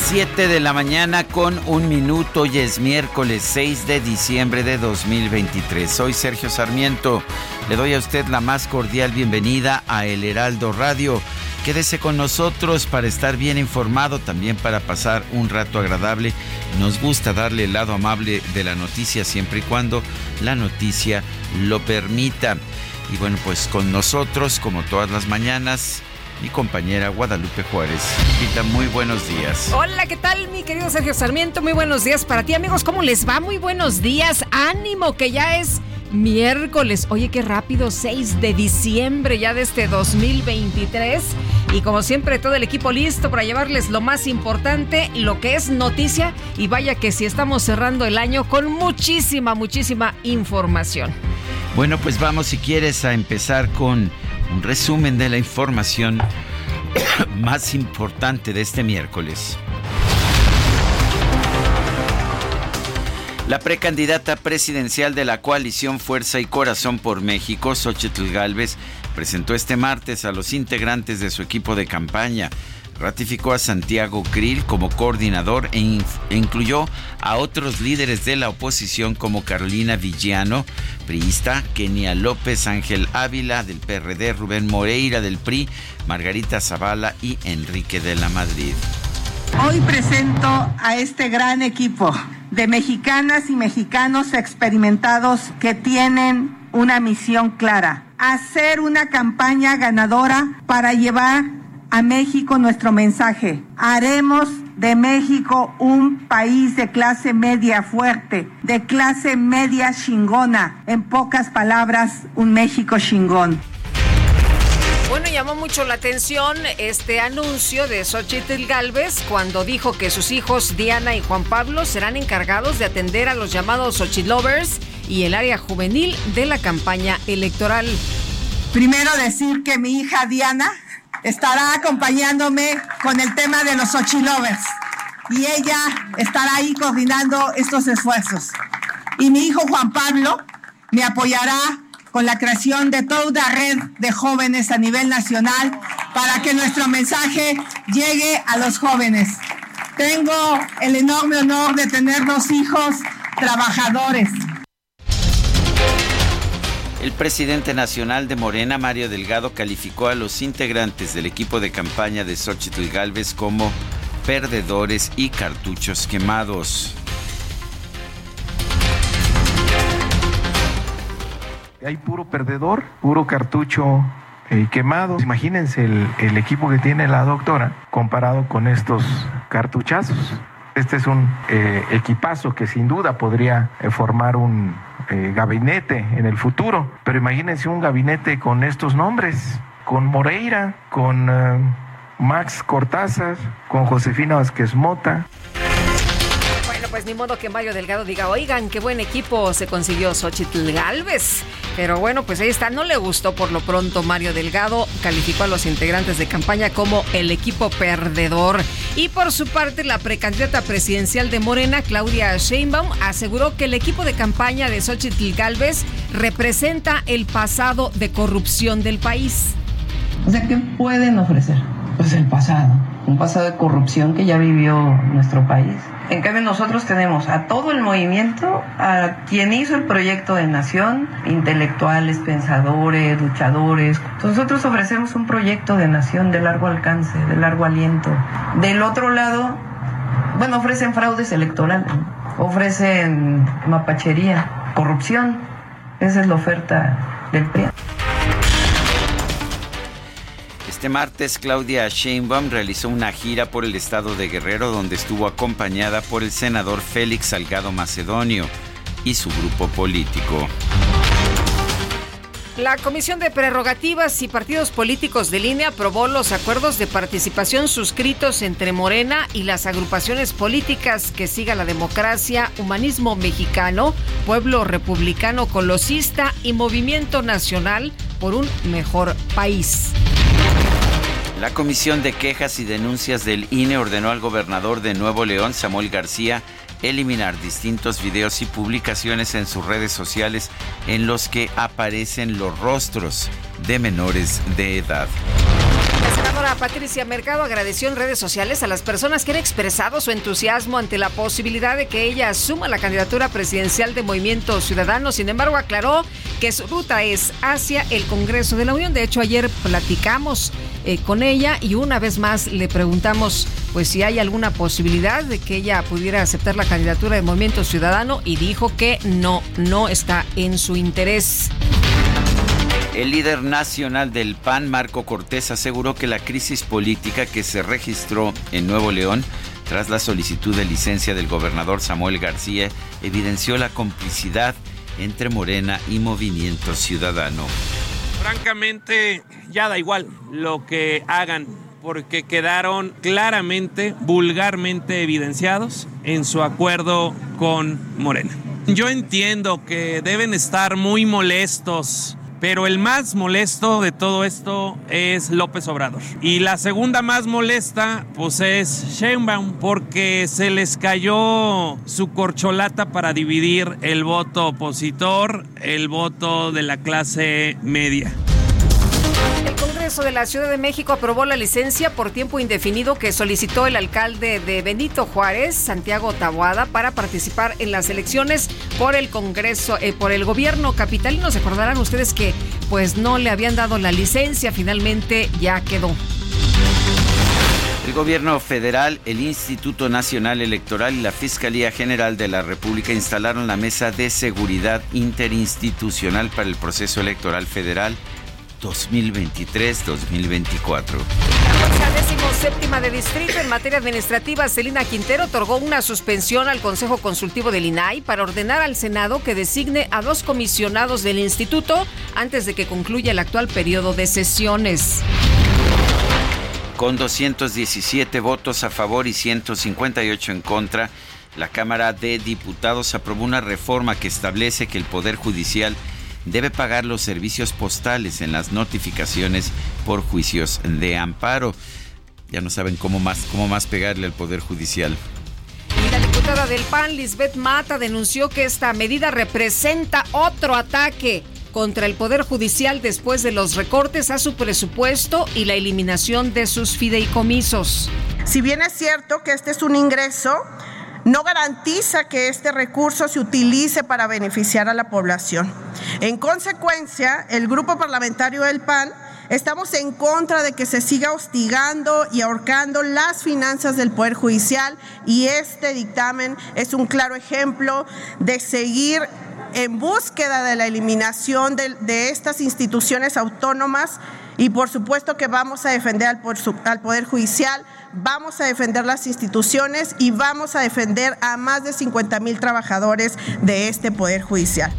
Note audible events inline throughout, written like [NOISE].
Las 7 de la mañana con un minuto y es miércoles 6 de diciembre de 2023. Soy Sergio Sarmiento. Le doy a usted la más cordial bienvenida a El Heraldo Radio. Quédese con nosotros para estar bien informado, también para pasar un rato agradable. Nos gusta darle el lado amable de la noticia siempre y cuando la noticia lo permita. Y bueno, pues con nosotros, como todas las mañanas, mi compañera Guadalupe Juárez. Lupita, muy buenos días. Hola, ¿qué tal, mi querido Sergio Sarmiento? Muy buenos días para ti, amigos. ¿Cómo les va? Muy buenos días. Ánimo, que ya es miércoles. Oye, qué rápido, 6 de diciembre ya de este 2023. Y como siempre, todo el equipo listo para llevarles lo más importante, lo que es noticia. Y vaya que si estamos cerrando el año con muchísima, muchísima información. Bueno, pues vamos, si quieres, a empezar con un resumen de la información [COUGHS] más importante de este miércoles. La precandidata presidencial de la coalición Fuerza y Corazón por México, Xochitl Gálvez, presentó este martes a los integrantes de su equipo de campaña. Ratificó a Santiago Krill como coordinador e, e incluyó a otros líderes de la oposición como Carolina Villano, priista, Kenia López, Ángel Ávila del PRD, Rubén Moreira del PRI, Margarita Zavala y Enrique de la Madrid. Hoy presento a este gran equipo de mexicanas y mexicanos experimentados que tienen una misión clara, hacer una campaña ganadora para llevar a México nuestro mensaje. Haremos de México un país de clase media fuerte, de clase media chingona. En pocas palabras, un México chingón. Bueno, llamó mucho la atención este anuncio de Xochitl Galvez cuando dijo que sus hijos Diana y Juan Pablo serán encargados de atender a los llamados Xochilovers y el área juvenil de la campaña electoral. Primero decir que mi hija Diana estará acompañándome con el tema de los Xochilovers y ella estará ahí coordinando estos esfuerzos. Y mi hijo Juan Pablo me apoyará con la creación de toda una red de jóvenes a nivel nacional para que nuestro mensaje llegue a los jóvenes. Tengo el enorme honor de tener dos hijos trabajadores. El presidente nacional de Morena, Mario Delgado, calificó a los integrantes del equipo de campaña de Xochitl Galvez como perdedores y cartuchos quemados. Hay puro perdedor, puro cartucho eh, quemado. Imagínense el, el equipo que tiene la doctora comparado con estos cartuchazos. Este es un eh, equipazo que sin duda podría eh, formar un eh, gabinete en el futuro. Pero imagínense un gabinete con estos nombres, con Moreira, con Max Cortázar, con Josefina Vázquez Mota. Pues ni modo que Mario Delgado diga, oigan, qué buen equipo se consiguió Xochitl Galvez. Pero bueno, pues ahí está, no le gustó por lo pronto Mario Delgado, calificó a los integrantes de campaña como el equipo perdedor. Y por su parte, la precandidata presidencial de Morena, Claudia Sheinbaum, aseguró que el equipo de campaña de Xochitl Galvez representa el pasado de corrupción del país. O sea, ¿qué pueden ofrecer? Pues el pasado. un pasado de corrupción que ya vivió nuestro país. En cambio nosotros tenemos a todo el movimiento, a quien hizo el proyecto de nación, intelectuales, pensadores, luchadores. Nosotros ofrecemos un proyecto de nación de largo alcance, de largo aliento. Del otro lado, bueno, ofrecen fraudes electorales, ofrecen mapachería, corrupción. Esa es la oferta del PRI. Este martes, Claudia Sheinbaum realizó una gira por el estado de Guerrero donde estuvo acompañada por el senador Félix Salgado Macedonio y su grupo político. La Comisión de Prerrogativas y Partidos Políticos de Línea aprobó los acuerdos de participación suscritos entre Morena y las agrupaciones políticas que siga la democracia, humanismo mexicano, pueblo republicano colosista y movimiento nacional por un mejor país. La Comisión de Quejas y Denuncias del INE ordenó al gobernador de Nuevo León, Samuel García, eliminar distintos videos y publicaciones en sus redes sociales en los que aparecen los rostros de menores de edad. Senadora Patricia Mercado agradeció en redes sociales a las personas que han expresado su entusiasmo ante la posibilidad de que ella asuma la candidatura presidencial de Movimiento Ciudadano. Sin embargo, aclaró que su ruta es hacia el Congreso de la Unión. De hecho, ayer platicamos eh, con ella y una vez más le preguntamos pues si hay alguna posibilidad de que ella pudiera aceptar la candidatura de Movimiento Ciudadano y dijo que no, no está en su interés. El líder nacional del PAN, Marco Cortés, aseguró que la crisis política que se registró en Nuevo León tras la solicitud de licencia del gobernador Samuel García evidenció la complicidad entre Morena y Movimiento Ciudadano. Francamente, ya da igual lo que hagan porque quedaron claramente, vulgarmente evidenciados en su acuerdo con Morena. Yo entiendo que deben estar muy molestos pero el más molesto de todo esto es López Obrador. Y la segunda más molesta, pues es Sheinbaum, porque se les cayó su corcholata para dividir el voto opositor, el voto de la clase media. Congreso de la Ciudad de México aprobó la licencia por tiempo indefinido que solicitó el alcalde de Benito Juárez, Santiago Tabuada, para participar en las elecciones por el Congreso, eh, por el gobierno capitalino. Se acordarán ustedes que pues no le habían dado la licencia, finalmente ya quedó. El gobierno federal, el Instituto Nacional Electoral y la Fiscalía General de la República instalaron la Mesa de Seguridad Interinstitucional para el Proceso Electoral Federal 2023-2024. La séptima de distrito en materia administrativa, Celina Quintero otorgó una suspensión al Consejo Consultivo del INAI para ordenar al Senado que designe a dos comisionados del instituto antes de que concluya el actual periodo de sesiones. Con 217 votos a favor y 158 en contra, la Cámara de Diputados aprobó una reforma que establece que el Poder Judicial debe pagar los servicios postales en las notificaciones por juicios de amparo. Ya no saben cómo más, cómo más pegarle al Poder Judicial. Y la diputada del PAN, Lisbeth Mata, denunció que esta medida representa otro ataque contra el Poder Judicial después de los recortes a su presupuesto y la eliminación de sus fideicomisos. Si bien es cierto que este es un ingreso, no garantiza que este recurso se utilice para beneficiar a la población. En consecuencia, el grupo parlamentario del PAN Estamos en contra de que se siga hostigando y ahorcando las finanzas del Poder Judicial y este dictamen es un claro ejemplo de seguir en búsqueda de la eliminación de, estas instituciones autónomas y por supuesto que vamos a defender al, al Poder Judicial, vamos a defender las instituciones y vamos a defender a más de 50 mil trabajadores de este Poder Judicial.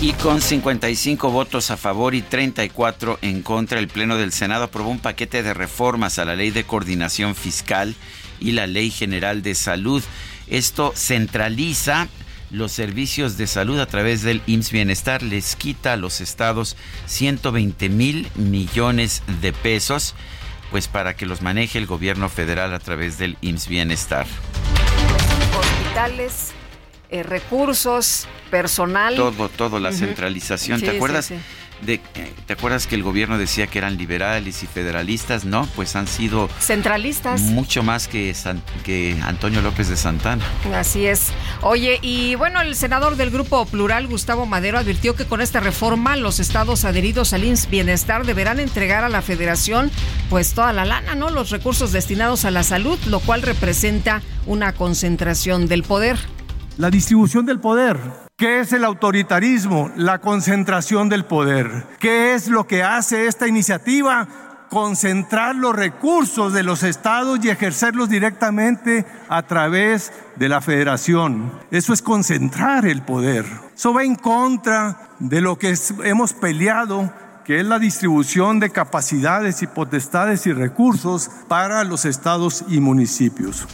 Y con 55 votos a favor y 34 en contra, el Pleno del Senado aprobó un paquete de reformas a la Ley de Coordinación Fiscal y la Ley General de Salud. Esto centraliza los servicios de salud a través del IMSS Bienestar, les quita a los estados 120 mil millones de pesos, pues para que los maneje el gobierno federal a través del IMSS Bienestar. Hospitales, eh, recursos, personal. Todo, todo, la centralización. ¿Te acuerdas? De, eh, ¿te acuerdas que el gobierno decía que eran liberales y federalistas? No, pues han sido centralistas. Mucho más que, que Antonio López de Santana. Así es. Oye, y bueno, el senador del Grupo Plural, Gustavo Madero, advirtió que con esta reforma los estados adheridos al INS Bienestar deberán entregar a la federación pues toda la lana, ¿no? Los recursos destinados a la salud, lo cual representa una concentración del poder. La distribución del poder ¿Qué es el autoritarismo? La concentración del poder. ¿Qué es lo que hace esta iniciativa? Concentrar los recursos de los estados y ejercerlos directamente a través de la federación. Eso es concentrar el poder. Eso va en contra de lo que hemos peleado que es la distribución de capacidades y potestades y recursos para los estados y municipios.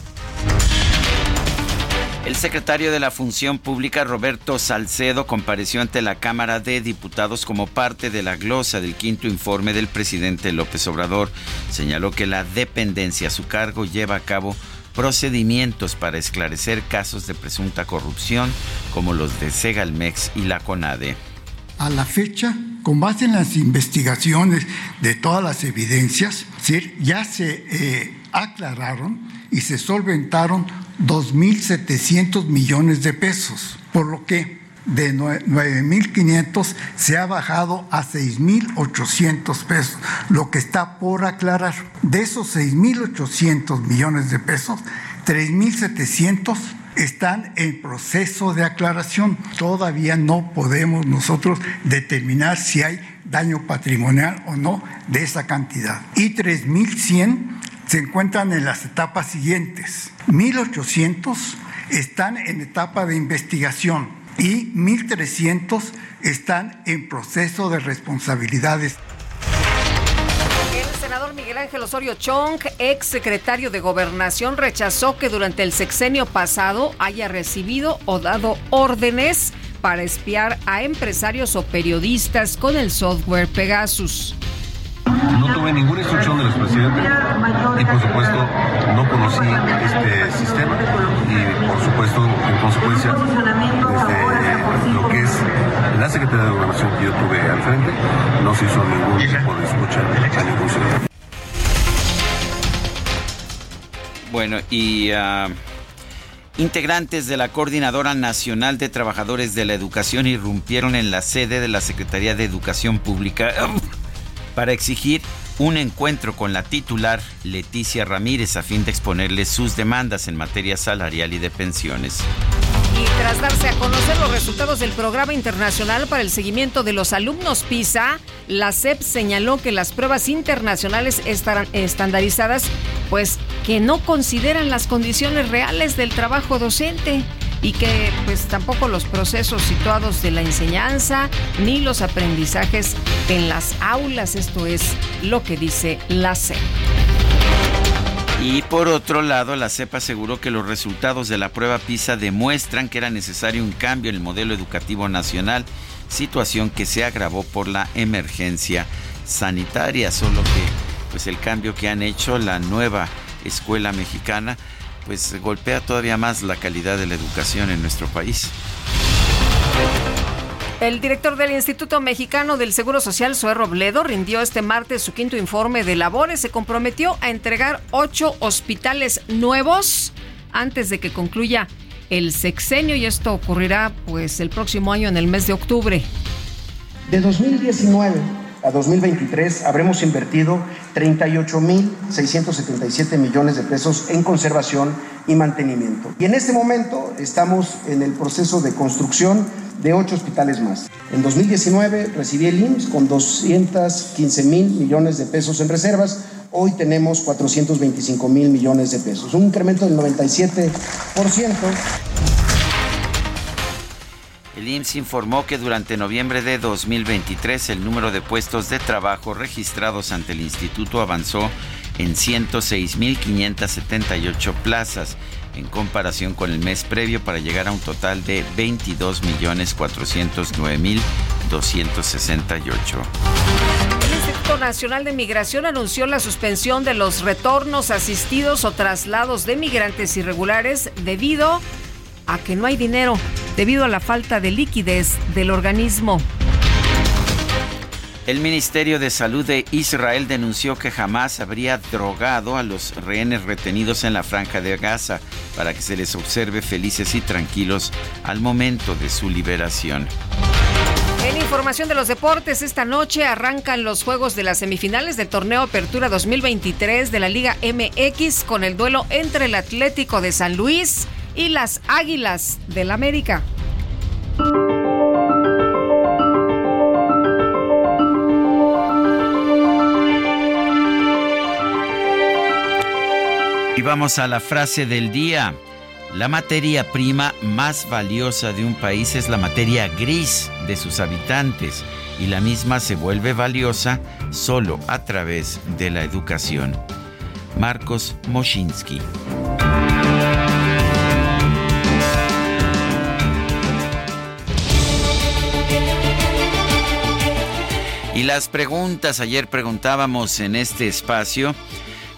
El secretario de la Función Pública, Roberto Salcedo, compareció ante la Cámara de Diputados como parte de la glosa del quinto informe del presidente López Obrador. Señaló que la dependencia a su cargo lleva a cabo procedimientos para esclarecer casos de presunta corrupción como los de Segalmex y la CONADE. A la fecha, con base en las investigaciones de todas las evidencias, ya se eh, aclararon y se solventaron 2.700 millones de pesos, por lo que de 9.500 se ha bajado a 6.800 pesos, lo que está por aclarar. De esos 6.800 millones de pesos, 3.700 están en proceso de aclaración. Todavía no podemos nosotros determinar si hay daño patrimonial o no de esa cantidad. Y 3.100 se encuentran en las etapas siguientes. 1.800 están en etapa de investigación y 1.300 están en proceso de responsabilidades. El senador Miguel Ángel Osorio Chong, ex secretario de Gobernación, rechazó que durante el sexenio pasado haya recibido o dado órdenes para espiar a empresarios o periodistas con el software Pegasus. No tuve ninguna instrucción del expresidente y por supuesto no conocí este sistema y por supuesto en consecuencia desde lo que es la Secretaría de Gobernación que yo tuve al frente no se hizo ningún tipo de escucha a ningún ciudadano. Bueno, y uh, integrantes de la Coordinadora Nacional de Trabajadores de la Educación irrumpieron en la sede de la Secretaría de Educación Pública para exigir un encuentro con la titular Leticia Ramírez a fin de exponerle sus demandas en materia salarial y de pensiones. Y tras darse a conocer los resultados del Programa Internacional para el Seguimiento de los Alumnos PISA, la SEP señaló que las pruebas internacionales estarán estandarizadas, pues que no consideran las condiciones reales del trabajo docente y que pues tampoco los procesos situados de la enseñanza ni los aprendizajes en las aulas, esto es lo que dice la CEP. Y por otro lado, la CEP aseguró que los resultados de la prueba PISA demuestran que era necesario un cambio en el modelo educativo nacional, situación que se agravó por la emergencia sanitaria, solo que pues el cambio que han hecho la nueva escuela mexicana pues golpea todavía más la calidad de la educación en nuestro país. El director del Instituto Mexicano del Seguro Social, Zoe Robledo, rindió este martes su quinto informe de labores. Se comprometió a entregar ocho hospitales nuevos antes de que concluya el sexenio y esto ocurrirá pues el próximo año en el mes de octubre. De 2019 a 2023 habremos invertido 38.677 millones de pesos en conservación y mantenimiento. Y en este momento estamos en el proceso de construcción de ocho hospitales más. En 2019 recibí el IMSS con 215 mil millones de pesos en reservas. Hoy tenemos 425 mil millones de pesos, un incremento del 97%. Informó que durante noviembre de 2023 el número de puestos de trabajo registrados ante el instituto avanzó en 106.578 plazas en comparación con el mes previo para llegar a un total de 22.409.268. El Instituto Nacional de Migración anunció la suspensión de los retornos asistidos o traslados de migrantes irregulares debido a que no hay dinero debido a la falta de liquidez del organismo. El Ministerio de Salud de Israel denunció que jamás habría drogado a los rehenes retenidos en la franja de Gaza para que se les observe felices y tranquilos al momento de su liberación. En información de los deportes, esta noche arrancan los juegos de las semifinales del torneo Apertura 2023 de la Liga MX con el duelo entre el Atlético de San Luis y las Águilas del América. Y vamos a la frase del día. La materia prima más valiosa de un país es la materia gris de sus habitantes y la misma se vuelve valiosa solo a través de la educación. Marcos Moschinsky. Y las preguntas, ayer preguntábamos en este espacio,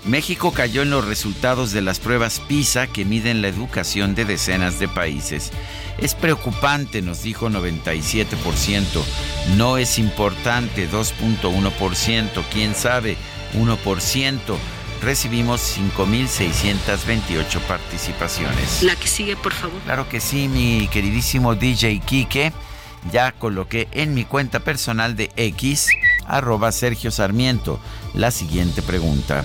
México cayó en los resultados de las pruebas PISA que miden la educación de decenas de países. Es preocupante, nos dijo 97%. No es importante, 2.1%. ¿Quién sabe? 1%. Recibimos 5.628 participaciones. La que sigue, por favor. Claro que sí, mi queridísimo DJ Kike. Ya coloqué en mi cuenta personal de X, arroba Sergio Sarmiento, la siguiente pregunta.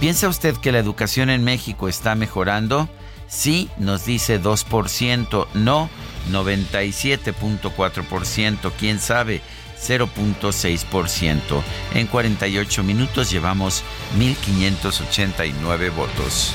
¿Piensa usted que la educación en México está mejorando? Sí, nos dice 2%, no 97.4%, quién sabe 0.6%. En 48 minutos llevamos 1.589 votos.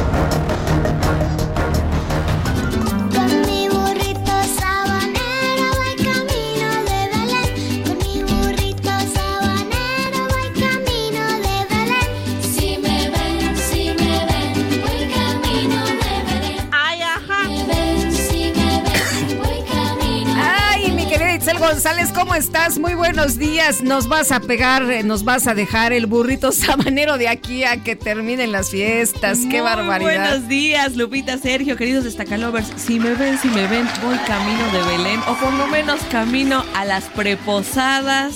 González, ¿cómo estás? Muy buenos días. Nos vas a pegar, eh, nos vas a dejar el burrito [LAUGHS] sabanero de aquí a que terminen las fiestas. ¡Qué barbaridad! Buenos días, Lupita, Sergio, queridos destacalovers. Si me ven, si me ven, voy camino de Belén o por lo menos camino a las preposadas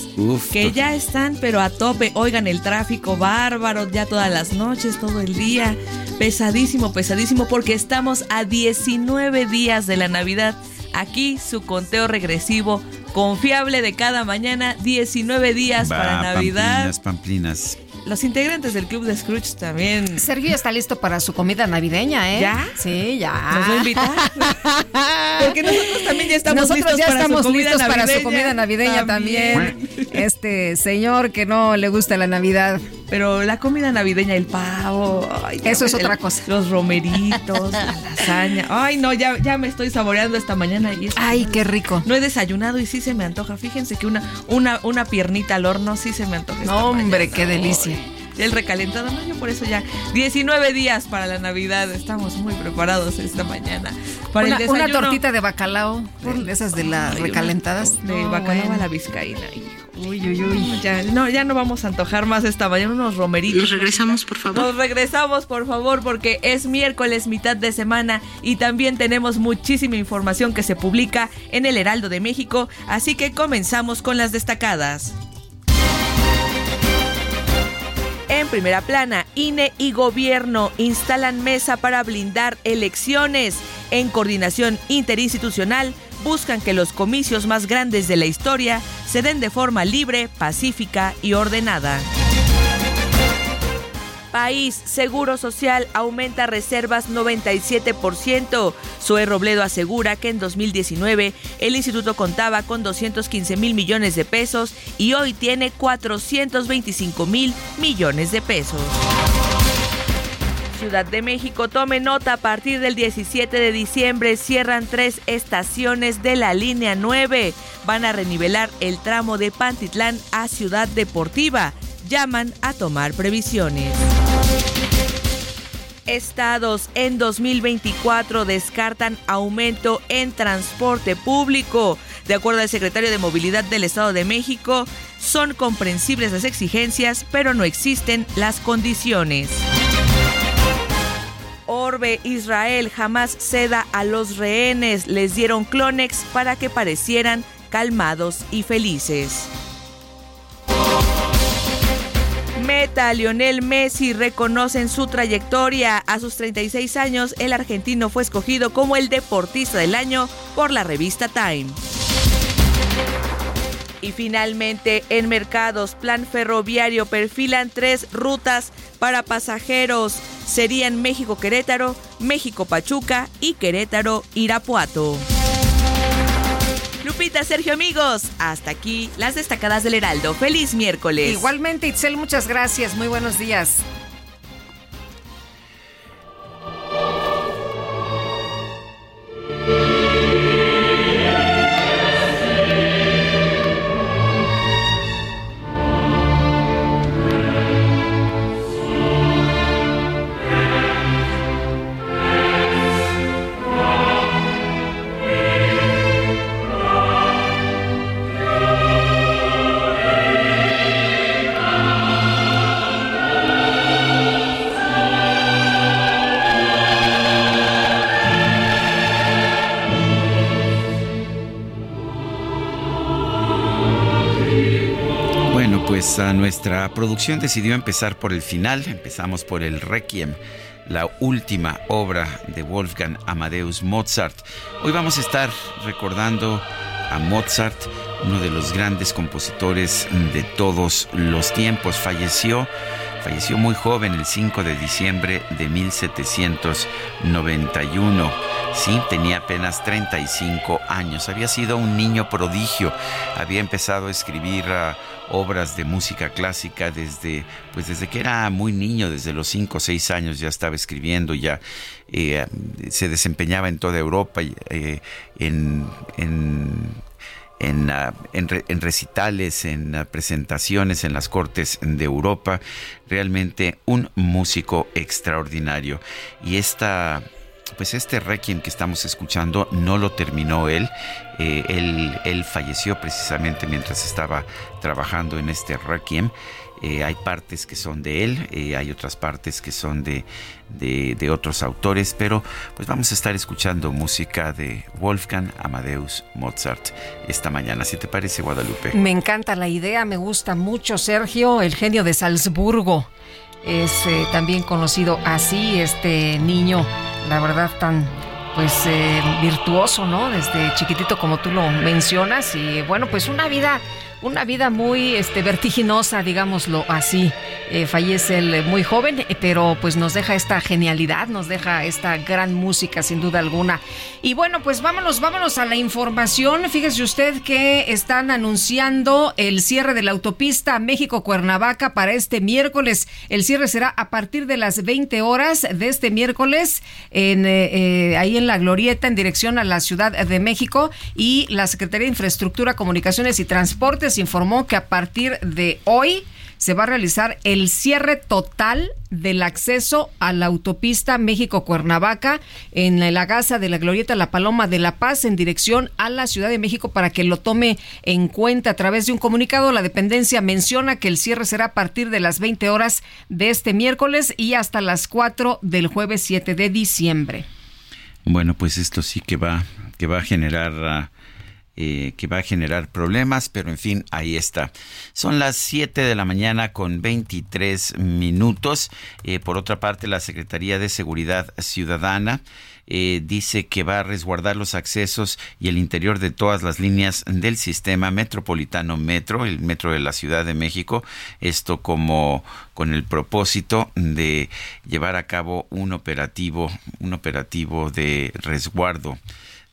que ya están, pero a tope. Oigan, el tráfico bárbaro ya todas las noches, todo el día. Pesadísimo, pesadísimo, porque estamos a 19 días de la Navidad. Aquí su conteo regresivo confiable de cada mañana, 19 días para Navidad. Pamplinas, pamplinas. Los integrantes del club de Scrooge también. Sergio está listo para su comida navideña, ¿eh? ¿Ya? Sí, ya. ¿Nos va a invitar? [LAUGHS] Porque nosotros también ya estamos nosotros listos, ya para, estamos su comida listos para su navideña. comida navideña también. Este señor que no le gusta la Navidad. Pero la comida navideña, el pavo. ay, Eso es el- otra cosa. Los romeritos, la [LAUGHS] lasaña. Ay, no, ya, ya me estoy saboreando esta mañana. Y Ay, qué rico. No he desayunado y sí se me antoja. Fíjense que una, una, una piernita al horno sí se me antoja. No, hombre, mañana. qué delicia. El recalentado, no, yo por eso ya 19 días para la Navidad. Estamos muy preparados esta mañana. Para Una, el una tortita de bacalao, de esas de las Ay, recalentadas. De No, bacalao a la vizcaína. Uy, uy, uy. Ya no, ya no vamos a antojar más esta mañana unos romeritos. Nos regresamos, por favor. Nos regresamos, por favor, porque es miércoles, mitad de semana, y también tenemos muchísima información que se publica en el Heraldo de México, así que comenzamos con las destacadas. En primera plana, INE y gobierno instalan mesa para blindar elecciones. En coordinación interinstitucional, buscan que los comicios más grandes de la historia se den de forma libre, pacífica y ordenada. País, Seguro Social aumenta reservas 97%. Zoe Robledo asegura que en 2019 el instituto contaba con 215 mil millones de pesos y hoy tiene 425 mil millones de pesos. Ciudad de México, tome nota, a partir del 17 de diciembre cierran tres estaciones de la línea 9. Van a renivelar el tramo de Pantitlán a Ciudad Deportiva. Llaman a tomar previsiones. Estados en 2024 descartan aumento en transporte público. De acuerdo al secretario de Movilidad del Estado de México, son comprensibles las exigencias, pero no existen las condiciones. orbe, Israel jamás ceda a los rehenes. Les dieron Clonex para que parecieran calmados y felices. Meta, Lionel Messi reconocen su trayectoria. A sus 36 años, el argentino fue escogido como el deportista del año por la revista Time. Y finalmente, en mercados, plan ferroviario perfilan tres rutas para pasajeros. Serían México-Querétaro, México-Pachuca y Querétaro-Irapuato. Lupita, Sergio, amigos, hasta aquí las destacadas del Heraldo. Feliz miércoles. Igualmente, Itzel, muchas gracias. Muy buenos días. Nuestra producción decidió empezar por el final, empezamos por el Requiem, la última obra de Wolfgang Amadeus Mozart. Hoy vamos a estar recordando a Mozart, uno de los grandes compositores de todos los tiempos. Falleció Falleció muy joven el 5 de diciembre de 1791. Sí, tenía apenas 35 años. Había sido un niño prodigio. Había empezado a escribir ah, obras de música clásica desde, pues desde que era muy niño, desde los 5 o 6 años ya estaba escribiendo, ya eh, se desempeñaba en toda Europa, eh, en en, recitales, en ah, presentaciones en las cortes de Europa. Realmente un músico extraordinario. Y esta, pues este requiem que estamos escuchando no lo terminó él. Eh, él, él falleció precisamente mientras estaba trabajando en este requiem. Eh, hay partes que son de él, eh, hay otras partes que son de, de, otros autores, pero pues vamos a estar escuchando música de Wolfgang Amadeus Mozart esta mañana. ¿Si te parece, Guadalupe? Me encanta la idea, me gusta mucho, Sergio, el genio de Salzburgo. Es eh, también conocido así, este niño, la verdad, tan pues virtuoso, ¿no? Desde chiquitito como tú lo mencionas y bueno, pues una vida una vida muy este, vertiginosa, digámoslo así. Eh, fallece él muy joven, eh, pero pues nos deja esta genialidad, nos deja esta gran música sin duda alguna. Y bueno, pues vámonos, vámonos a la información. Fíjese usted que están anunciando el cierre de la autopista México-Cuernavaca para este miércoles. El cierre será a partir de las 20 horas de este miércoles eh, ahí en la Glorieta en dirección a la Ciudad de México y la Secretaría de Infraestructura, Comunicaciones y Transportes informó que a partir de hoy se va a realizar el cierre total del acceso a la autopista México-Cuernavaca en la Gaza de la Glorieta La Paloma de la Paz en dirección a la Ciudad de México para que lo tome en cuenta a través de un comunicado. La dependencia menciona que el cierre será a partir de las 20 horas de este miércoles y hasta las 4 del jueves 7 de diciembre. Bueno, pues esto sí que va, que va a generar... Ah, eh, que va a generar problemas, pero en fin, ahí está. Son las 7 de la mañana con 23 minutos. Eh, por otra parte, la Secretaría de Seguridad Ciudadana eh, dice que va a resguardar los accesos y el interior de todas las líneas del sistema metropolitano metro, el metro de la Ciudad de México, esto como con el propósito de llevar a cabo un operativo, un operativo de resguardo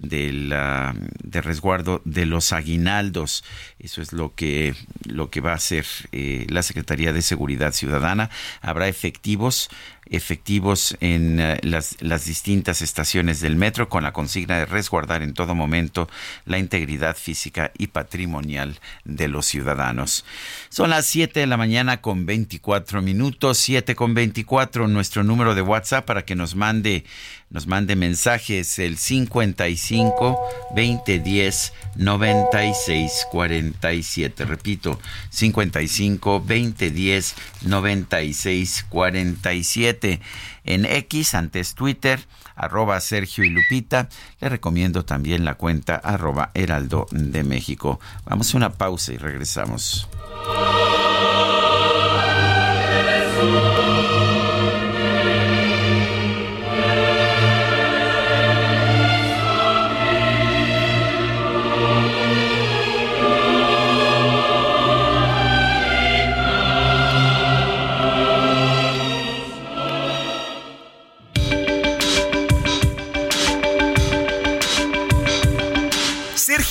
de, la, de resguardo de los aguinaldos. Eso es lo que, lo que va a hacer eh, la Secretaría de Seguridad Ciudadana. Habrá efectivos efectivos en eh, las, las, distintas estaciones del metro con la consigna de resguardar en todo momento la integridad física y patrimonial de los ciudadanos. Son las 7 de la mañana con 24 minutos, 7 con 24, nuestro número de WhatsApp para que nos mande nos mande mensajes el 57 55 2010 96 47. Repito, 55 2010 96 47. En X, antes Twitter, arroba Sergio y Lupita. Le recomiendo también la cuenta arroba Heraldo de México. Vamos a una pausa y regresamos.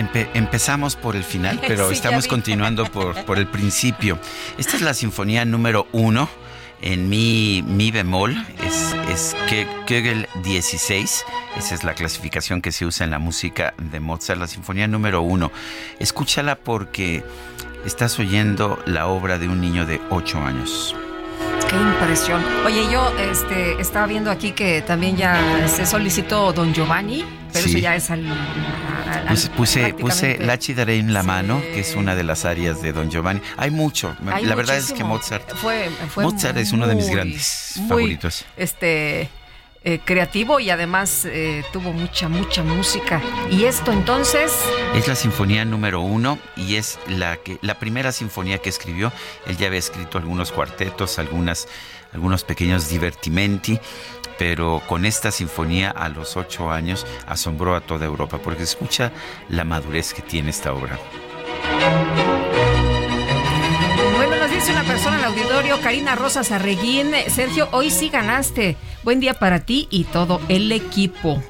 empe- empezamos por el final, [LAUGHS] pero Sí, estamos continuando por, por el principio. Esta es la sinfonía número uno en mi, mi bemol, es, es Ke- Kegel 16. Esa es la clasificación que se usa en la música de Mozart, la sinfonía número uno. Escúchala porque estás oyendo la obra de un niño de 8 años. Qué impresión. Oye, yo este, estaba viendo aquí que también ya se solicitó Don Giovanni, pero Sí. eso ya es al. al- Puse, al- puse, puse Daré en la mano, que es una de las áreas de Don Giovanni. Hay mucho. Hay la verdad es que. Mozart, Fue, fue Mozart es uno de mis grandes muy, favoritos. Este. Eh, creativo y además eh, tuvo mucha, mucha música. Y esto entonces, Es la sinfonía número uno y es la que la primera sinfonía que escribió. Él ya había escrito algunos cuartetos, algunas, algunos pequeños divertimenti, pero con esta sinfonía a los ocho años asombró a toda Europa porque escucha la madurez que tiene esta obra. Dice una persona en el auditorio, Karina Rosas Arreguín, Sergio, hoy sí ganaste. Buen día para ti y todo el equipo.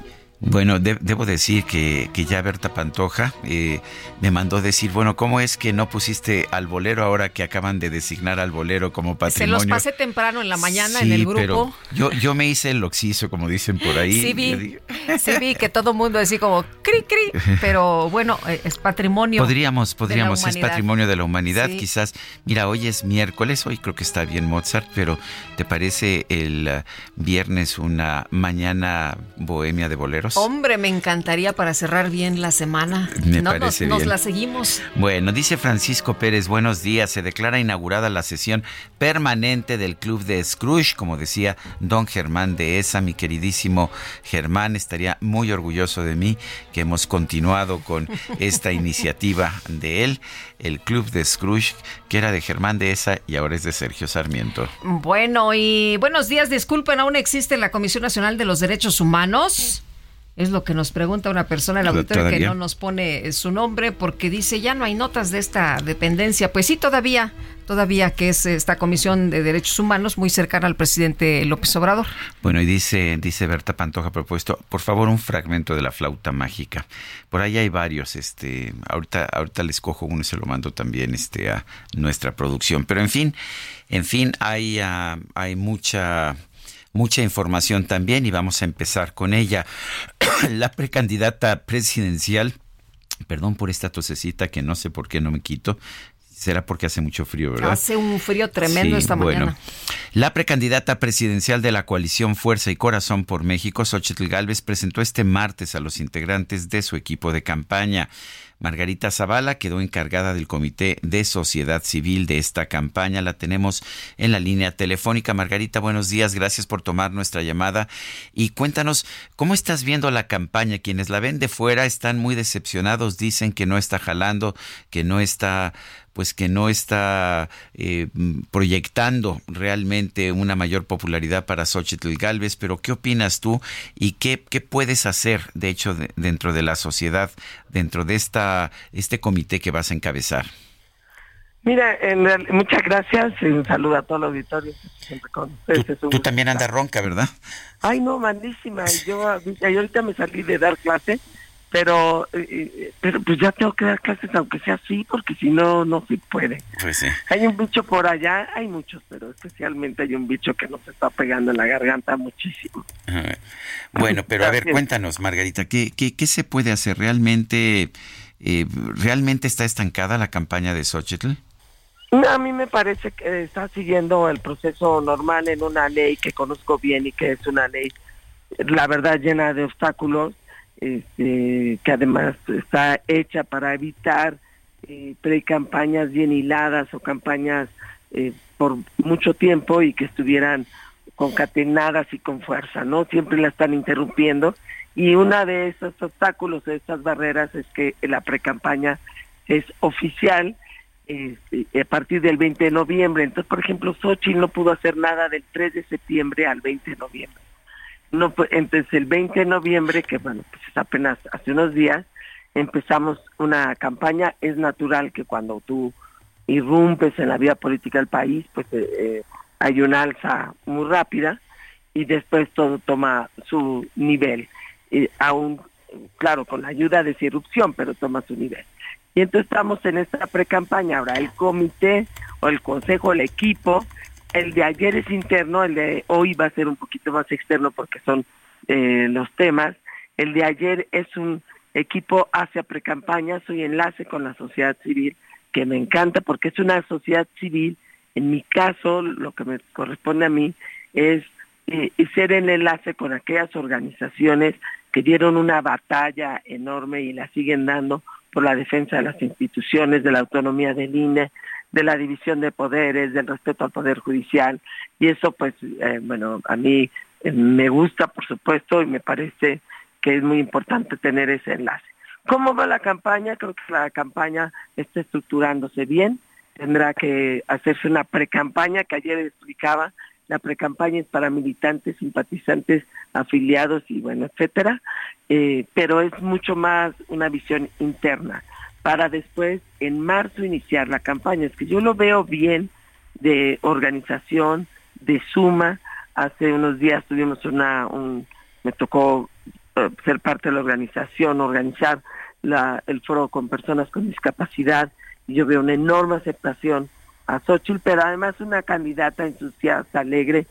Bueno, de- debo decir que, que ya Berta Pantoja eh, me mandó decir, bueno, ¿cómo es que no pusiste al bolero ahora que acaban de designar al bolero como Se patrimonio? los pasé temprano en la mañana en el grupo. pero yo, yo me hice el oxiso, como dicen por ahí. Sí vi, [LAUGHS] sí vi que todo mundo decía como cri cri, pero bueno, eh, es patrimonio. Podríamos, de la podríamos, es patrimonio de la humanidad, Sí. quizás. Mira, hoy es miércoles, hoy creo que está bien Mozart, pero ¿te parece el eh, viernes una mañana bohemia de boleros? Hombre, me encantaría para cerrar bien la semana. Me no, parece nos, nos bien. la seguimos. Bueno, dice Francisco Pérez, buenos días. Se declara inaugurada la sesión permanente del Club de Scrooge, como decía don Germán de esa, mi queridísimo Germán, estaría muy orgulloso de mí que hemos continuado con [LAUGHS] esta iniciativa de él, el Club de Scrooge, que era de Germán de esa y ahora es de Sergio Sarmiento. Bueno, y buenos días. Disculpen, ¿aún existe la Comisión Nacional de los Derechos Humanos? Es lo que nos pregunta una persona en el auditorio que ¿Todavía? no nos pone eh, su nombre porque dice ya no hay notas de esta dependencia. Pues sí, todavía, todavía que es esta Comisión de Derechos Humanos muy cercana al presidente López Obrador. Bueno, y dice, dice Berta Pantoja propuesto, por favor, un fragmento de la flauta mágica. Por ahí hay varios, este, ahorita, ahorita les cojo uno y se lo mando también este, a nuestra producción. Pero en fin, en fin, hay, ah, hay mucha mucha información también y vamos a empezar con ella. [CLEARS THROAT] La precandidata presidencial, perdón por esta tosecita que no sé por qué no me quito, Será porque hace mucho frío, ¿verdad? Hace un frío tremendo esta mañana. La precandidata presidencial de la coalición Fuerza y Corazón por México, Xochitl Gálvez, presentó este martes a los integrantes de su equipo de campaña. Margarita Zavala quedó encargada del Comité de Sociedad Civil de esta campaña. La tenemos en la línea telefónica. Margarita, buenos días. Gracias por tomar nuestra llamada. Y cuéntanos, ¿cómo estás viendo la campaña? Quienes la ven de fuera están muy decepcionados. Dicen que no está jalando, que no está pues que no está eh, proyectando realmente una mayor popularidad para Xochitl Galvez, pero ¿qué opinas tú y qué, qué puedes hacer, de hecho, dentro de la sociedad, dentro de esta este comité que vas a encabezar? Mira, en muchas gracias y un saludo a todo el auditorio. Tú, también andas ronca, ¿verdad? Ay, no, malísima. [LAUGHS] Yo, ahorita me salí de dar clase, pero, eh, eh, pero pues ya tengo que dar clases aunque sea así, porque si no, no se puede. Pues sí. Hay un bicho por allá, hay muchos, pero especialmente hay un bicho que nos está pegando en la garganta muchísimo. Bueno, pero a ver, cuéntanos, Margarita, ¿qué, qué, qué se puede hacer realmente? Eh, ¿Realmente está estancada la campaña de Xochitl? A mí me parece que está siguiendo el proceso normal en una ley que conozco bien y que es una ley, la verdad, llena de obstáculos, este, que además está hecha para evitar eh, pre-campañas bien hiladas o campañas eh, por mucho tiempo y que estuvieran concatenadas y con fuerza, ¿no? Siempre la están interrumpiendo y una de esos obstáculos, de estas barreras, es que la precampaña es oficial este, a partir del 20 de noviembre. Entonces, por ejemplo, Xochitl no pudo hacer nada del 3 de septiembre al 20 de noviembre. No, entonces, el 20 de noviembre, que bueno, pues es apenas hace unos días, empezamos una campaña. Es natural que cuando tú irrumpes en la vida política del país, pues eh, eh, hay una alza muy rápida y después todo toma su nivel aún, claro, con la ayuda de esa irrupción, pero toma su nivel. Y entonces estamos en esta pre-campaña. Ahora, el comité o el consejo, el equipo, el de ayer es interno, el de hoy va a ser un poquito más externo porque son eh, los temas. El de ayer es un equipo hacia pre-campaña, soy enlace con la sociedad civil, que me encanta porque es una sociedad civil. En mi caso, lo que me corresponde a mí es eh, ser el enlace con aquellas organizaciones que dieron una batalla enorme y la siguen dando por la defensa de las instituciones, de la autonomía del INE, de la división de poderes, del respeto al poder judicial. Y eso, pues, eh, bueno, a mí eh, me gusta, por supuesto, y me parece que es muy importante tener ese enlace. ¿Cómo va la campaña? Creo que la campaña está estructurándose bien. Tendrá que hacerse una pre-campaña que ayer explicaba la precampaña es para militantes, simpatizantes, afiliados y bueno, etcétera, eh, pero es mucho más una visión interna para después en marzo iniciar la campaña. Es que yo lo veo bien de organización, de suma. Hace unos días tuvimos una, un, me tocó eh, ser parte de la organización, organizar la, el foro con personas con discapacidad y yo veo una enorme aceptación a Xochitl, pero además una candidata entusiasta, alegre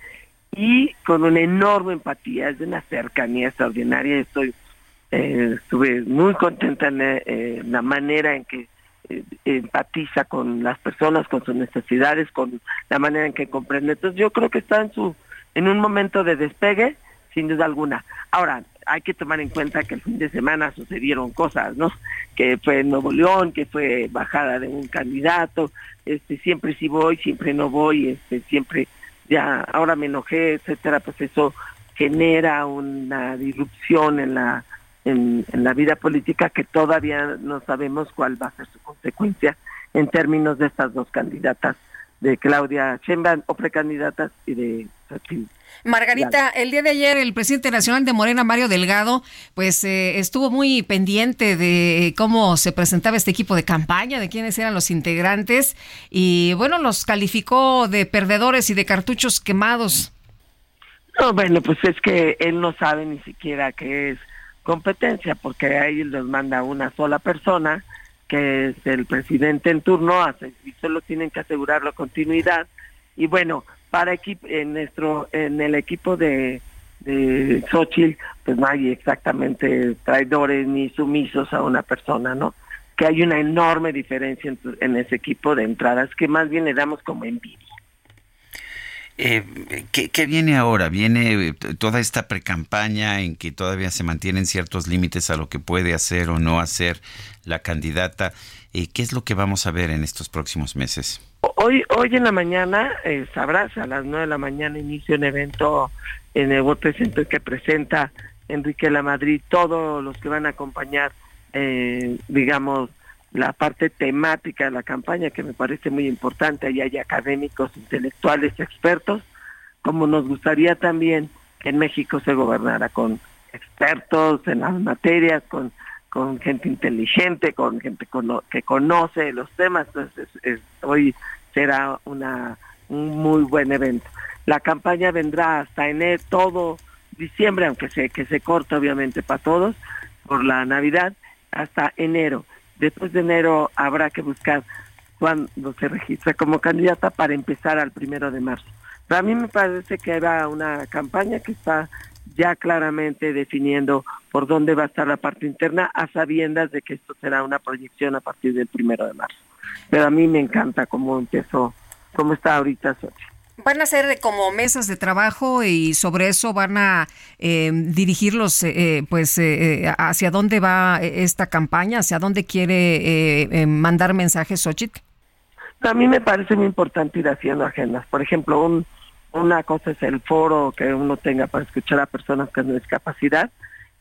y con una enorme empatía, es de una cercanía extraordinaria. Estoy, eh, estuve muy contenta en eh, la manera en que eh, empatiza con las personas, con sus necesidades, con la manera en que comprende. Entonces yo creo que está en su, en un momento de despegue, sin duda alguna. Ahora, hay que tomar en cuenta que el fin de semana sucedieron cosas, ¿no? Que fue Nuevo León, que fue bajada de un candidato, este siempre sí voy, siempre no voy, este siempre ya ahora me enojé, etcétera, pues eso genera una disrupción en la en, en la vida política que todavía no sabemos cuál va a ser su consecuencia en términos de estas dos candidatas de Claudia Sheinbaum o precandidatas y de Margarita, el día de ayer el presidente nacional de Morena, Mario Delgado, pues eh, estuvo muy pendiente de cómo se presentaba este equipo de campaña, de quiénes eran los integrantes y bueno, los calificó de perdedores y de cartuchos quemados. No, bueno, pues es que él no sabe ni siquiera qué es competencia, porque ahí los manda una sola persona, que es el presidente en turno, y solo tienen que asegurar la continuidad. Y bueno, para equipo en nuestro en el equipo de de Xochitl, pues no hay exactamente traidores ni sumisos a una persona, ¿no? Que hay una enorme diferencia en, ese equipo de entradas, que más bien le damos como envidia. Eh, ¿qué, viene ahora? ¿Viene eh, toda esta precampaña en que todavía se mantienen ciertos límites a lo que puede hacer o no hacer la candidata? Eh, ¿Qué es lo que vamos a ver en estos próximos meses? Hoy, hoy en la mañana, eh, sabrás, a las nueve de la mañana inicia un evento en el World Center que presenta Enrique La Madrid, todos los que van a acompañar, eh, digamos, la parte temática de la campaña, que me parece muy importante, ahí hay académicos, intelectuales, expertos, como nos gustaría también que en México se gobernara con expertos en las materias, con con gente inteligente, con gente que conoce los temas. Entonces, hoy será una, un muy buen evento. La campaña vendrá hasta enero, todo diciembre, aunque sé que se corta obviamente para todos por la Navidad, hasta enero. Después de enero habrá que buscar cuándo se registra como candidata para empezar al primero de marzo. Pero a mí me parece que era una campaña que está ya claramente definiendo por dónde va a estar la parte interna, a sabiendas de que esto será una proyección a partir del primero de marzo. Pero a mí me encanta cómo empezó, cómo está ahorita Sochi. Van a ser como mesas de trabajo y sobre eso van a eh, dirigirlos, eh, eh, pues, hacia dónde va esta campaña, hacia dónde quiere mandar mensajes Xochitl. A mí me parece muy importante ir haciendo agendas. Por ejemplo, un, una cosa es el foro que uno tenga para escuchar a personas con discapacidad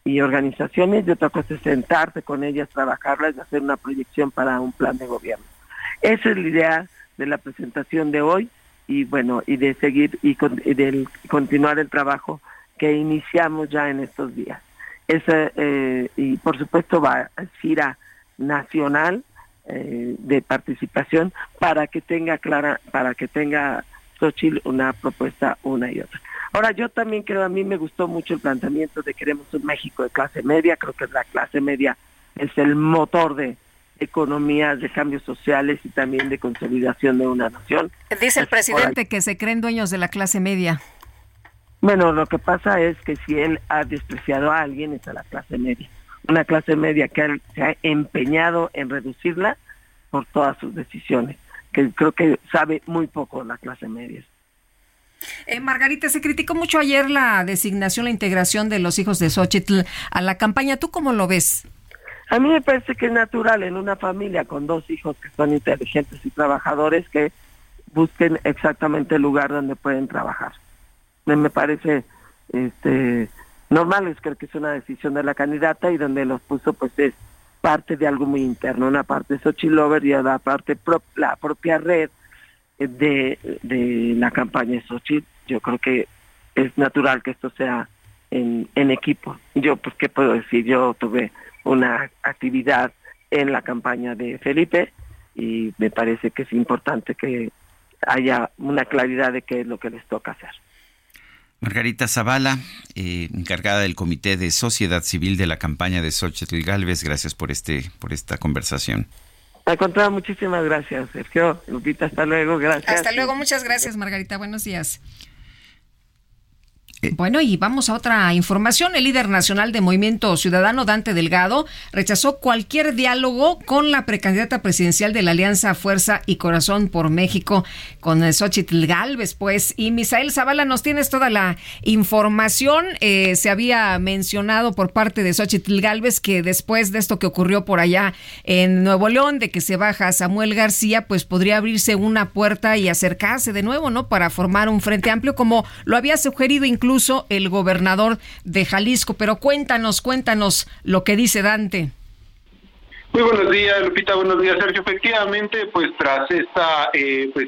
y organizaciones y otra cosa es sentarse con ellas, trabajarlas y hacer una proyección para un plan de gobierno. Esa es la idea de la presentación de hoy y bueno, y de seguir y, de continuar el trabajo que iniciamos ya en estos días. Ese, eh, y por supuesto va a gira nacional eh, de participación para que tenga clara, para que tenga Xochitl una propuesta una y otra. Ahora, yo también creo, a mí me gustó mucho el planteamiento de queremos un México de clase media, creo que la clase media es el motor de economías, de cambios sociales y también de consolidación de una nación. Dice el presidente que se creen dueños de la clase media. Bueno, lo que pasa es que si él ha despreciado a alguien es a la clase media. Una clase media que se ha empeñado en reducirla por todas sus decisiones que creo que sabe muy poco la clase media. Eh, Margarita, se criticó mucho ayer la designación, la integración de los hijos de Xochitl a la campaña. ¿Tú cómo lo ves? A mí me parece que es natural en una familia con dos hijos que son inteligentes y trabajadores que busquen exactamente el lugar donde pueden trabajar. Me, parece este normal, es creo que es una decisión de la candidata y donde los puso pues es parte de algo muy interno, una parte Xochitl y la parte la propia red de, de la campaña de. Yo creo que es natural que esto sea en, en equipo. Yo, pues, ¿qué puedo decir? Yo tuve una actividad en la campaña de Felipe y me parece que es importante que haya una claridad de qué es lo que les toca hacer. Margarita Zavala, eh, encargada del Comité de Sociedad Civil de la campaña de Xochitl Galvez, gracias por este por esta conversación. Al contrario, muchísimas gracias, Sergio. Lupita, hasta luego, gracias. Hasta luego, muchas gracias, Margarita. Buenos días. Eh, bueno, y vamos a otra información. El líder nacional de Movimiento Ciudadano, Dante Delgado, rechazó cualquier diálogo con la precandidata presidencial de la Alianza Fuerza y Corazón por México, con Xochitl Galvez, pues. Y Misael Zavala, nos tienes toda la información. Eh, se había mencionado por parte de Xochitl Galvez que después de esto que ocurrió por allá en Nuevo León, de que se baja Samuel García, pues podría abrirse una puerta y acercarse de nuevo, ¿no? Para formar un frente amplio, como lo había sugerido incluso incluso el gobernador de Jalisco. Pero cuéntanos, cuéntanos lo que dice Dante. Muy buenos días, Lupita. Buenos días, Sergio. Efectivamente, pues tras esta eh, pues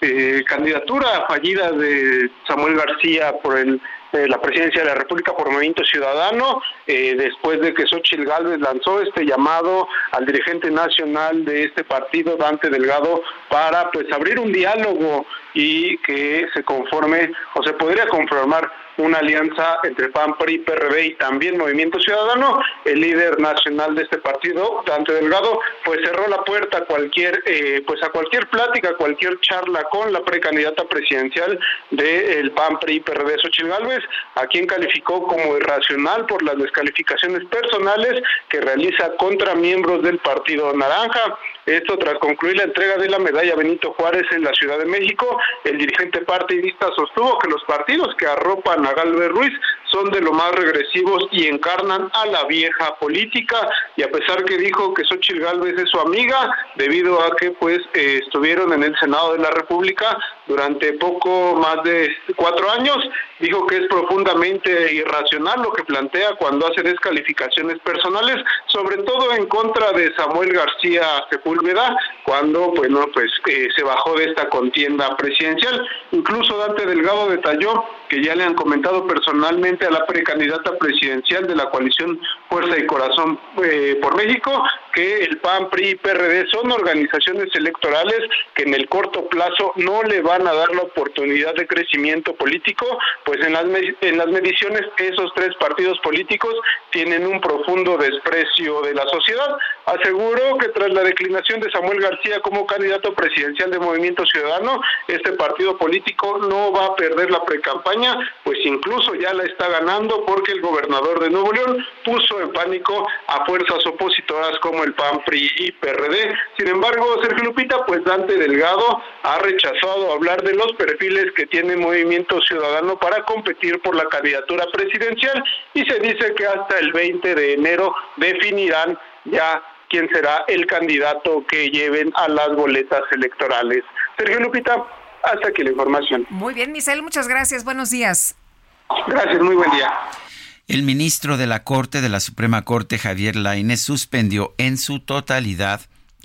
eh, candidatura fallida de Samuel García por el eh, la presidencia de la República por Movimiento Ciudadano, después de que Xochitl Gálvez lanzó este llamado al dirigente nacional de este partido, Dante Delgado, para pues abrir un diálogo y que se conforme o se podría conformar una alianza entre PAN, PRI, PRD y también Movimiento Ciudadano. El líder nacional de este partido, Dante Delgado, pues cerró la puerta a cualquier, eh, pues a cualquier plática, cualquier charla con la precandidata presidencial del PAN, PRI, PRD, Xochitl Gálvez, a quien calificó como irracional por las descalificaciones personales que realiza contra miembros del Partido Naranja. Esto tras concluir la entrega de la medalla Benito Juárez en la Ciudad de México, el dirigente partidista sostuvo que los partidos que arropan a Galvez Ruiz son de lo más regresivos y encarnan a la vieja política. Y a pesar que dijo que Xochitl Galvez es su amiga debido a que pues eh, estuvieron en el Senado de la República durante poco más de cuatro años, dijo que es profundamente irracional lo que plantea cuando hace descalificaciones personales, sobre todo en contra de Samuel García Sepúlveda, cuando bueno pues eh, se bajó de esta contienda presidencial. Incluso Dante Delgado detalló que ya le han comentado personalmente a la precandidata presidencial de la coalición Fuerza y Corazón eh, por México que el PAN, PRI y PRD son organizaciones electorales que en el corto plazo no le van a dar la oportunidad de crecimiento político, pues en las, en las mediciones esos tres partidos políticos tienen un profundo desprecio de la sociedad. Aseguró que tras la declinación de Samuel García como candidato presidencial de Movimiento Ciudadano, este partido político no va a perder la precampaña, pues incluso ya la está ganando porque el gobernador de Nuevo León puso en pánico a fuerzas opositoras como el PAN, PRI y PRD. Sin embargo, Sergio Lupita, pues Dante Delgado ha rechazado hablar de los perfiles que tiene Movimiento Ciudadano para competir por la candidatura presidencial y se dice que hasta el 20 de enero definirán ya quién será el candidato que lleven a las boletas electorales. Sergio Lupita, hasta aquí la información. Muy bien, Misael, muchas gracias. Buenos días. Gracias, muy buen día. El ministro de la Corte de la Suprema Corte, Javier Lainez, suspendió en su totalidad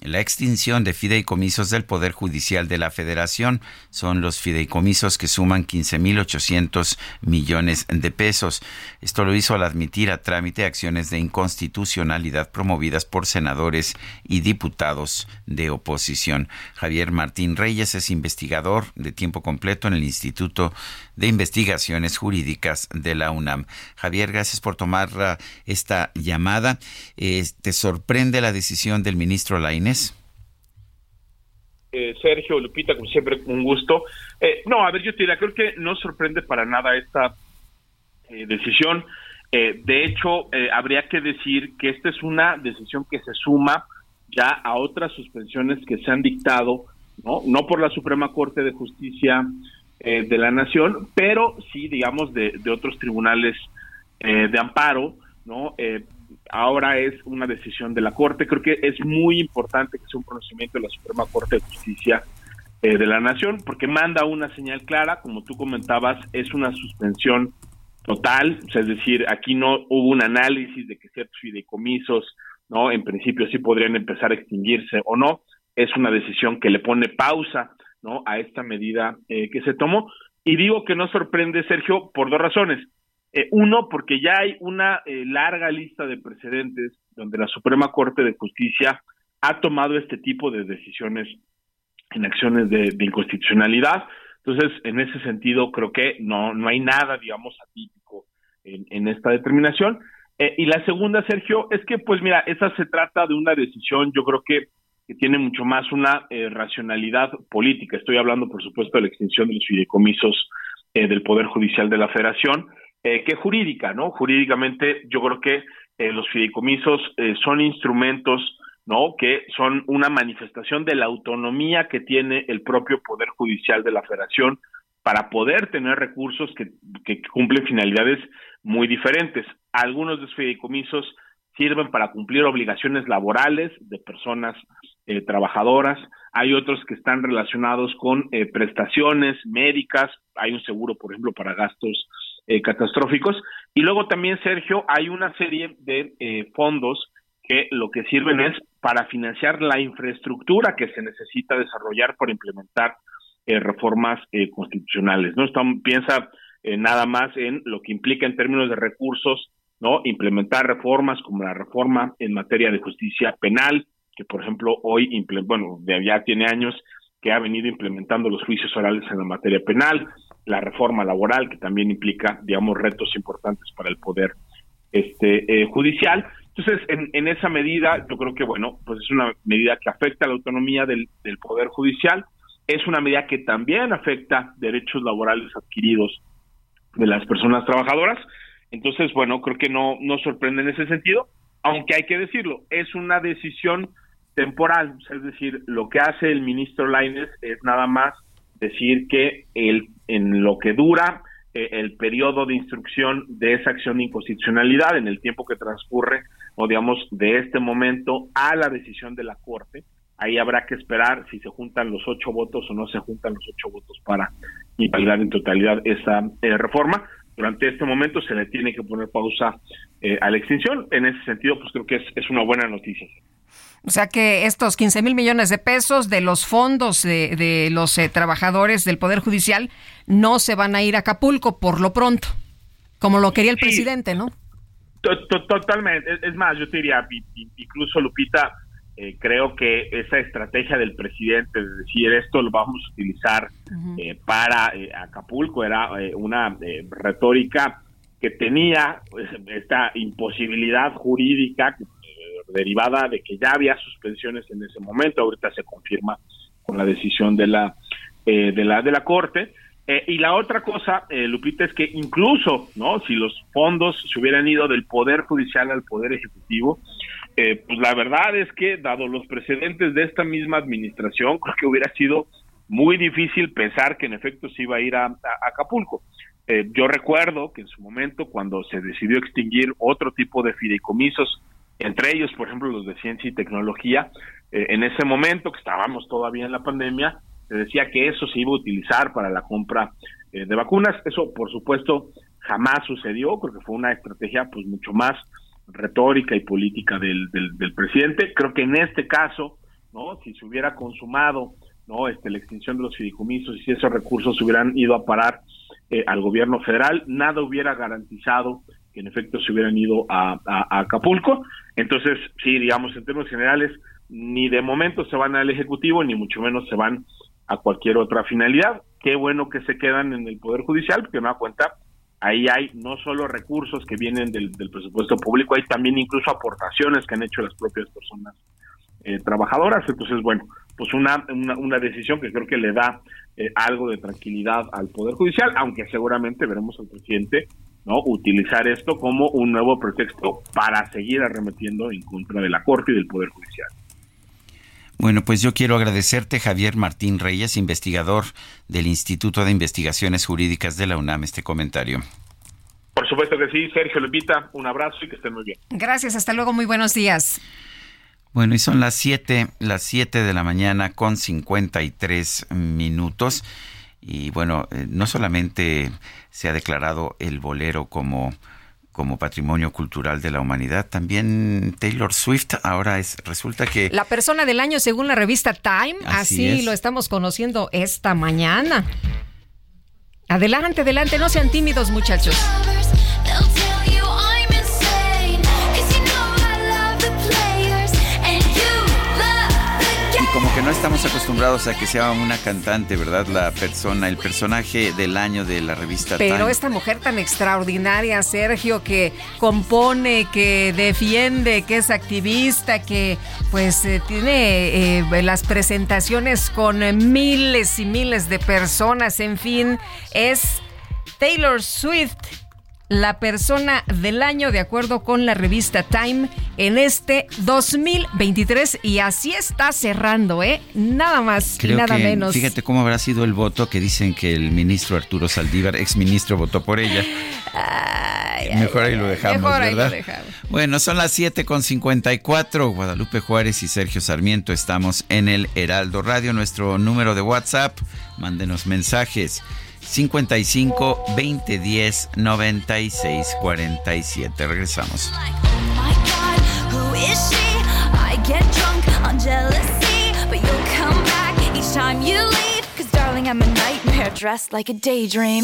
la extinción de fideicomisos del Poder Judicial de la Federación. Son los fideicomisos que suman 15.800 millones de pesos. Esto lo hizo al admitir a trámite acciones de inconstitucionalidad promovidas por senadores y diputados de oposición. Javier Martín Reyes es investigador de tiempo completo en el Instituto de Investigaciones Jurídicas de la UNAM. Javier, gracias por tomar uh, esta llamada. Eh, ¿Te sorprende la decisión del ministro Lainez? Eh, Sergio, Lupita, como siempre, un gusto. Eh, no, a ver, yo te diría, creo que no sorprende para nada esta decisión. de hecho, habría que decir que esta es una decisión que se suma ya a otras suspensiones que se han dictado, no, no por la Suprema Corte de Justicia eh, de la nación, pero sí, digamos, de, de otros tribunales eh, de amparo, ¿no? Eh, ahora es una decisión de la Corte. Creo que es muy importante que sea un conocimiento de la Suprema Corte de Justicia de la Nación, porque manda una señal clara, como tú comentabas, es una suspensión total, es decir, aquí no hubo un análisis de que ciertos fideicomisos, ¿no? En principio sí podrían empezar a extinguirse o no, es una decisión que le pone pausa ¿no? a esta medida eh, que se tomó. Y digo que no sorprende, Sergio, por dos razones. Eh, uno, porque ya hay una eh, larga lista de precedentes donde la Suprema Corte de Justicia ha tomado este tipo de decisiones en acciones de, inconstitucionalidad. Entonces, en ese sentido, creo que no, no hay nada, digamos, atípico en, en esta determinación. y la segunda, Sergio, es que, pues mira, esa se trata de una decisión, yo creo que que tiene mucho más una eh, racionalidad política. Estoy hablando, por supuesto, de la extinción de los fideicomisos eh, del Poder Judicial de la Federación, eh, que jurídica, ¿no? Jurídicamente, yo creo que los fideicomisos son instrumentos, ¿no? Que son una manifestación de la autonomía que tiene el propio Poder Judicial de la Federación para poder tener recursos que, que cumplen finalidades muy diferentes. Algunos de los fideicomisos sirven para cumplir obligaciones laborales de personas eh, trabajadoras, hay otros que están relacionados con eh, prestaciones médicas, hay un seguro, por ejemplo, para gastos eh, catastróficos, y luego también, Sergio, hay una serie de fondos que lo que sirven es para financiar la infraestructura que se necesita desarrollar para implementar reformas constitucionales. ¿no? piensa nada más en lo que implica en términos de recursos, ¿no? implementar reformas como la reforma en materia de justicia penal, que por ejemplo hoy, bueno, ya tiene años que ha venido implementando los juicios orales en la materia penal, la reforma laboral, que también implica, digamos, retos importantes para el poder este eh, judicial. Entonces, en, en, esa medida, yo creo que, bueno, pues es una medida que afecta la autonomía del, del Poder Judicial, es una medida que también afecta derechos laborales adquiridos de las personas trabajadoras. Entonces, bueno, creo que no, no sorprende en ese sentido, aunque hay que decirlo, es una decisión temporal, es decir, lo que hace el ministro Laines es nada más decir que el, en lo que dura eh, el periodo de instrucción de esa acción de inconstitucionalidad, en el tiempo que transcurre, o digamos, de este momento a la decisión de la Corte, ahí habrá que esperar si se juntan los ocho votos o no se juntan los ocho votos para invalidar en totalidad esa eh, reforma. Durante este momento se le tiene que poner pausa eh, a la extinción. En ese sentido, pues creo que es, es una buena noticia. O sea que estos 15 mil millones de pesos de los fondos de, de los eh, trabajadores del Poder Judicial no se van a ir a Acapulco por lo pronto, como lo quería el sí, presidente, ¿no? Totalmente. Es más, yo te diría, incluso Lupita, eh, creo que esa estrategia del presidente de decir esto lo vamos a utilizar uh -huh. eh, para eh, Acapulco era eh, una eh, retórica que tenía pues, esta imposibilidad jurídica derivada de que ya había suspensiones en ese momento, ahorita se confirma con la decisión de la de la de la corte y la otra cosa, Lupita, es que incluso, ¿no? Si los fondos se hubieran ido del poder judicial al poder ejecutivo, eh, pues la verdad es que, dado los precedentes de esta misma administración, [LAUGHS] creo que hubiera sido muy difícil pensar que en efecto se iba a ir a, a Acapulco. Eh, yo recuerdo que en su momento, cuando se decidió extinguir otro tipo de fideicomisos, entre ellos, por ejemplo, los de ciencia y tecnología, eh, en ese momento, que estábamos todavía en la pandemia, se decía que eso se iba a utilizar para la compra eh, de vacunas. Eso, por supuesto, jamás sucedió, creo que fue una estrategia pues mucho más retórica y política del, del, presidente. Creo que en este caso, no, si se hubiera consumado, no, este, la extinción de los fideicomisos y si esos recursos hubieran ido a parar eh, al gobierno federal, nada hubiera garantizado que en efecto se hubieran ido a, a, Acapulco. Entonces, sí, digamos, en términos generales, ni de momento se van al ejecutivo ni mucho menos se van a cualquier otra finalidad. Qué bueno que se quedan en el poder judicial, porque me da cuenta ahí hay no solo recursos que vienen del, del, presupuesto público, hay también incluso aportaciones que han hecho las propias personas eh, trabajadoras. Entonces, bueno, pues una, una, una, decisión que creo que le da eh, algo de tranquilidad al Poder Judicial, aunque seguramente veremos al presidente no utilizar esto como un nuevo pretexto para seguir arremetiendo en contra de la Corte y del Poder Judicial. Bueno, pues yo quiero agradecerte, Javier Martín Reyes, investigador del Instituto de Investigaciones Jurídicas de la UNAM, este comentario. Por supuesto que sí, Sergio Lupita, un abrazo y que estén muy bien. Gracias, hasta luego, muy buenos días. Bueno, y son las 7, las 7 de la mañana con 53 minutos. Y bueno, eh, no solamente se ha declarado el bolero como como patrimonio cultural de la humanidad. También Taylor Swift ahora es resulta que la persona del año según la revista Time, así, así lo estamos conociendo esta mañana. Adelante, adelante, no sean tímidos, muchachos. No estamos acostumbrados a que sea una cantante, ¿verdad? La persona, el personaje del año de la revista Pero Time. esta mujer tan extraordinaria, Sergio, que compone, que defiende, que es activista, que pues eh, tiene eh, las presentaciones con miles y miles de personas, en fin, es Taylor Swift la persona del año de acuerdo con la revista Time en este 2023 y así está cerrando, ¿eh? Nada más Creo nada que, menos. Fíjate cómo habrá sido el voto que dicen que el ministro Arturo Saldívar, exministro, votó por ella. Ay, mejor ay, ahí lo dejamos, mejor ¿verdad? Ahí lo dejamos. Bueno, son las 7 con 54. Guadalupe Juárez y Sergio Sarmiento estamos en el Heraldo Radio, nuestro número de WhatsApp. Mándenos mensajes. 55 20 10 96 47. Regresamos. I'm a nightmare dressed like a daydream.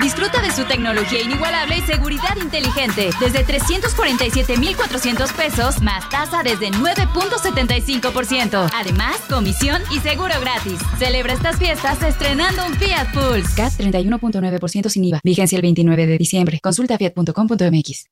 Disfruta de su tecnología inigualable y seguridad inteligente. Desde 347,400 pesos, más tasa desde 9.75%. Además, comisión y seguro gratis. Celebra estas fiestas estrenando un Fiat Pulse. CAT 31.9% sin IVA. Vigencia el 29 de diciembre. Consulta fiat.com.mx.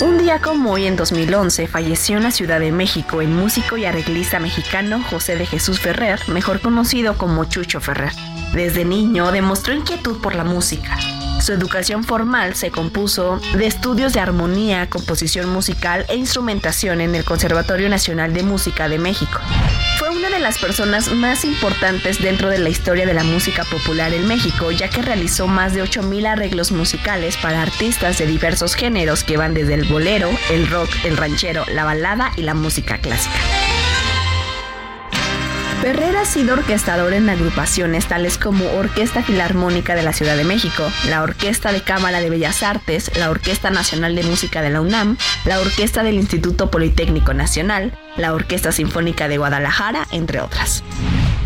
Un día como hoy en 2011 falleció en la Ciudad de México el músico y arreglista mexicano José de Jesús Ferrer, mejor conocido como Chucho Ferrer. Desde niño demostró inquietud por la música. Su educación formal se compuso de estudios de armonía, composición musical e instrumentación en el Conservatorio Nacional de Música de México. Fue una de las personas más importantes dentro de la historia de la música popular en México, ya que realizó más de 8.000 arreglos musicales para artistas de diversos géneros que van desde el bolero, el rock, el ranchero, la balada y la música clásica. Ferrer ha sido orquestador en agrupaciones tales como Orquesta Filarmónica de la Ciudad de México, la Orquesta de Cámara de Bellas Artes, la Orquesta Nacional de Música de la UNAM, la Orquesta del Instituto Politécnico Nacional, la Orquesta Sinfónica de Guadalajara, entre otras.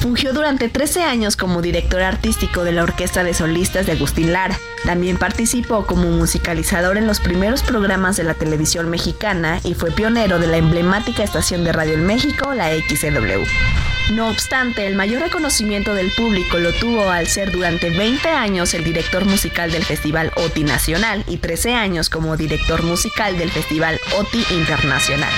Fungió durante 13 años como director artístico de la Orquesta de Solistas de Agustín Lara. También participó como musicalizador en los primeros programas de la televisión mexicana y fue pionero de la emblemática estación de radio en México, la XCW. No obstante, el mayor reconocimiento del público lo tuvo al ser durante 20 años el director musical del Festival OTI Nacional y 13 años como director musical del Festival OTI Internacional.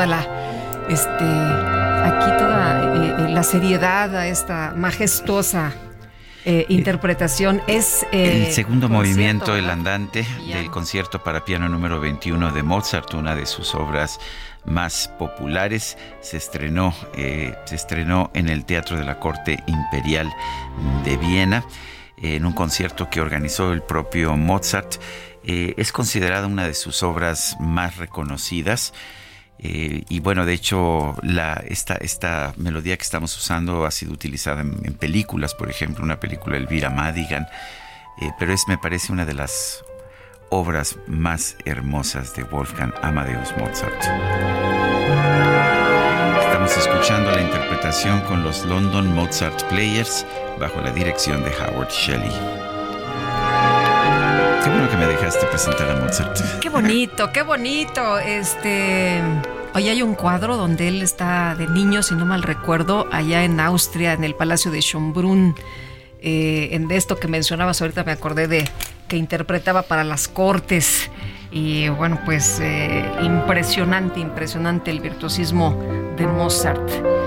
Toda la. Este. Aquí toda eh, eh, la seriedad a esta majestuosa eh, interpretación. Es. eh, El segundo movimiento, el andante del concierto para piano número 21 de Mozart, una de sus obras más populares, se estrenó, eh, se estrenó en el Teatro de la Corte Imperial de Viena, en un concierto que organizó el propio Mozart. Es considerada una de sus obras más reconocidas. Eh, y bueno, de hecho, la, esta, esta melodía que estamos usando ha sido utilizada en, películas, por ejemplo, una película Elvira Madigan, eh, pero es, me parece, una de las obras más hermosas de Wolfgang Amadeus Mozart. Estamos escuchando la interpretación con los London Mozart Players bajo la dirección de Howard Shelley. Qué bueno que me dejaste presentar a Mozart. Qué bonito, qué bonito. Este. Hoy hay un cuadro donde él está de niño, si no mal recuerdo, allá en Austria, en el Palacio de Schönbrunn. Eh, en esto que mencionabas ahorita me acordé de que interpretaba para las cortes. Y bueno, pues eh, impresionante, impresionante el virtuosismo de Mozart.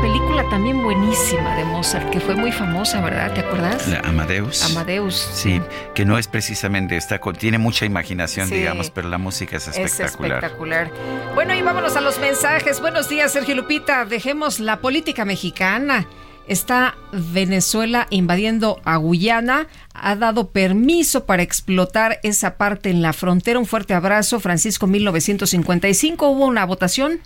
Película también buenísima de Mozart, que fue muy famosa, ¿verdad? ¿Te acuerdas? La Amadeus. Amadeus. Sí, que no es precisamente esta, tiene mucha imaginación, digamos, pero la música es espectacular. Es espectacular. Bueno, y vámonos a los mensajes. Buenos días, Sergio Lupita. Dejemos la política mexicana está Venezuela invadiendo a Guyana. Ha dado permiso para explotar esa parte en la frontera. Un fuerte abrazo, Francisco 1955. ¿Hubo una votación?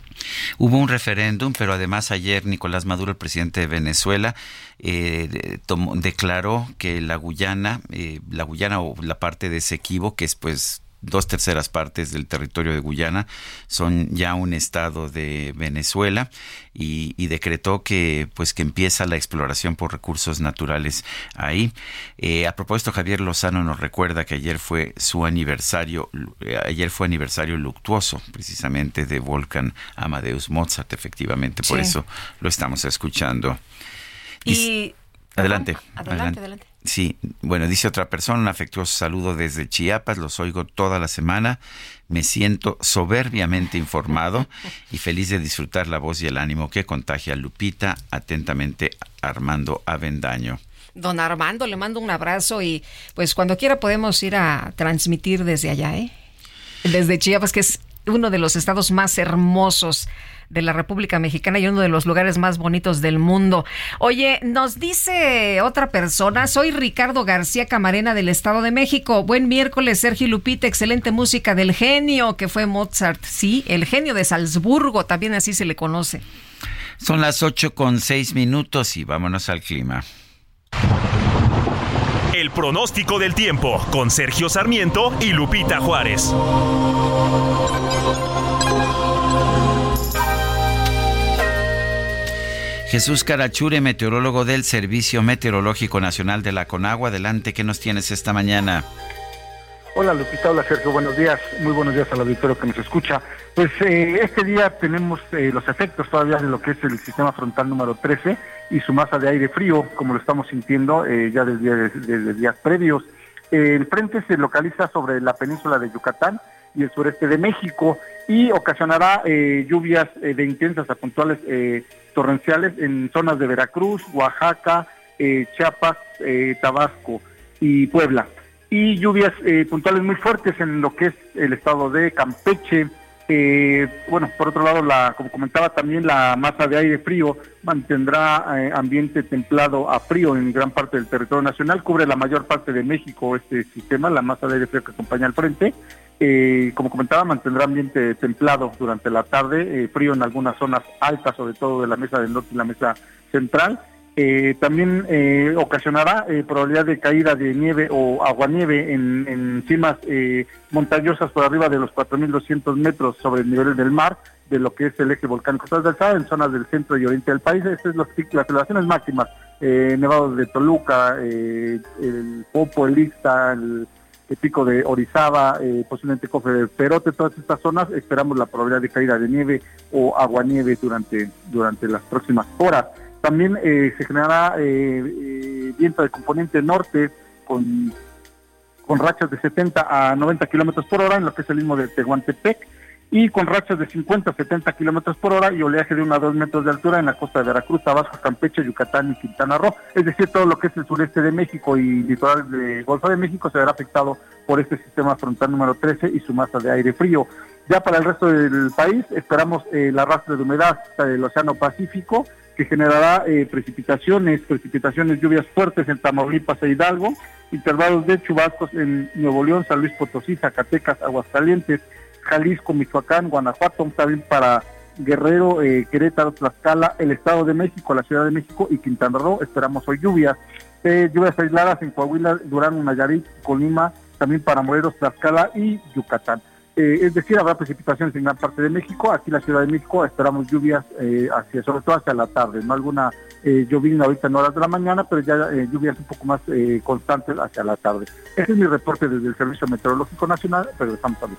Hubo un referéndum, pero además ayer Nicolás Maduro, el presidente de Venezuela, eh, declaró que la Guyana, eh, la Guyana o la parte de Esequibo, que es pues dos terceras partes del territorio de Guyana son ya un estado de Venezuela y, decretó que pues que empieza la exploración por recursos naturales ahí. Eh, a propósito, Javier Lozano nos recuerda que ayer fue su aniversario, eh, ayer fue aniversario luctuoso precisamente de Volcan Amadeus Mozart, efectivamente, por eso lo estamos escuchando. Y, adelante, adelante. adelante. Sí, bueno, dice otra persona, un afectuoso saludo desde Chiapas, los oigo toda la semana, me siento soberbiamente informado y feliz de disfrutar la voz y el ánimo que contagia Lupita, atentamente Armando Avendaño. Don Armando, le mando un abrazo y pues cuando quiera podemos ir a transmitir desde allá, ¿eh? Desde Chiapas, que es uno de los estados más hermosos de la República Mexicana y uno de los lugares más bonitos del mundo. Oye, nos dice otra persona, soy Ricardo García Camarena del Estado de México. Buen miércoles, Sergio Lupita, excelente música del genio que fue Mozart. Sí, el genio de Salzburgo, también así se le conoce. Son las ocho con seis minutos y vámonos al clima. El pronóstico del tiempo con Sergio Sarmiento y Lupita Juárez. Jesús Carachure, meteorólogo del Servicio Meteorológico Nacional de la Conagua. Adelante, ¿qué nos tienes esta mañana? Hola Lupita, hola Sergio, buenos días, muy buenos días al auditorio que nos escucha. Pues eh, este día tenemos eh, los efectos todavía de lo que es el sistema frontal número 13 y su masa de aire frío, como lo estamos sintiendo eh, ya desde, desde, días previos. el frente se localiza sobre la península de Yucatán y el sureste de México y ocasionará lluvias de intensas a puntuales torrenciales en zonas de Veracruz, Oaxaca, eh, Chiapas, eh, Tabasco y Puebla. Y lluvias eh, puntuales muy fuertes en lo que es el estado de Campeche. bueno, por otro lado, la, como comentaba también, la masa de aire frío mantendrá ambiente templado a frío en gran parte del territorio nacional. Cubre la mayor parte de México este sistema, la masa de aire frío que acompaña al frente. Eh, como comentaba, mantendrá ambiente templado durante la tarde, eh, frío en algunas zonas altas, sobre todo de la mesa del norte y la mesa central. Eh, también ocasionará probabilidad de caída de nieve o aguanieve en, en cimas montañosas por arriba de los 4.200 metros sobre el nivel del mar, de lo que es el eje volcánico transversal en zonas del centro y oriente del país. Estas son las elevaciones máximas, nevados de Toluca, el Popo, el Ixta, el pico de Orizaba, eh, posiblemente Cofre de Perote, todas estas zonas, esperamos la probabilidad de caída de nieve o aguanieve durante, durante las próximas horas. También eh, se generará eh, viento de componente norte con, con rachas de 70 a 90 kilómetros por hora en lo que es el mismo de Tehuantepec y con rachas de 50 a 70 kilómetros por hora y oleaje de 1 a 2 metros de altura en la costa de Veracruz, Tabasco, Campeche, Yucatán y Quintana Roo. Es decir, todo lo que es el sureste de México y litoral de Golfo de México se verá afectado por este sistema frontal número 13 y su masa de aire frío. Ya para el resto del país esperamos eh, el arrastre de humedad del Océano Pacífico que generará eh, precipitaciones, precipitaciones, lluvias fuertes en Tamaulipas e Hidalgo, intervalos de chubascos en Nuevo León, San Luis Potosí, Zacatecas, Aguascalientes, Jalisco, Michoacán, Guanajuato, también para Guerrero, eh, Querétaro, Tlaxcala, el Estado de México, la Ciudad de México y Quintana Roo. Esperamos hoy lluvias. Eh, lluvias aisladas en Coahuila, Durango, Nayarit, Colima, también para Morelos, Tlaxcala y Yucatán. Eh, es decir, habrá precipitaciones en gran parte de México. Aquí la Ciudad de México esperamos lluvias, hacia, sobre todo hacia la tarde. No alguna llovina ahorita en horas de la mañana, pero ya lluvias un poco más constantes hacia la tarde. Ese es mi reporte desde el Servicio Meteorológico Nacional, pero estamos a los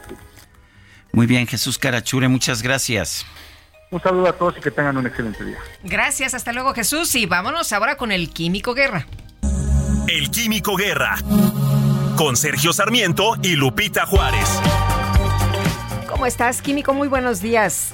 muy bien, Jesús Carachure, muchas gracias. Un saludo a todos y que tengan un excelente día. Gracias, hasta luego Jesús y vámonos ahora con el Químico Guerra. El Químico Guerra, con Sergio Sarmiento y Lupita Juárez. ¿Cómo estás, Químico? Muy buenos días.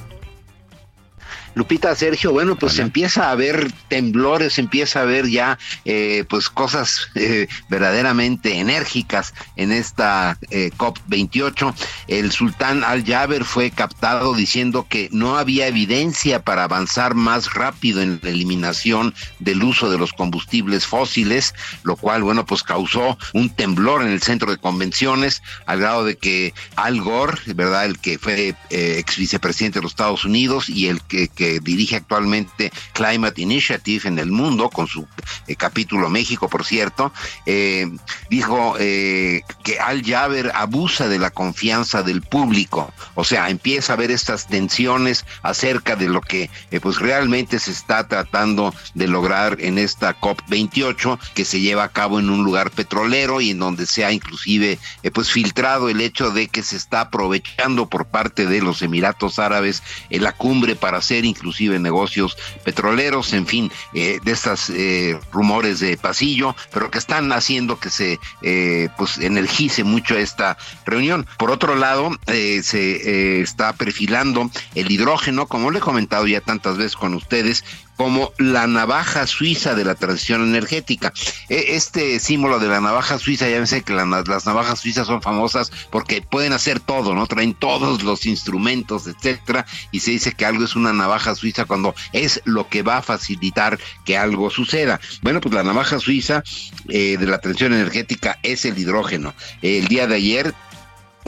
Lupita, Sergio, bueno, pues empieza a haber temblores, empieza a haber ya eh, pues cosas eh, verdaderamente enérgicas en esta eh, COP28. El sultán Al-Jaber fue captado diciendo que no había evidencia para avanzar más rápido en la eliminación del uso de los combustibles fósiles, lo cual, bueno, pues causó un temblor en el centro de convenciones, al grado de que Al Gore, ¿verdad? El que fue ex vicepresidente de los Estados Unidos y el que que dirige actualmente Climate Initiative en el mundo, con su eh, capítulo México, por cierto, eh, dijo eh, que Al Jaber abusa de la confianza del público, o sea, empieza a haber estas tensiones acerca de lo que pues realmente se está tratando de lograr en esta COP28 que se lleva a cabo en un lugar petrolero y en donde se ha inclusive pues filtrado el hecho de que se está aprovechando por parte de los Emiratos Árabes en la cumbre para hacer inclusive negocios petroleros, en fin, eh, de estas eh, rumores de pasillo, pero que están haciendo que se eh, pues energice mucho esta reunión. Por otro lado, se está perfilando el hidrógeno, como le he comentado ya tantas veces con ustedes, como la navaja suiza de la transición energética. E, este símbolo de la navaja suiza, ya sé que las navajas suizas son famosas porque pueden hacer todo, ¿no? Traen todos los instrumentos, etcétera, y se dice que algo es una navaja suiza cuando es lo que va a facilitar que algo suceda. Bueno, pues la navaja suiza eh, de la transición energética es el hidrógeno. El día de ayer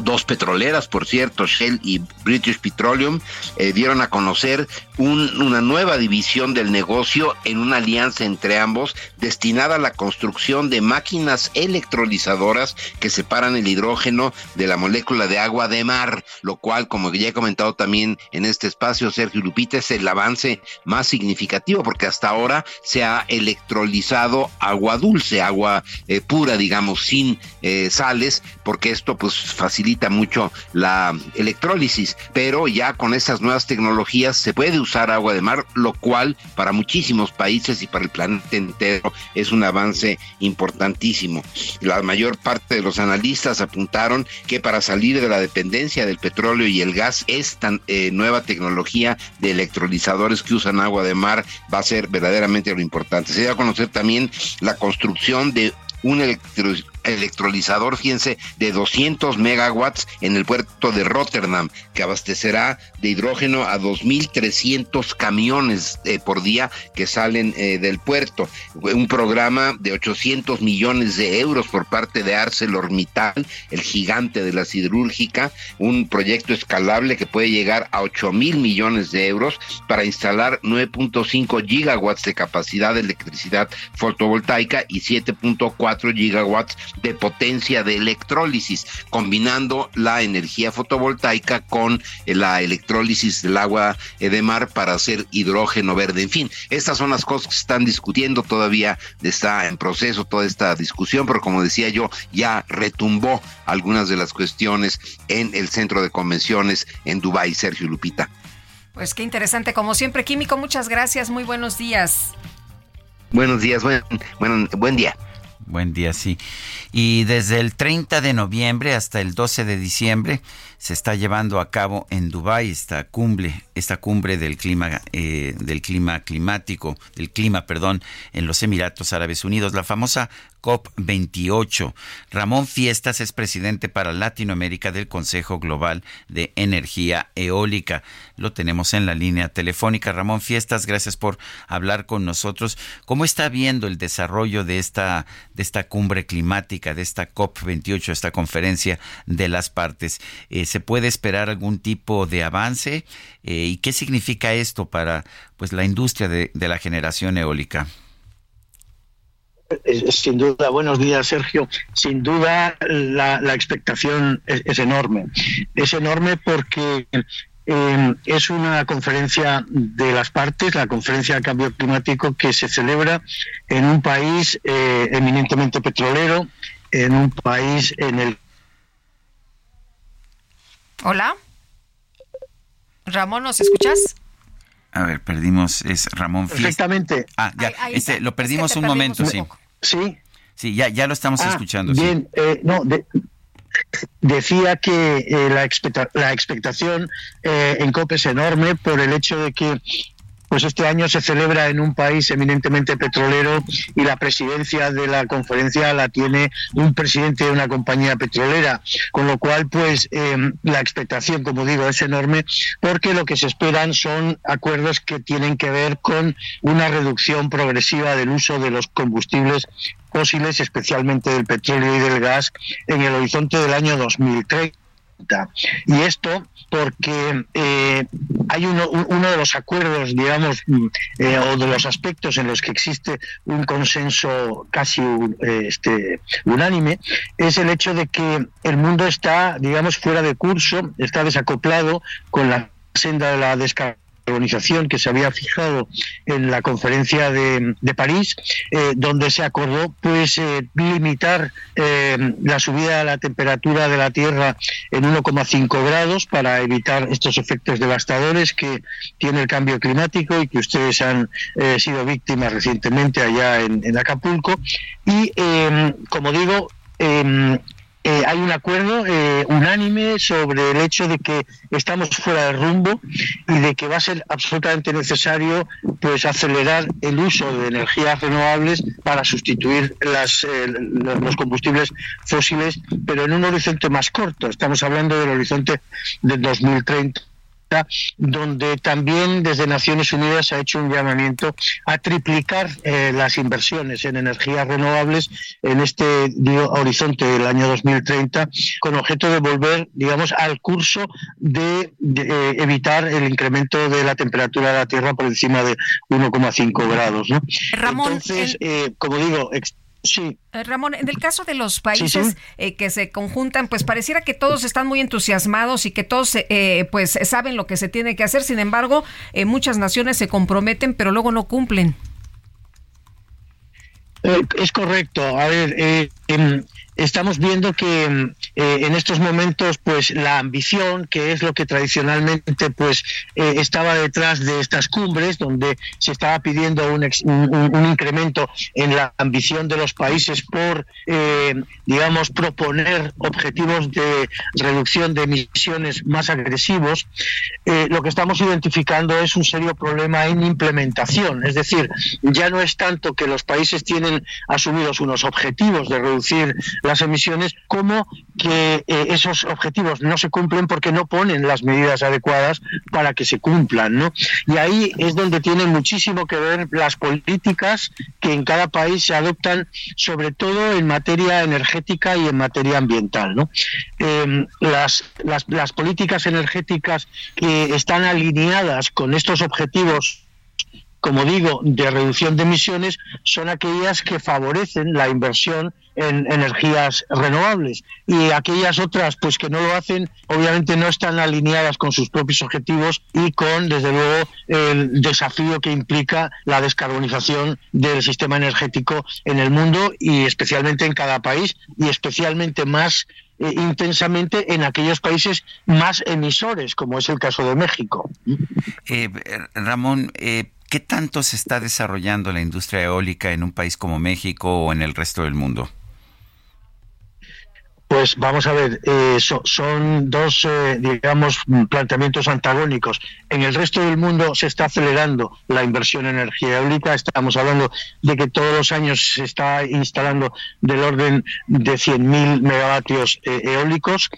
Dos petroleras, por cierto, Shell y British Petroleum, eh, dieron a conocer una nueva división del negocio en una alianza entre ambos destinada a la construcción de máquinas electrolizadoras que separan el hidrógeno de la molécula de agua de mar, lo cual, como ya he comentado también en este espacio, Sergio Lupita, es el avance más significativo porque hasta ahora se ha electrolizado agua dulce, agua eh, pura, digamos, sin eh, sales, porque esto pues facilita mucho la electrólisis, pero ya con estas nuevas tecnologías se puede usar agua de mar, lo cual para muchísimos países y para el planeta entero es un avance importantísimo. La mayor parte de los analistas apuntaron que para salir de la dependencia del petróleo y el gas, esta eh, nueva tecnología de electrolizadores que usan agua de mar va a ser verdaderamente lo importante. Se dio a conocer también la construcción de un electro, electrolizador, fíjense, de 200 megawatts en el puerto de Rotterdam, que abastecerá de hidrógeno a 2.300 camiones eh, por día que salen eh, del puerto. Un programa de 800 millones de euros por parte de ArcelorMittal, el gigante de la siderúrgica, un proyecto escalable que puede llegar a 8 mil millones de euros para instalar 9.5 gigawatts de capacidad de electricidad fotovoltaica y 7.4 gigawatts de potencia de electrólisis, combinando la energía fotovoltaica con la electrólisis del agua de mar para hacer hidrógeno verde. En fin, estas son las cosas que se están discutiendo, todavía está en proceso toda esta discusión, pero como decía yo, ya retumbó algunas de las cuestiones en el centro de convenciones en Dubái, Sergio Lupita. Pues qué interesante, como siempre, Químico, muchas gracias, muy buenos días. Buenos días, buen, buen, buen día. Buen día, sí. Y desde el 30 de noviembre hasta el 12 de diciembre se está llevando a cabo en Dubái esta cumbre, esta cumbre del clima, eh, del clima climático, del clima, perdón, en los Emiratos Árabes Unidos, la famosa COP28. Ramón Fiestas es presidente para Latinoamérica del Consejo Global de Energía Eólica. Lo tenemos en la línea telefónica. Ramón Fiestas, gracias por hablar con nosotros. ¿Cómo está viendo el desarrollo de esta, de esta cumbre climática, de esta COP28, esta conferencia de las partes? Eh, ¿Se puede esperar algún tipo de avance? Eh, ¿Y qué significa esto para pues, la industria de la generación eólica? sin duda, buenos días Sergio, sin duda la, expectación es, enorme. Es enorme porque eh, es una conferencia de las partes, la conferencia de cambio climático que se celebra en un país eh, eminentemente petrolero, en un país en el... Hola. Ramón, ¿nos escuchas? A ver, perdimos, es Ramón Perfectamente. Ah, ya, este, lo perdimos un momento, sí. Sí. Sí, ya, ya lo estamos ah, escuchando. Bien, eh, no, decía que eh, la, la expectación eh, en COP es enorme por el hecho de que pues este año se celebra en un país eminentemente petrolero y la presidencia de la conferencia la tiene un presidente de una compañía petrolera, con lo cual pues em, la expectación, como digo, es enorme porque lo que se esperan son acuerdos que tienen que ver con una reducción progresiva del uso de los combustibles fósiles, especialmente del petróleo y del gas, en el horizonte del año 2030. Y esto porque eh, hay uno, uno, de los acuerdos, digamos, mm, eh, o de los aspectos en los que existe un consenso casi eh, este, unánime, es el hecho de que el mundo está, digamos, fuera de curso, está desacoplado con la senda de la descarga organización que se había fijado en la conferencia de, París, eh, donde se acordó pues eh, limitar eh, la subida de la temperatura de la Tierra en 1,5 grados para evitar estos efectos devastadores que tiene el cambio climático y que ustedes han sido víctimas recientemente allá en, en Acapulco. Y como digo, eh, hay un acuerdo eh, unánime sobre el hecho de que estamos fuera de rumbo y de que va a ser absolutamente necesario pues acelerar el uso de energías renovables para sustituir las, eh, los combustibles fósiles, pero en un horizonte más corto. Estamos hablando del horizonte del 2030 donde también desde Naciones Unidas se ha hecho un llamamiento a triplicar eh, las inversiones en energías renovables en este horizonte del año 2030, con objeto de volver, digamos, al curso de, eh, evitar el incremento de la temperatura de la Tierra por encima de 1,5 grados. Ramón, Entonces, eh, como digo, Sí. Eh, Ramón, en el caso de los países eh, que se conjuntan, pues pareciera que todos están muy entusiasmados y que todos eh, pues saben lo que se tiene que hacer. Sin embargo, muchas naciones se comprometen, pero luego no cumplen. es correcto. A ver, estamos viendo que eh, en estos momentos pues la ambición que es lo que tradicionalmente pues eh, estaba detrás de estas cumbres donde se estaba pidiendo un, un, incremento en la ambición de los países por eh, digamos proponer objetivos de reducción de emisiones más agresivos lo que estamos identificando es un serio problema en implementación. Es decir ya no es tanto que los países tienen asumidos unos objetivos de reducir las emisiones como que eh, esos objetivos no se cumplen porque no ponen las medidas adecuadas para que se cumplan, ¿no? Y ahí es donde tiene muchísimo que ver las políticas que en cada país se adoptan, sobre todo en materia energética y en materia ambiental, ¿no? Em, las, las, las políticas energéticas que están alineadas con estos objetivos como digo, de reducción de emisiones son aquellas que favorecen la inversión en energías renovables y aquellas otras pues que no lo hacen obviamente no están alineadas con sus propios objetivos y con desde luego el desafío que implica la descarbonización del sistema energético en el mundo y especialmente en cada país y especialmente más eh, intensamente en aquellos países más emisores como es el caso de México. Eh, Ramón, eh, ¿Qué tanto se está desarrollando la industria eólica en un país como México o en el resto del mundo? Pues vamos a ver, eh, son dos, eh, digamos, planteamientos antagónicos. En el resto del mundo se está acelerando la inversión en energía eólica. Estamos hablando de que todos los años se está instalando del orden de 100.000 megavatios eh, eólicos.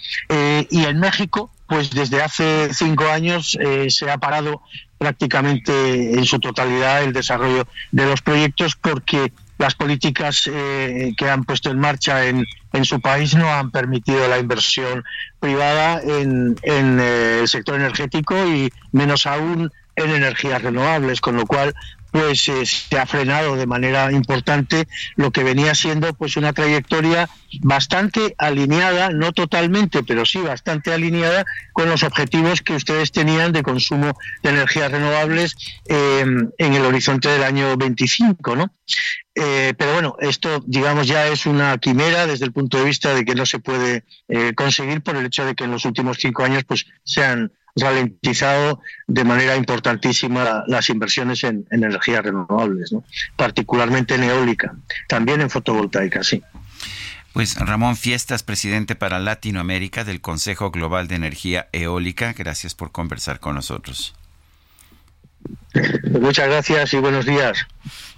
y en México, pues desde hace cinco años se ha parado prácticamente en su totalidad el desarrollo de los proyectos porque las políticas eh, que han puesto en marcha en, en, su país no han permitido la inversión privada en, en eh, el sector energético y menos aún en energías renovables, con lo cual pues eh, se ha frenado de manera importante lo que venía siendo pues una trayectoria bastante alineada, no totalmente, pero sí bastante alineada con los objetivos que ustedes tenían de consumo de energías renovables em, en el horizonte del año 25, ¿no? Eh, pero bueno, esto digamos ya es una quimera desde el punto de vista de que no se puede eh, conseguir por el hecho de que en los últimos cinco años pues se han ralentizado de manera importantísima las inversiones en, energías renovables, ¿no? particularmente en eólica, también en fotovoltaica, sí. Pues Ramón Fiestas, presidente para Latinoamérica del Consejo Global de Energía Eólica, gracias por conversar con nosotros. Muchas gracias y buenos días.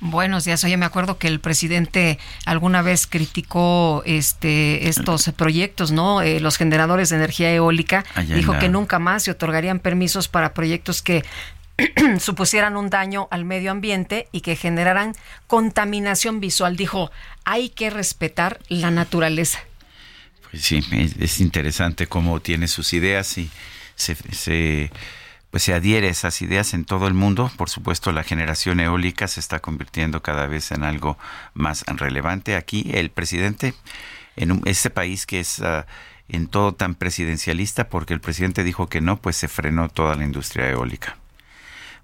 Buenos días. Oye, me acuerdo que el presidente alguna vez criticó este estos proyectos, ¿no? Eh, los generadores de energía eólica. Dijo que nunca más se otorgarían permisos para proyectos que [CLEARS THROAT] supusieran un daño al medio ambiente y que generaran contaminación visual. Dijo, hay que respetar la naturaleza. Pues sí, es interesante cómo tiene sus ideas y se, se pues se adhiere a esas ideas en todo el mundo. Por supuesto, la generación eólica se está convirtiendo cada vez en algo más relevante. Aquí el presidente, en este país que es ah, en todo tan presidencialista, porque el presidente dijo que no, pues se frenó toda la industria eólica.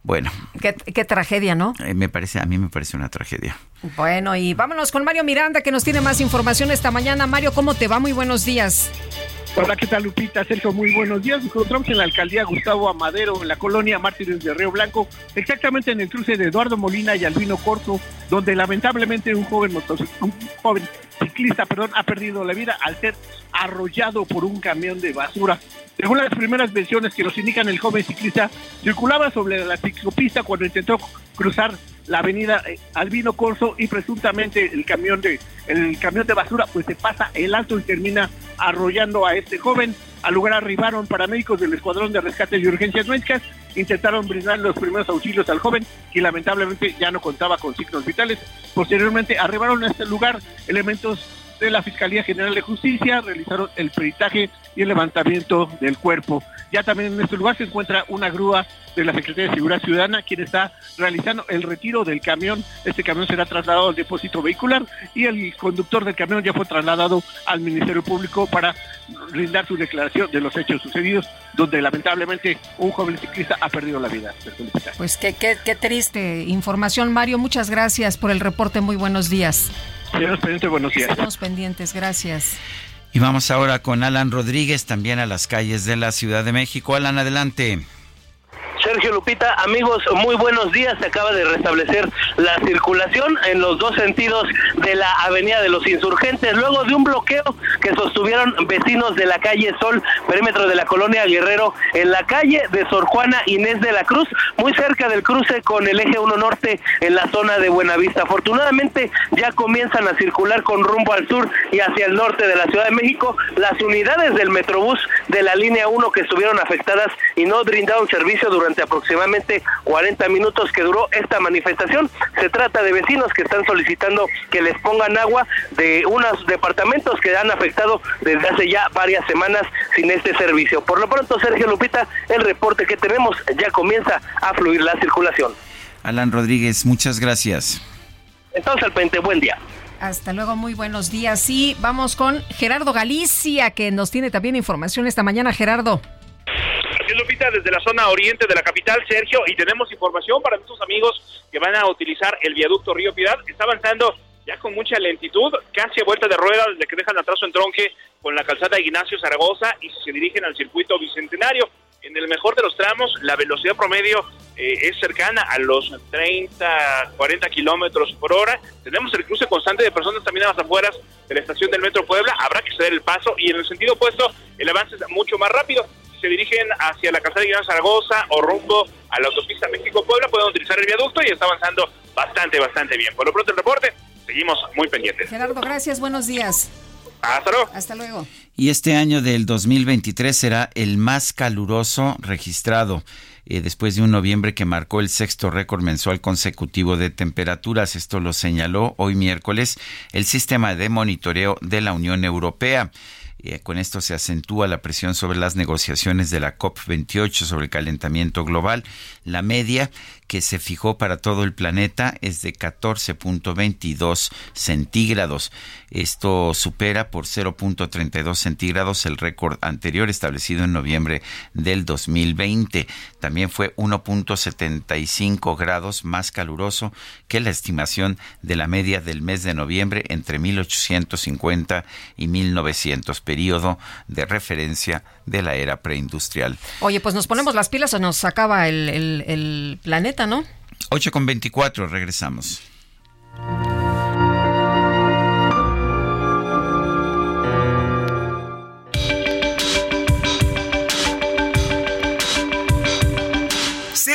Bueno. Qué, qué tragedia, ¿no? Eh, me parece, a mí me parece una tragedia. Bueno, y vámonos con Mario Miranda, que nos tiene más información esta mañana. Mario, ¿cómo te va? Muy buenos días. Hola, ¿qué tal Lupita? Sergio, muy buenos días. Nos encontramos en la alcaldía Gustavo Amadero, en la colonia Mártires de Río Blanco, exactamente en el cruce de Eduardo Molina y Albino Corso, donde lamentablemente un joven, un joven ciclista perdón, ha perdido la vida al ser arrollado por un camión de basura. Según las primeras versiones que nos indican, el joven ciclista circulaba sobre la ciclopista cuando intentó cruzar la avenida eh, Albino Corso y presuntamente el camión de el camión de basura pues se pasa el alto y termina arrollando a este joven. Al lugar arribaron paramédicos del Escuadrón de Rescate y Urgencias Médicas, intentaron brindar los primeros auxilios al joven, y lamentablemente ya no contaba con signos vitales. Posteriormente arribaron a este lugar elementos de la Fiscalía General de Justicia, realizaron el peritaje y el levantamiento del cuerpo. Ya también en este lugar se encuentra una grúa de la Secretaría de Seguridad Ciudadana, quien está realizando el retiro del camión. Este camión será trasladado al depósito vehicular y el conductor del camión ya fue trasladado al Ministerio Público para brindar su declaración de los hechos sucedidos, donde lamentablemente un joven ciclista ha perdido la vida. Pues qué, qué, qué triste información, Mario. Muchas gracias por el reporte. Muy buenos días. Estamos pendientes, buenos días. Estamos pendientes, gracias. Y vamos ahora con Alan Rodríguez, también a las calles de la Ciudad de México. Alan, adelante. Sergio Lupita, amigos, muy buenos días. Se acaba de restablecer la circulación en los dos sentidos de la Avenida de los Insurgentes, luego de un bloqueo que sostuvieron vecinos de la calle Sol, perímetro de la colonia Guerrero, en la calle de Sor Juana Inés de la Cruz, muy cerca del cruce con el eje 1 Norte en la zona de Buenavista. Afortunadamente ya comienzan a circular con rumbo al sur y hacia el norte de la Ciudad de México las unidades del Metrobús de la línea 1 que estuvieron afectadas y no brindaron servicio durante aproximadamente 40 minutos que duró esta manifestación. Se trata de vecinos que están solicitando que les pongan agua de unos departamentos que han afectado desde hace ya varias semanas sin este servicio. Por lo pronto, Sergio Lupita, el reporte que tenemos ya comienza a fluir la circulación. Alan Rodríguez, muchas gracias. Entonces, al pente, buen día. Hasta luego, muy buenos días. Y vamos con Gerardo Galicia, que nos tiene también información esta mañana. Gerardo. Lupita, desde la zona oriente de la capital, Sergio, y tenemos información para nuestros amigos que van a utilizar el viaducto Río Piedad. Está avanzando ya con mucha lentitud, casi a vuelta de rueda, desde que dejan atrás en tronque con la calzada Ignacio Zaragoza y se dirigen al circuito bicentenario. En el mejor de los tramos, la velocidad promedio eh, es cercana a los 30, 40 kilómetros por hora. Tenemos el cruce constante de personas también a las afueras de la estación del Metro Puebla. Habrá que ceder el paso y en el sentido opuesto, el avance es mucho más rápido se dirigen hacia la calzada de Gran Zaragoza o rumbo a la autopista México-Puebla pueden utilizar el viaducto y está avanzando bastante, bastante bien. Por lo pronto el reporte, seguimos muy pendientes. Gerardo, gracias, buenos días. Hasta luego. Hasta luego. Y este año del 2023 será el más caluroso registrado. Eh, después de un noviembre que marcó el sexto récord mensual consecutivo de temperaturas. Esto lo señaló hoy miércoles el sistema de monitoreo de la Unión Europea. Eh, con esto se acentúa la presión sobre las negociaciones de la COP28 sobre el calentamiento global. La media que se fijó para todo el planeta es de 14.22 centígrados. Esto supera por 0.32 centígrados el récord anterior establecido en noviembre del 2020. También fue 1.75 grados más caluroso que la estimación de la media del mes de noviembre entre 1850 y 1900, periodo de referencia de la era preindustrial. Oye, pues nos ponemos las pilas o nos acaba el, el planeta, ¿no? 8 con 24, regresamos.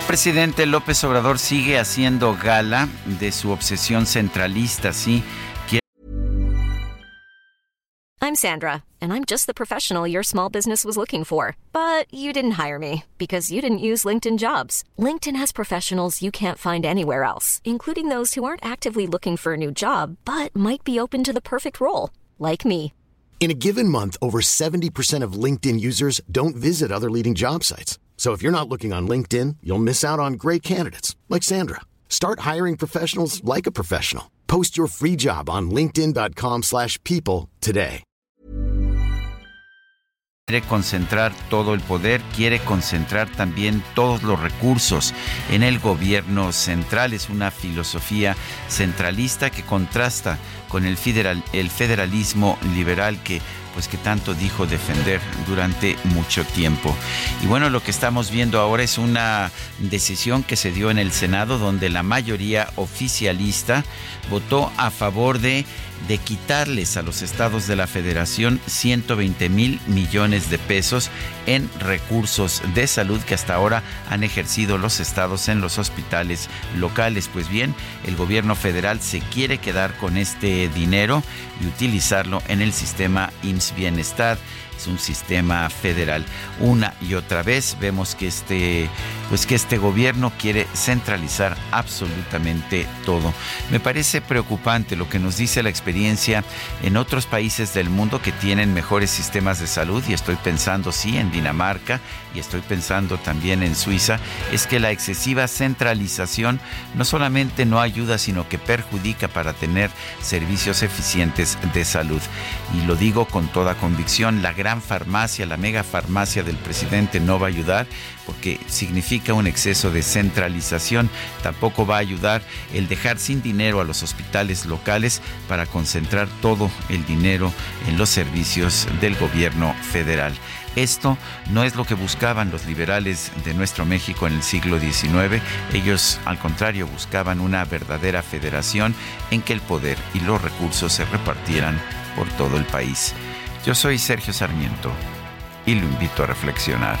El presidente López Obrador sigue haciendo gala de su obsesión centralista, sí. I'm Sandra, and I'm just the professional your small business was looking for. But you didn't hire me because you didn't use LinkedIn jobs. LinkedIn has professionals you can't find anywhere else, including those who aren't actively looking for a new job but might be open to the perfect role, like me. In a given month, over 70% of LinkedIn users don't visit other leading job sites. So if you're not looking on LinkedIn, you'll miss out on great candidates like Sandra. Start hiring professionals like a professional. Post your free job on linkedin.com/people today. Quiere concentrar todo el poder, quiere concentrar también todos los recursos en el gobierno central. Es una filosofía centralista que contrasta con el, federal, el federalismo liberal que pues que tanto dijo defender durante mucho tiempo. Y bueno, lo que estamos viendo ahora es una decisión que se dio en el Senado donde la mayoría oficialista votó a favor de de quitarles a los estados de la federación 120 mil millones de pesos en recursos de salud que hasta ahora han ejercido los estados en los hospitales locales. Pues bien, el gobierno federal se quiere quedar con este dinero y utilizarlo en el sistema IMSS Bienestar es un sistema federal. Una y otra vez vemos que este, pues que este gobierno quiere centralizar absolutamente todo. Me parece preocupante lo que nos dice la experiencia en otros países del mundo que tienen mejores sistemas de salud y estoy pensando sí en Dinamarca y estoy pensando también en Suiza, es que la excesiva centralización no solamente no ayuda, sino que perjudica para tener servicios eficientes de salud. Y lo digo con toda convicción, la gran farmacia, la mega farmacia del presidente no va a ayudar porque significa un exceso de centralización. Tampoco va a ayudar el dejar sin dinero a los hospitales locales para concentrar todo el dinero en los servicios del gobierno federal. Esto no es lo que buscaban los liberales de nuestro México en el siglo XIX. Ellos, al contrario, buscaban una verdadera federación en que el poder y los recursos se repartieran por todo el país. Yo soy Sergio Sarmiento y lo invito a reflexionar.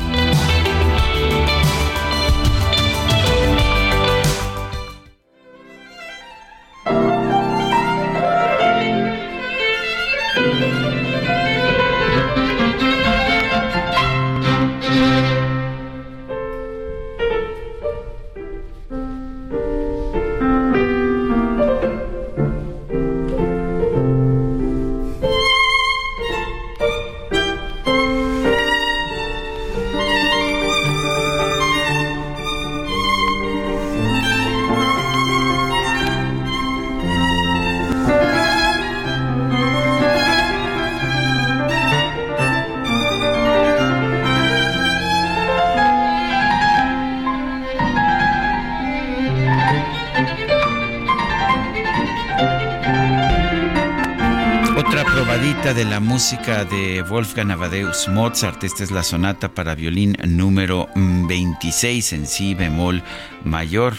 Música de Wolfgang Amadeus Mozart. Esta es la sonata para violín número 26 en si bemol mayor.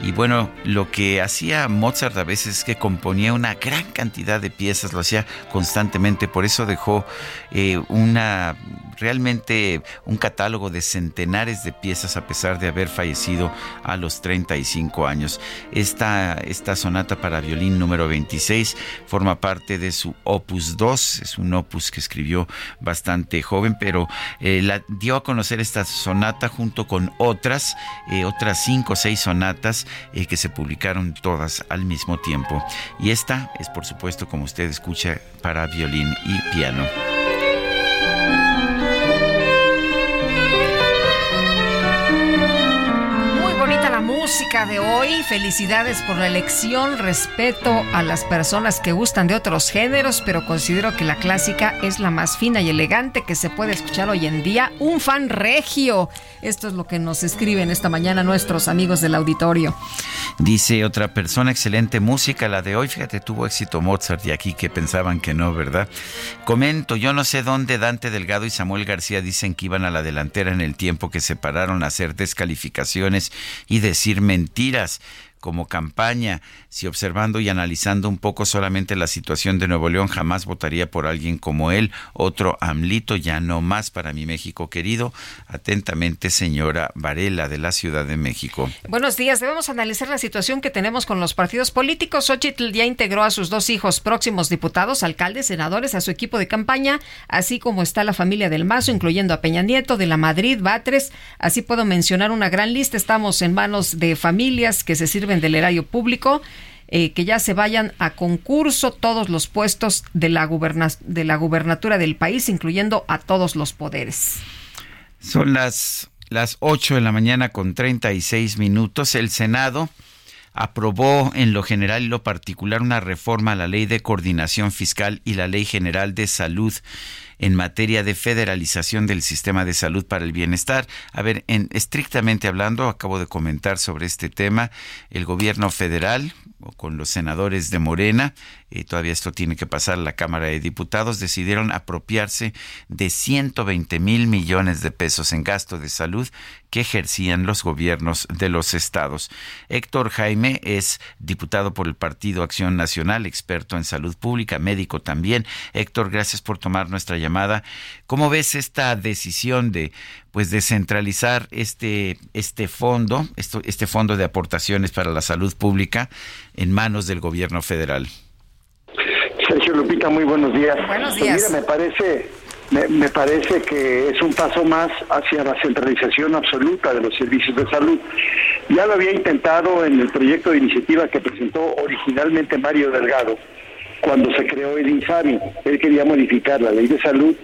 Y bueno, lo que hacía Mozart a veces es que componía una gran cantidad de piezas, lo hacía constantemente, por eso dejó eh, una realmente un catálogo de centenares de piezas a pesar de haber fallecido a los 35 años. Esta, esta sonata para violín número 26 forma parte de su opus 2, es un opus que escribió bastante joven, pero eh, la dio a conocer esta sonata junto con otras, eh, otras cinco o seis sonatas eh, que se publicaron todas al mismo tiempo. Y esta es por supuesto, como usted escucha, para violín y piano. De hoy. Felicidades por la elección. Respeto a las personas que gustan de otros géneros, pero considero que la clásica es la más fina y elegante que se puede escuchar hoy en día. Un fan regio. Esto es lo que nos escriben esta mañana nuestros amigos del auditorio. Dice otra persona, excelente música la de hoy. Fíjate, tuvo éxito Mozart y aquí que pensaban que no, ¿verdad? Comento, yo no sé dónde Dante Delgado y Samuel García dicen que iban a la delantera en el tiempo que se pararon a hacer descalificaciones y decir mentiras mentiras como campaña, si observando y analizando un poco solamente la situación de Nuevo León, jamás votaría por alguien como él, otro AMLito, ya no más para mi México querido. Atentamente, señora Varela de la Ciudad de México. Buenos días, debemos analizar la situación que tenemos con los partidos políticos. Xochitl ya integró a sus dos hijos próximos diputados, alcaldes, senadores, a su equipo de campaña, así como está la familia del Mazo, incluyendo a Peña Nieto, de la Madrid, Batres. Así puedo mencionar una gran lista. Estamos en manos de familias que se sirven del erario público. Eh, que ya se vayan a concurso todos los puestos de la, de la gubernatura del país, incluyendo a todos los poderes. Son las, las 8 de la mañana con 36 minutos. El Senado aprobó en lo general y lo particular una reforma a la ley de coordinación fiscal y la ley general de salud en materia de federalización del sistema de salud para el bienestar. A ver, en, estrictamente hablando, acabo de comentar sobre este tema, el gobierno federal, con los senadores de Morena, y todavía esto tiene que pasar a la Cámara de Diputados, decidieron apropiarse de 120 mil millones de pesos en gasto de salud que ejercían los gobiernos de los estados. Héctor Jaime es diputado por el Partido Acción Nacional, experto en salud pública, médico también. Héctor, gracias por tomar nuestra llamada. ¿Cómo ves esta decisión de pues descentralizar este este fondo, esto, este fondo de aportaciones para la salud pública en manos del gobierno federal? Sergio Lupita, muy buenos días. Buenos Pues días. mira, me parece, me, me parece que es un paso más hacia la centralización absoluta de los servicios de salud. Ya lo había intentado en el proyecto de iniciativa que presentó originalmente Mario Delgado cuando se creó el INSABI. Él quería modificar la ley de salud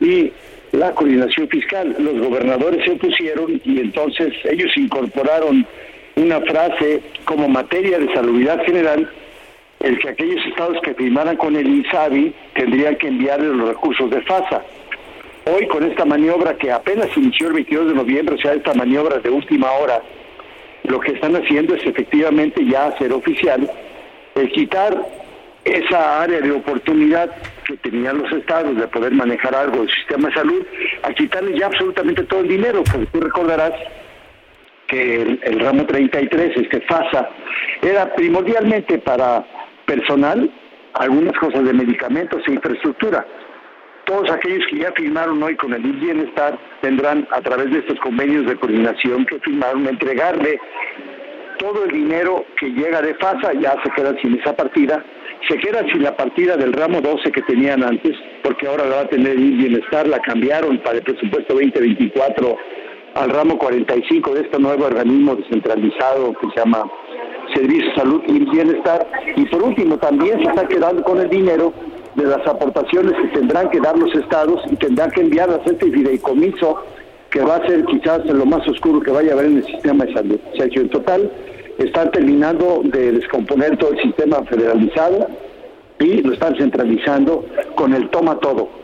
y la coordinación fiscal. Los gobernadores se opusieron y entonces ellos incorporaron una frase como materia de salubridad general el que aquellos estados que firmaran con el INSABI tendrían que enviarle los recursos de FASA. Hoy con esta maniobra que apenas inició el 22 de noviembre, o sea, esta maniobra de última hora, lo que están haciendo es efectivamente ya hacer oficial el quitar esa área de oportunidad que tenían los estados de poder manejar algo del sistema de salud, a quitarle ya absolutamente todo el dinero, porque tú recordarás que el, el ramo 33, este FASA, era primordialmente para personal, algunas cosas de medicamentos e infraestructura. Todos aquellos que ya firmaron hoy con el Bienestar tendrán a través de estos convenios de coordinación que firmaron entregarle todo el dinero que llega de FASA, ya se quedan sin esa partida, se quedan sin la partida del ramo 12 que tenían antes, porque ahora la va a tener el Bienestar, la cambiaron para el presupuesto 2024 al ramo 45 de este nuevo organismo descentralizado que se llama Servicio Salud y Bienestar. Y por último, también se está quedando con el dinero de las aportaciones que tendrán que dar los estados y tendrán que enviarlas a este fideicomiso que va a ser quizás lo más oscuro que vaya a haber en el sistema de salud. Sergio, en total, están terminando de descomponer todo el sistema federalizado y lo están centralizando con el toma todo.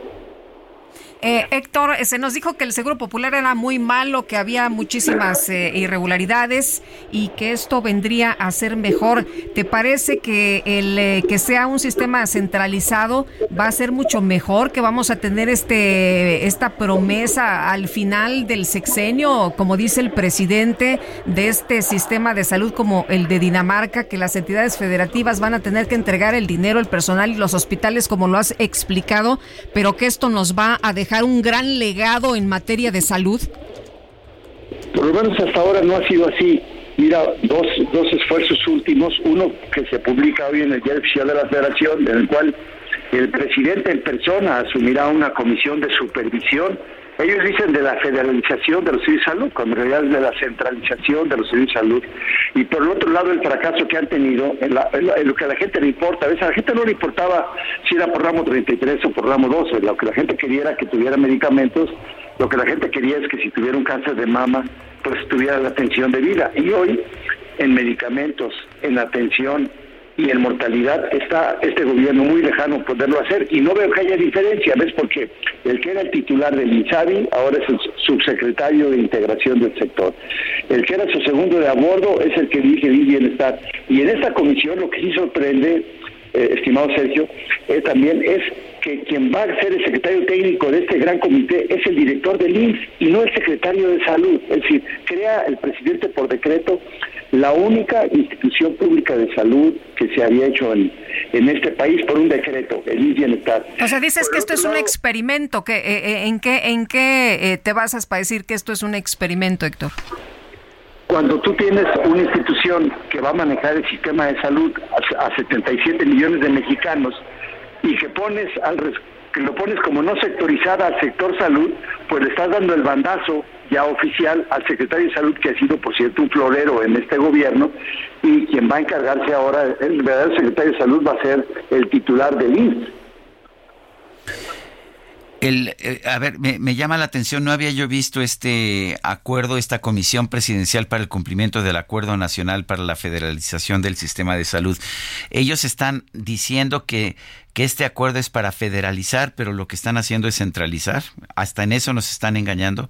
Eh, Héctor, se nos dijo que el Seguro Popular era muy malo, que había muchísimas eh, irregularidades y que esto vendría a ser mejor. ¿Te parece que el eh, que sea un sistema centralizado va a ser mucho mejor, que vamos a tener este esta promesa al final del sexenio, como dice el presidente de este sistema de salud como el de Dinamarca, que las entidades federativas van a tener que entregar el dinero, el personal y los hospitales como lo has explicado, pero que esto nos va a dejar dejar un gran legado en materia de salud? Por lo menos hasta ahora no ha sido así. Mira, dos, dos esfuerzos últimos, uno que se publica hoy en el Diario Oficial de la Federación, en el cual el presidente en persona asumirá una comisión de supervisión ellos dicen de la federalización de los servicios de salud, cuando en realidad es de la centralización de los servicios de salud. Y por el otro lado, el fracaso que han tenido en, lo que a la gente le importa. A veces a la gente no le importaba si era por ramo 33 o por ramo 12. Lo que la gente quería era que tuviera medicamentos. Lo que la gente quería es que si tuviera un cáncer de mama, pues tuviera la atención de vida. Y hoy, en medicamentos, en atención y en mortalidad está este gobierno muy lejano poderlo hacer y no veo que haya diferencia, ¿ves? Porque el que era el titular del INSABI ahora es el subsecretario de integración del sector. El que era su segundo de a bordo es el que dirige el bienestar. Y en esta comisión lo que sí sorprende, eh, estimado Sergio, eh, también es que quien va a ser el secretario técnico de este gran comité es el director del INS y no el secretario de salud. Es decir, crea el presidente por decreto la única institución pública de salud que se había hecho en, en este país por un decreto, el INS Bienestar. O sea, dices que esto es un experimento. Que, eh, eh, ¿En qué, en qué eh, te basas para decir que esto es un experimento, Héctor? Cuando tú tienes una institución que va a manejar el sistema de salud a, a 77 millones de mexicanos, y que pones al que lo pones como no sectorizada al sector salud, pues le estás dando el bandazo ya oficial al secretario de salud, que ha sido, por cierto, un florero en este gobierno, y quien va a encargarse ahora, el verdadero secretario de salud va a ser el titular del INSS. El, eh, a ver, me, llama la atención, no había yo visto este acuerdo, esta comisión presidencial para el cumplimiento del Acuerdo Nacional para la Federalización del Sistema de Salud. Ellos están diciendo que, que este acuerdo es para federalizar, pero lo que están haciendo es centralizar. ¿Hasta en eso nos están engañando?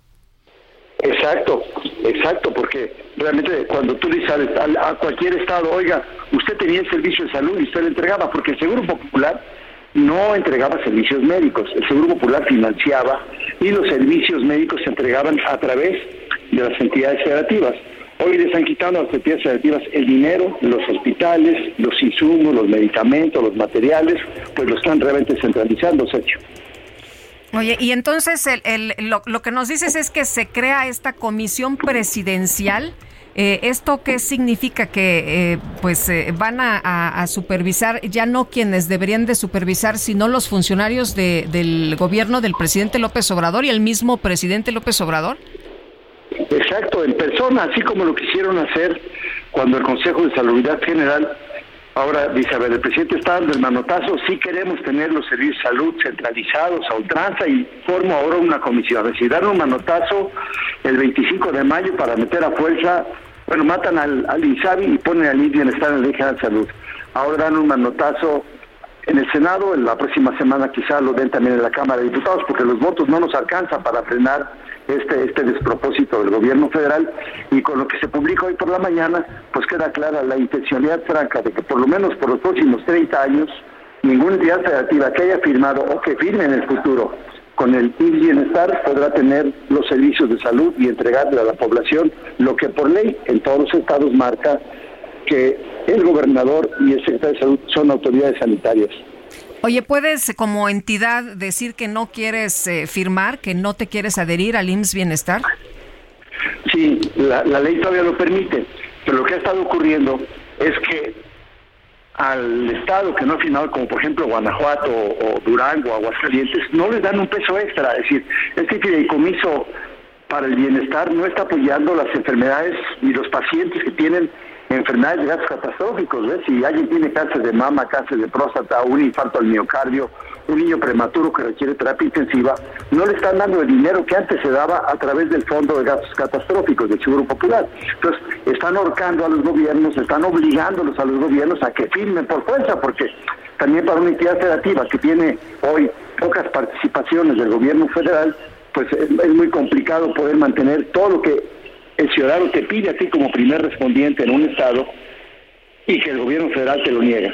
Exacto, exacto, porque realmente cuando tú dices a, a cualquier estado, oiga, usted tenía el servicio de salud y usted le entregaba, porque el Seguro Popular no entregaba servicios médicos, el Seguro Popular financiaba y los servicios médicos se entregaban a través de las entidades federativas. Hoy les han quitado a las entidades federativas el dinero, los hospitales, los insumos, los medicamentos, los materiales, pues lo están realmente centralizando, Sergio. Oye, y entonces el, lo, lo que nos dices es que se crea esta comisión presidencial eh, ¿Esto qué significa? Que eh, pues eh, van a, supervisar ya no quienes deberían de supervisar, sino los funcionarios del gobierno del presidente López Obrador y el mismo presidente López Obrador. Exacto, en persona, así como lo quisieron hacer cuando el Consejo de Salubridad General Ahora dice, a ver, el presidente está dando el manotazo, sí queremos tener los servicios de salud centralizados a ultranza y formo ahora una comisión. Decir, dar un manotazo el 25 de mayo para meter a fuerza bueno, matan al, al INSABI y ponen al Bienestar en la Ley de Salud. Ahora dan un manotazo en el Senado, en la próxima semana quizá lo den también en la Cámara de Diputados, porque los votos no nos alcanzan para frenar este, este despropósito del gobierno federal y con lo que se publica hoy por la mañana, pues queda clara la intencionalidad franca de que por lo menos por los próximos 30 años ninguna entidad federativa que haya firmado o que firme en el futuro con el bienestar podrá tener los servicios de salud y entregarle a la población lo que por ley en todos los estados marca que el gobernador y el secretario de salud son autoridades sanitarias. Oye, ¿puedes como entidad decir que no quieres eh, firmar, que no te quieres adherir al IMSS Bienestar? Sí, la, la ley todavía lo permite, pero lo que ha estado ocurriendo es que al Estado que no ha firmado, como por ejemplo Guanajuato o, Durango Aguascalientes, no les dan un peso extra. Es decir, este fideicomiso para el bienestar no está apoyando las enfermedades ni los pacientes que tienen enfermedades de gases catastróficos. ¿ves? Si alguien tiene cáncer de mama, cáncer de próstata, un infarto al miocardio, un niño prematuro que requiere terapia intensiva, no le están dando el dinero que antes se daba a través del Fondo de Gastos Catastróficos del Seguro Popular. Entonces, están ahorcando a los gobiernos, están obligándolos a los gobiernos a que firmen por fuerza, porque también para una entidad federativa que tiene hoy pocas participaciones del gobierno federal, pues es, muy complicado poder mantener todo lo que el ciudadano te pide a ti como primer respondiente en un estado y que el gobierno federal te lo niega.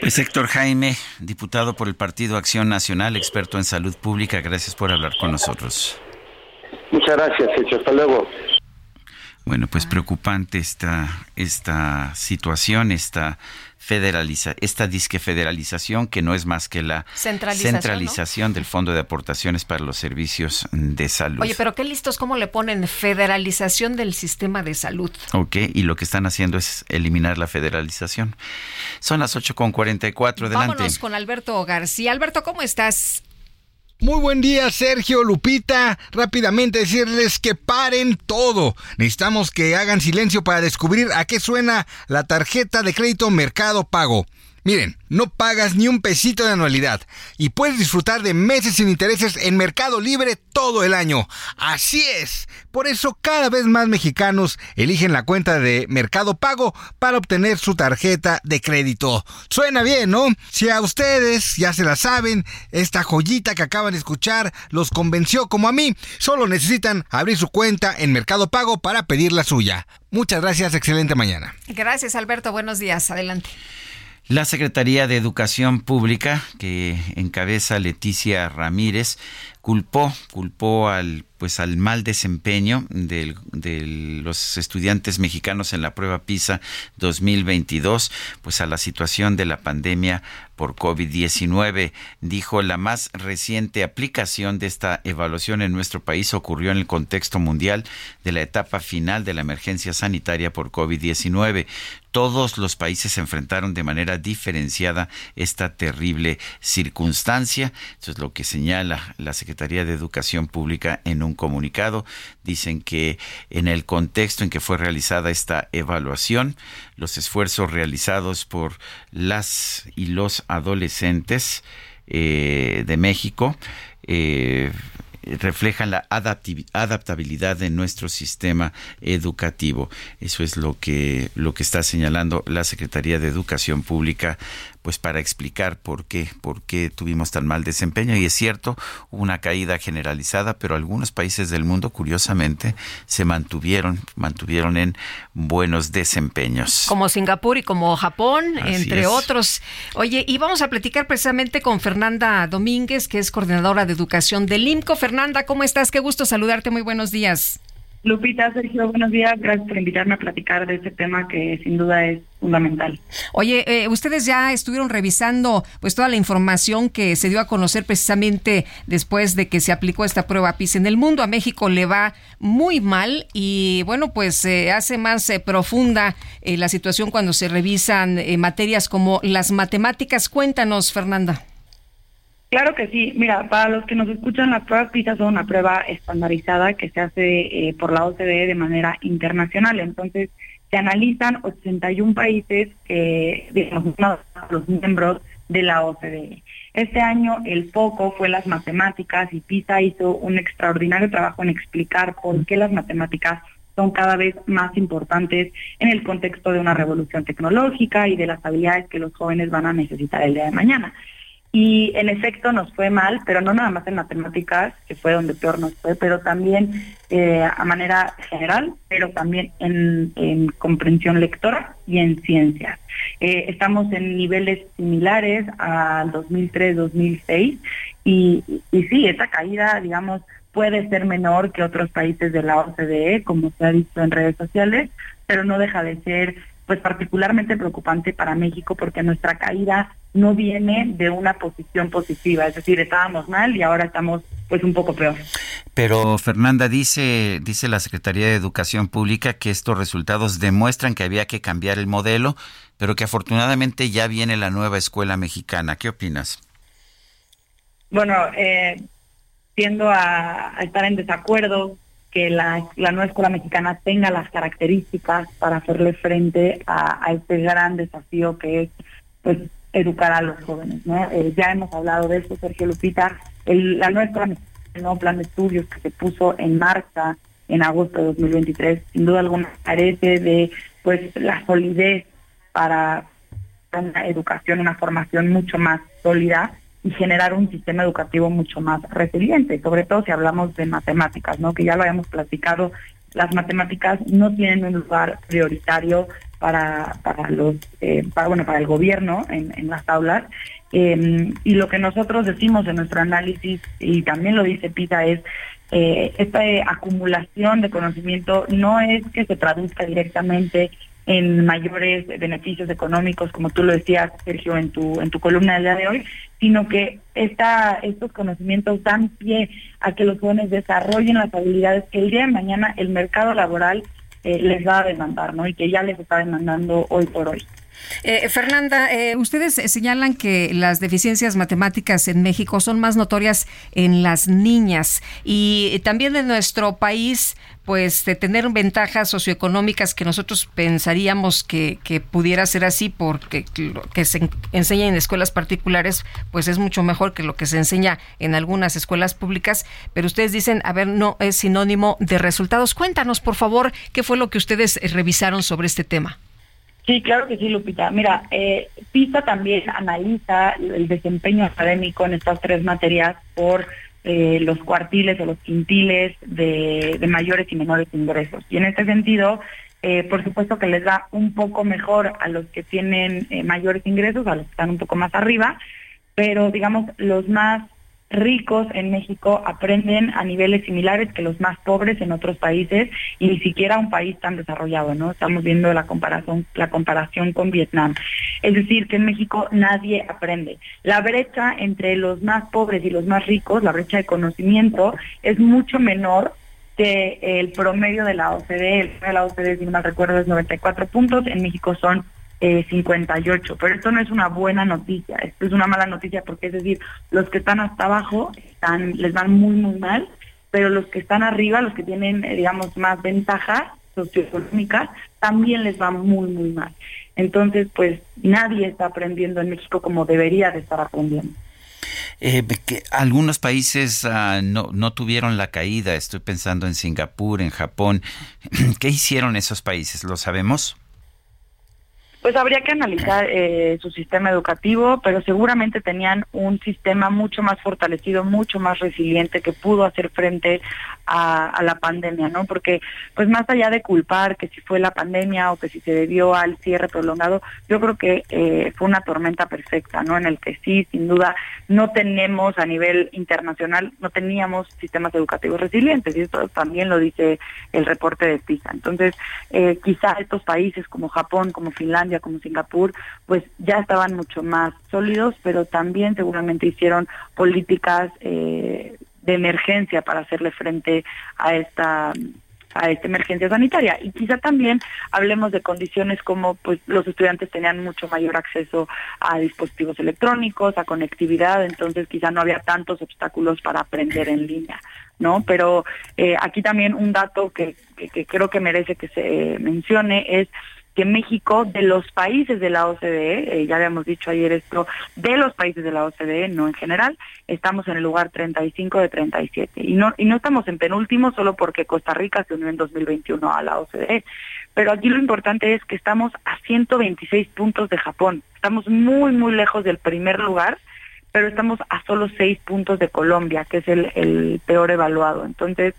Pues Héctor Jaime, diputado por el Partido Acción Nacional, experto en salud pública, gracias por hablar con nosotros. Muchas gracias, hecho. Hasta luego. Bueno, pues preocupante esta, esta situación, esta federaliza, esta disque federalización que no es más que la centralización, del Fondo de Aportaciones para los Servicios de Salud. Oye, pero qué listos cómo le ponen federalización del sistema de salud. Ok, y lo que están haciendo es eliminar la federalización. Son las 8.44, adelante. Vámonos con Alberto García. Alberto, ¿cómo estás? Muy buen día, Sergio Lupita. Rápidamente decirles que paren todo. Necesitamos que hagan silencio para descubrir a qué suena la tarjeta de crédito Mercado Pago. Miren, no pagas ni un pesito de anualidad y puedes disfrutar de meses sin intereses en Mercado Libre todo el año. Así es. Por eso cada vez más mexicanos eligen la cuenta de Mercado Pago para obtener su tarjeta de crédito. Suena bien, ¿no? Si a ustedes ya se la saben, esta joyita que acaban de escuchar los convenció como a mí, solo necesitan abrir su cuenta en Mercado Pago para pedir la suya. Muchas gracias, excelente mañana. Gracias, Alberto. Buenos días. Adelante. La Secretaría de Educación Pública, que encabeza Leticia Ramírez, culpó, culpó al pues al mal desempeño de los estudiantes mexicanos en la prueba PISA 2022, pues a la situación de la pandemia por COVID-19. Dijo, la más reciente aplicación de esta evaluación en nuestro país ocurrió en el contexto mundial de la etapa final de la emergencia sanitaria por COVID-19 todos los países enfrentaron de manera diferenciada esta terrible circunstancia. Eso es lo que señala la Secretaría de Educación Pública en un comunicado. Dicen que en el contexto en que fue realizada esta evaluación, los esfuerzos realizados por las y los adolescentes eh, de México eh, reflejan la adaptabilidad de nuestro sistema educativo. Eso es lo que, lo que está señalando la Secretaría de Educación Pública pues para explicar por qué, por qué tuvimos tan mal desempeño. Y es cierto, hubo una caída generalizada, pero algunos países del mundo, curiosamente, se mantuvieron, mantuvieron en buenos desempeños. Como Singapur y como Japón, entre otros. Oye, y vamos a platicar precisamente con Fernanda Domínguez, que es coordinadora de educación del IMCO. Fernanda, ¿cómo estás? Qué gusto saludarte. Muy buenos días. Lupita, Sergio, buenos días. Gracias por invitarme a platicar de este tema que sin duda es fundamental. Oye, eh, ustedes ya estuvieron revisando pues toda la información que se dio a conocer precisamente después de que se aplicó esta prueba PIS en el mundo. A México le va muy mal y bueno, pues se hace más eh, profunda eh, la situación cuando se revisan materias como las matemáticas. Cuéntanos, Fernanda. Claro que sí. Mira, para los que nos escuchan, las pruebas PISA son una prueba estandarizada que se hace eh, por la OCDE de manera internacional. Entonces, se analizan 81 países que, digamos, los miembros de la OCDE. Este año el foco fue las matemáticas y PISA hizo un extraordinario trabajo en explicar por qué las matemáticas son cada vez más importantes en el contexto de una revolución tecnológica y de las habilidades que los jóvenes van a necesitar el día de mañana. Y en efecto nos fue mal, pero no nada más en matemáticas, que fue donde peor nos fue, pero también eh, a manera general, pero también en, comprensión lectora y en ciencias. Eh, estamos en niveles similares al 2003-2006 y, y sí, esa caída, digamos, puede ser menor que otros países de la OCDE, como se ha visto en redes sociales, pero no deja de ser pues particularmente preocupante para México porque nuestra caída no viene de una posición positiva, es decir, estábamos mal y ahora estamos pues un poco peor. Pero Fernanda dice dice la Secretaría de Educación Pública que estos resultados demuestran que había que cambiar el modelo, pero que afortunadamente ya viene la nueva escuela mexicana. ¿Qué opinas? Bueno, eh, tiendo a estar en desacuerdo que la, nueva escuela mexicana tenga las características para hacerle frente a, este gran desafío que es pues educar a los jóvenes. ¿no? Eh, ya hemos hablado de esto, Sergio Lupita, el, la el nuevo plan de estudios que se puso en marcha en agosto de 2023, sin duda alguna carece de pues la solidez para una educación, una formación mucho más sólida y generar un sistema educativo mucho más resiliente, sobre todo si hablamos de matemáticas, ¿no? Que ya lo habíamos platicado, las matemáticas no tienen un lugar prioritario para, para los, eh, para, bueno, para el gobierno en, las aulas. Em, y lo que nosotros decimos en nuestro análisis, y también lo dice PISA, es eh, esta acumulación de conocimiento no es que se traduzca directamente en mayores beneficios económicos, como tú lo decías, Sergio, en tu, en tu columna del día de hoy, sino que esta, estos conocimientos dan pie a que los jóvenes desarrollen las habilidades que el día de mañana el mercado laboral eh, les va a demandar, ¿no? Y que ya les está demandando hoy por hoy. Eh, Fernanda, eh, ustedes señalan que las deficiencias matemáticas en México son más notorias en las niñas y también en nuestro país, pues de tener ventajas socioeconómicas que nosotros pensaríamos que, pudiera ser así porque lo que se enseña en escuelas particulares pues es mucho mejor que lo que se enseña en algunas escuelas públicas, pero ustedes dicen, a ver, no es sinónimo de resultados. Cuéntanos, por favor, qué fue lo que ustedes revisaron sobre este tema. Sí, claro que sí, Lupita. Mira, eh, PISA también analiza el desempeño académico en estas tres materias por eh, los cuartiles o los quintiles de, mayores y menores ingresos. Y en este sentido, eh, por supuesto que les da un poco mejor a los que tienen eh, mayores ingresos, a los que están un poco más arriba, pero digamos, los más ricos en México aprenden a niveles similares que los más pobres en otros países y ni siquiera un país tan desarrollado, ¿no? Estamos viendo la comparación, la comparación con Vietnam. Es decir, que en México nadie aprende. La brecha entre los más pobres y los más ricos, la brecha de conocimiento, es mucho menor que el promedio de la OCDE. El promedio de la OCDE, si mal recuerdo, es 94 puntos, en México son 58. Eh, pero esto no es una buena noticia, esto es una mala noticia porque es decir, los que están hasta abajo están, les van muy, muy mal, pero los que están arriba, los que tienen, eh, digamos, más ventajas socioeconómicas, también les va muy, muy mal. Entonces, pues nadie está aprendiendo en México como debería de estar aprendiendo. Eh, que algunos países ah, no, no tuvieron la caída, estoy pensando en Singapur, en Japón. [CLEARS THROAT] ¿Qué hicieron esos países? ¿Lo sabemos? Pues habría que analizar eh, su sistema educativo, pero seguramente tenían un sistema mucho más fortalecido, mucho más resiliente que pudo hacer frente a, la pandemia, ¿no? Porque, pues más allá de culpar que si fue la pandemia o que si se debió al cierre prolongado, yo creo que eh, fue una tormenta perfecta, ¿no? En el que sí, sin duda, no tenemos a nivel internacional, no teníamos sistemas educativos resilientes, y esto también lo dice el reporte de PISA. Entonces, eh, quizá estos países como Japón, como Finlandia, como Singapur, pues ya estaban mucho más sólidos, pero también seguramente hicieron políticas eh, de emergencia para hacerle frente a esta a esta emergencia sanitaria y quizá también hablemos de condiciones como pues los estudiantes tenían mucho mayor acceso a dispositivos electrónicos, a conectividad, entonces quizá no había tantos obstáculos para aprender en línea, ¿no? Pero eh, aquí también un dato que, que creo que merece que se mencione es que México, de los países de la OCDE, eh, ya habíamos dicho ayer esto, de los países de la OCDE, no en general, estamos en el lugar 35 de 37. Y no, y no estamos en penúltimo solo porque Costa Rica se unió en 2021 a la OCDE. Pero aquí lo importante es que estamos a 126 puntos de Japón. Estamos muy, muy lejos del primer lugar pero estamos a solo seis puntos de Colombia, que es el, el peor evaluado. Entonces,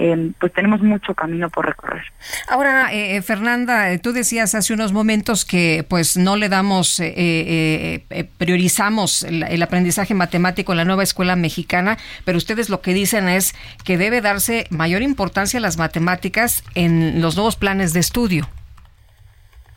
Em, pues tenemos mucho camino por recorrer. Ahora, eh, eh Fernanda, eh, tú decías hace unos momentos que pues no le damos, eh, priorizamos el, aprendizaje matemático en la nueva escuela mexicana, pero ustedes lo que dicen es que debe darse mayor importancia a las matemáticas en los nuevos planes de estudio.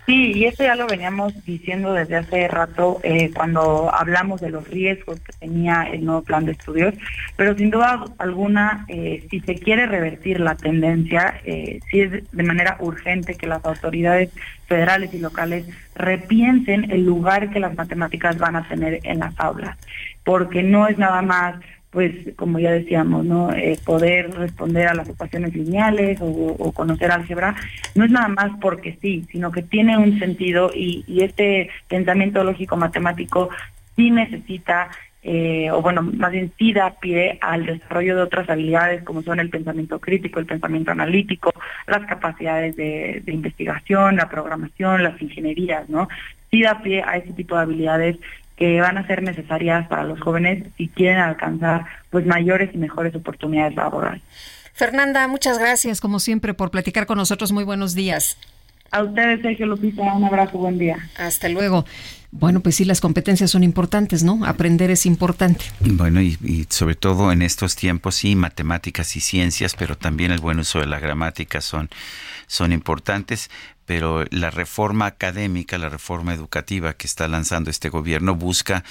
Sí, y eso ya lo veníamos diciendo desde hace rato eh, cuando hablamos de los riesgos que tenía el nuevo plan de estudios, pero sin duda alguna, eh, si se quiere revertir la tendencia, eh, sí es de manera urgente que las autoridades federales y locales repiensen el lugar que las matemáticas van a tener en las aulas, porque no es nada más pues como ya decíamos, ¿no? Eh, poder responder a las ecuaciones lineales o, conocer álgebra, no es nada más porque sí, sino que tiene un sentido y, este pensamiento lógico matemático sí necesita, eh, o bueno, más bien sí da pie al desarrollo de otras habilidades como son el pensamiento crítico, el pensamiento analítico, las capacidades de, de investigación, la programación, las ingenierías, ¿no? Sí da pie a ese tipo de habilidades que van a ser necesarias para los jóvenes si quieren alcanzar pues mayores y mejores oportunidades laborales. Fernanda, muchas gracias como siempre por platicar con nosotros. Muy buenos días. A ustedes, Sergio Lupita, un abrazo, buen día. Hasta luego. Bueno, pues sí, las competencias son importantes, ¿no? Aprender es importante. Bueno, y, y, sobre todo en estos tiempos, sí, matemáticas y ciencias, pero también el buen uso de la gramática son, son importantes. Pero la reforma académica, la reforma educativa que está lanzando este gobierno busca,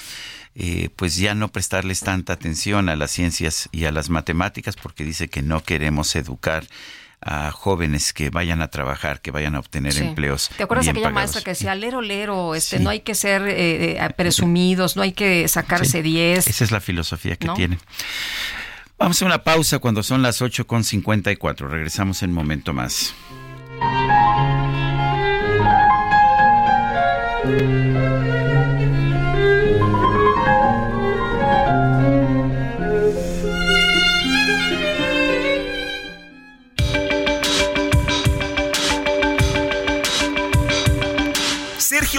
eh, pues ya no prestarles tanta atención a las ciencias y a las matemáticas, porque dice que no queremos educar a jóvenes que vayan a trabajar, que vayan a obtener Sí. empleos. ¿Te acuerdas bien aquella pagados. maestra que decía, lero, lero, este, Sí. no hay que ser eh, eh, presumidos, no hay que sacarse 10? Esa es la filosofía que ¿No? tiene. Vamos a una pausa cuando son las 8.54. Regresamos en un momento más.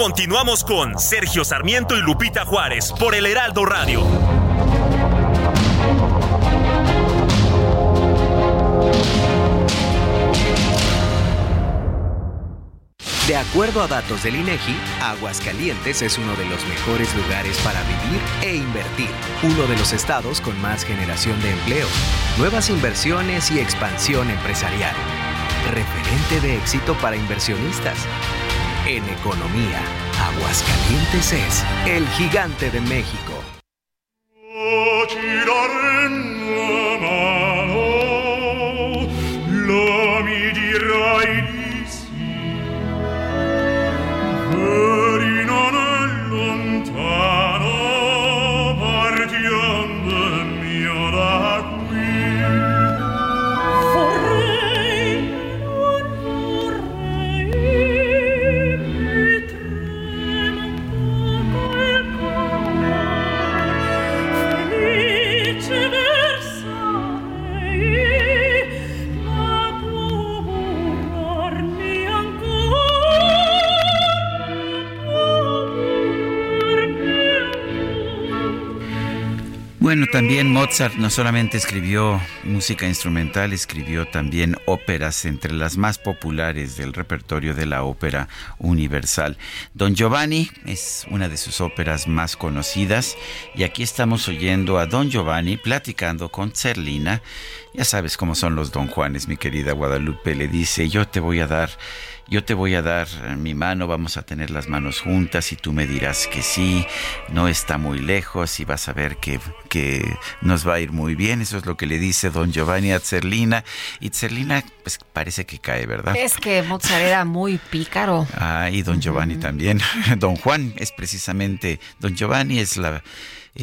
Continuamos con Sergio Sarmiento y Lupita Juárez por el Heraldo Radio. De acuerdo a datos del INEGI, Aguascalientes es uno de los mejores lugares para vivir e invertir, uno de los estados con más generación de empleo, nuevas inversiones y expansión empresarial. Referente de éxito para inversionistas. En economía, Aguascalientes es el gigante de México. Bueno, también Mozart no solamente escribió música instrumental, escribió también óperas entre las más populares del repertorio de la ópera universal. Don Giovanni es una de sus óperas más conocidas y aquí estamos oyendo a Don Giovanni platicando con Zerlina. Ya sabes cómo son los Don Juanes, mi querida Guadalupe. Le dice, yo te voy a dar yo te voy a dar eh, mi mano, vamos a tener las manos juntas y tú me dirás que sí, no está muy lejos y vas a ver que, que nos va a ir muy bien. Eso es lo que le dice don Giovanni a Zerlina. Y Zerlina, pues parece que cae, ¿verdad? Es que Mozart era muy pícaro. Ah, y don Giovanni también. [LAUGHS] Don Juan es precisamente, don Giovanni es la,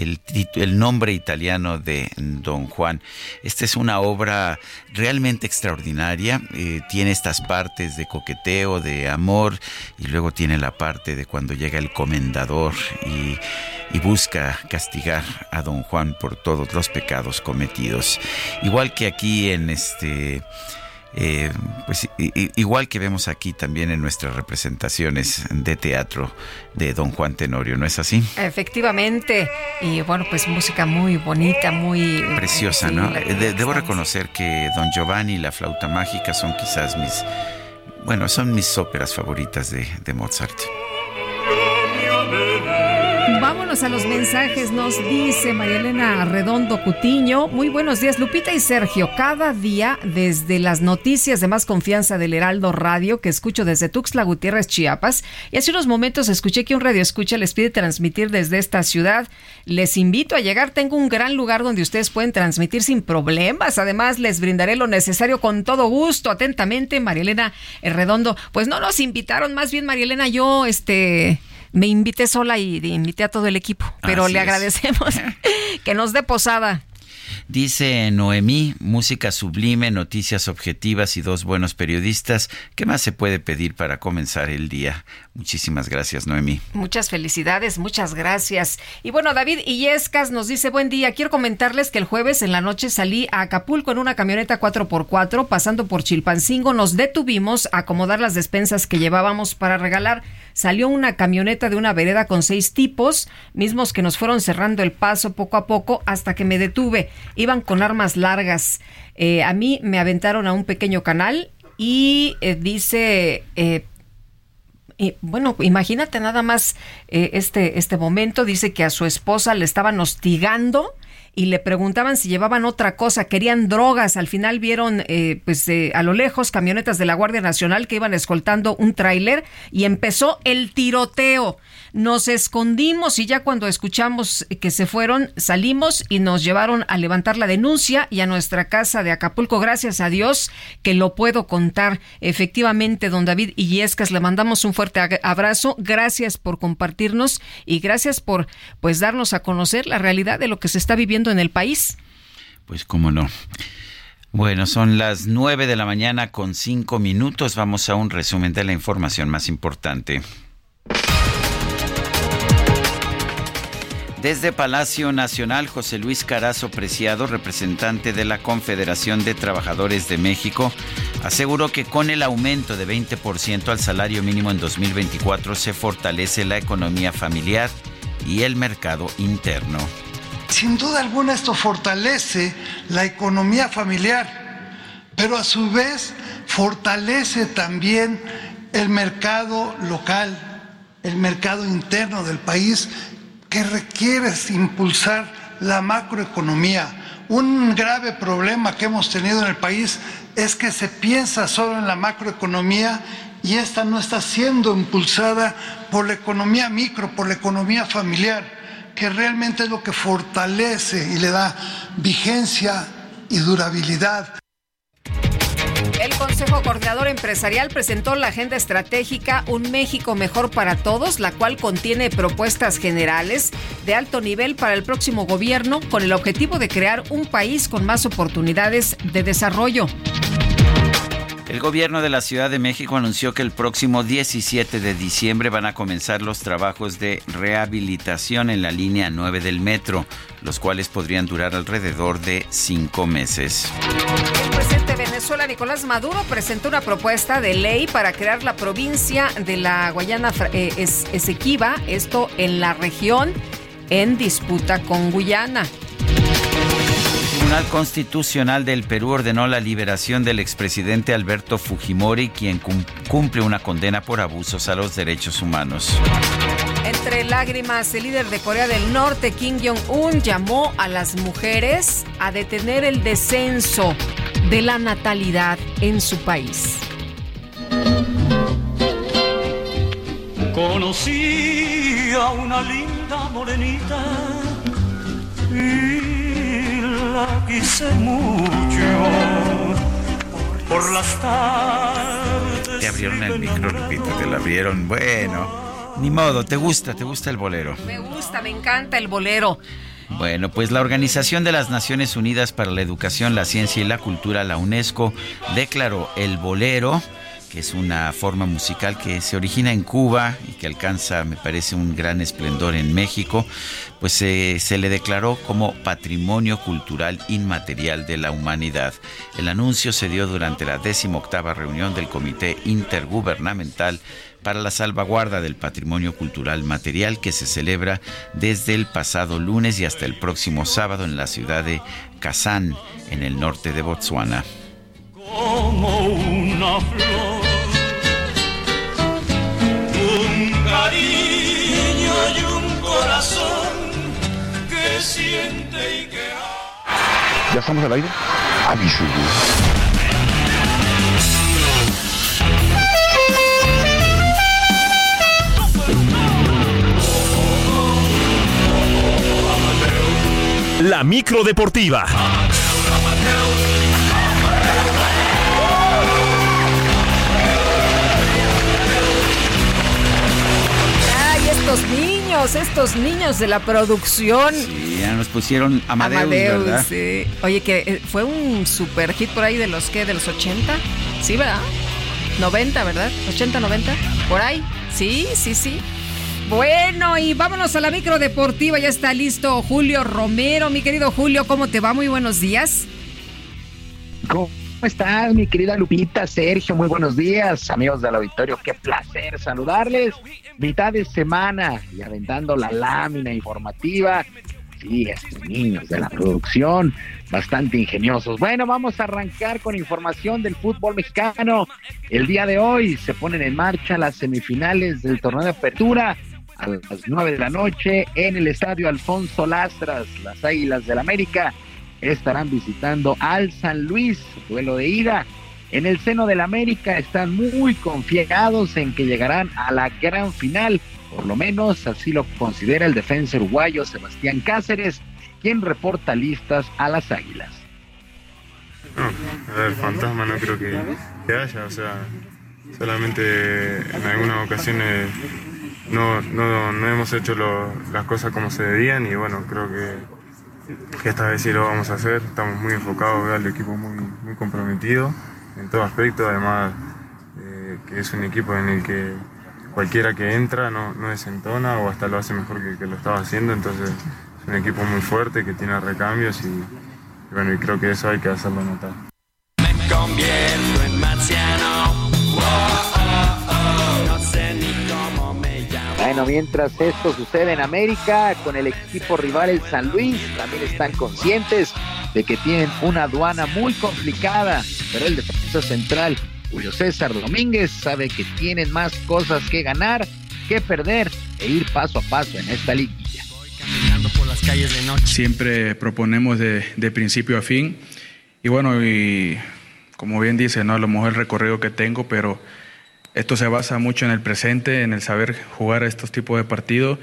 el, nombre italiano de don Juan. Esta es una obra realmente extraordinaria. eh, tiene estas partes de coqueteo, de amor, y luego tiene la parte de cuando llega el comendador y, y busca castigar a don Juan por todos los pecados cometidos. Igual que aquí en este... Eh, pues igual que vemos aquí también en nuestras representaciones de teatro de Don Juan Tenorio, ¿no es así? Efectivamente. Y bueno, pues música muy bonita, muy... Preciosa, sí, ¿no? Eh, de- debo reconocer que Don Giovanni y la flauta mágica son quizás mis, bueno, son mis óperas favoritas de, de Mozart. A los mensajes, nos dice María Elena Redondo Cutiño. Muy buenos días, Lupita y Sergio. Cada día, desde las noticias de más confianza del Heraldo Radio, que escucho desde Tuxtla Gutiérrez, Chiapas, y hace unos momentos escuché que un radio escucha les pide transmitir desde esta ciudad. Les invito a llegar, tengo un gran lugar donde ustedes pueden transmitir sin problemas. Además, les brindaré lo necesario con todo gusto. Atentamente, María Elena Redondo. Pues no nos invitaron, más bien, María Elena, yo, este me invité sola y invité a todo el equipo, pero Así le es. agradecemos [LAUGHS] que nos dé posada. Dice Noemí, música sublime, noticias objetivas y dos buenos periodistas. ¿Qué más se puede pedir para comenzar el día? Muchísimas gracias, Noemí. Muchas felicidades, muchas gracias. Y bueno, David Illescas nos dice, buen día, quiero comentarles que el jueves en la noche salí a Acapulco en una camioneta 4x4, pasando por Chilpancingo, nos detuvimos a acomodar las despensas que llevábamos para regalar. Salió una camioneta de una vereda con seis tipos, mismos que nos fueron cerrando el paso poco a poco hasta que me detuve iban con armas largas. Eh, a mí me aventaron a un pequeño canal y eh, dice... Eh, bueno, imagínate nada más este, este momento, dice que a su esposa le estaban hostigando y le preguntaban si llevaban otra cosa, querían drogas. Al final vieron, pues a lo lejos, camionetas de la Guardia Nacional que iban escoltando un tráiler y empezó el tiroteo. Nos escondimos y ya cuando escuchamos que se fueron, salimos y nos llevaron a levantar la denuncia y a nuestra casa de Acapulco. Gracias a Dios que lo puedo contar. Efectivamente, don David Illescas, le mandamos un fuerte abrazo. Gracias por compartirnos y gracias por pues darnos a conocer la realidad de lo que se está viviendo en el país. Pues cómo no. Bueno, son las nueve de la mañana con cinco minutos. Vamos a un resumen de la información más importante. Desde Palacio Nacional, José Luis Carazo Preciado, representante de la Confederación de Trabajadores de México, aseguró que con el aumento de 20% al salario mínimo en 2024 se fortalece la economía familiar y el mercado interno. Sin duda alguna esto fortalece la economía familiar, pero a su vez fortalece también el mercado local, el mercado interno del país que requiere impulsar la macroeconomía. Un grave problema que hemos tenido en el país es que se piensa solo en la macroeconomía y esta no está siendo impulsada por la economía micro, por la economía familiar, que realmente es lo que fortalece y le da vigencia y durabilidad. El Consejo Coordinador Empresarial presentó la Agenda Estratégica Un México Mejor para Todos, la cual contiene propuestas generales de alto nivel para el próximo gobierno con el objetivo de crear un país con más oportunidades de desarrollo. El gobierno de la Ciudad de México anunció que el próximo 17 de diciembre van a comenzar los trabajos de rehabilitación en la línea 9 del metro, los cuales podrían durar alrededor de cinco meses. El presidente de Venezuela, Nicolás Maduro, presentó una propuesta de ley para crear la provincia de la Guayana eh, Esequiba, esto en la región en disputa con Guyana. Tribunal Constitucional del Perú ordenó la liberación del expresidente Alberto Fujimori, quien cumple una condena por abusos a los derechos humanos. Entre lágrimas, el líder de Corea del Norte, Kim Jong-un, llamó a las mujeres a detener el descenso de la natalidad en su país. Conocí a una linda morenita quise mucho por las tardes. Te abrieron el micro, repito, te lo abrieron. Bueno. Ni modo, ¿te gusta? ¿Te gusta el bolero? Me gusta, me encanta el bolero. Bueno, pues la Organización de las Naciones Unidas para la Educación, la Ciencia y la Cultura, la UNESCO, declaró el bolero que es una forma musical que se origina en Cuba y que alcanza, me parece, un gran esplendor en México, pues se le declaró como Patrimonio Cultural Inmaterial de la Humanidad. El anuncio se dio durante la 18 reunión del Comité Intergubernamental para la salvaguarda del patrimonio cultural material que se celebra desde el pasado lunes y hasta el próximo sábado en la ciudad de Kazán, en el norte de Botswana. Como una flor, un cariño y un corazón que siente y que... ¿Ya estamos al aire? Aviso. La micro deportiva. Ay, estos niños estos niños de la producción. Sí, ya nos pusieron Amadeus, ¿verdad? sí. Oye, que eh, fue un super hit por ahí de los que, de los 80. Sí, ¿verdad? 90, ¿verdad? 80, 90. Por ahí. Sí, sí, sí. Bueno, y vámonos a la micro deportiva. Ya está listo Julio Romero. Mi querido Julio, ¿cómo te va? Muy buenos días. ¿Cómo estás, mi querida Lupita, Sergio? Muy buenos días, amigos del auditorio. Qué placer saludarles. Mitad de semana y aventando la lámina informativa. Sí, estos niños de la producción, bastante ingeniosos. Bueno, vamos a arrancar con información del fútbol mexicano. El día de hoy se ponen en marcha las semifinales del torneo de apertura a las nueve de la noche en el estadio Alfonso Lastras. Las Águilas del América estarán visitando al San Luis, duelo de ida. En el seno del América están muy confiados en que llegarán a la gran final, por lo menos así lo considera el defensa uruguayo Sebastián Cáceres, quien reporta listas a las Águilas. No, a ver, fantasma no creo que, que haya, o sea, solamente en algunas ocasiones no, no, no hemos hecho las cosas como se debían y bueno, creo que, esta vez sí lo vamos a hacer. Estamos muy enfocados, el equipo muy, muy comprometido en todo aspecto, además eh, que es un equipo en el que cualquiera que entra no, no desentona o hasta lo hace mejor que, lo estaba haciendo, entonces es un equipo muy fuerte que tiene recambios y, bueno, y creo que eso hay que hacerlo notar. Bueno, mientras esto sucede en América, con el equipo rival el San Luis, también están conscientes de que tienen una aduana muy complicada, pero el defensa central, Julio César Domínguez, sabe que tienen más cosas que ganar que perder e ir paso a paso en esta liguilla. Siempre proponemos de, de principio a fin. Y bueno, y como bien dice, no a lo mejor el recorrido que tengo, pero esto se basa mucho en el presente, en el saber jugar estos tipos de partidos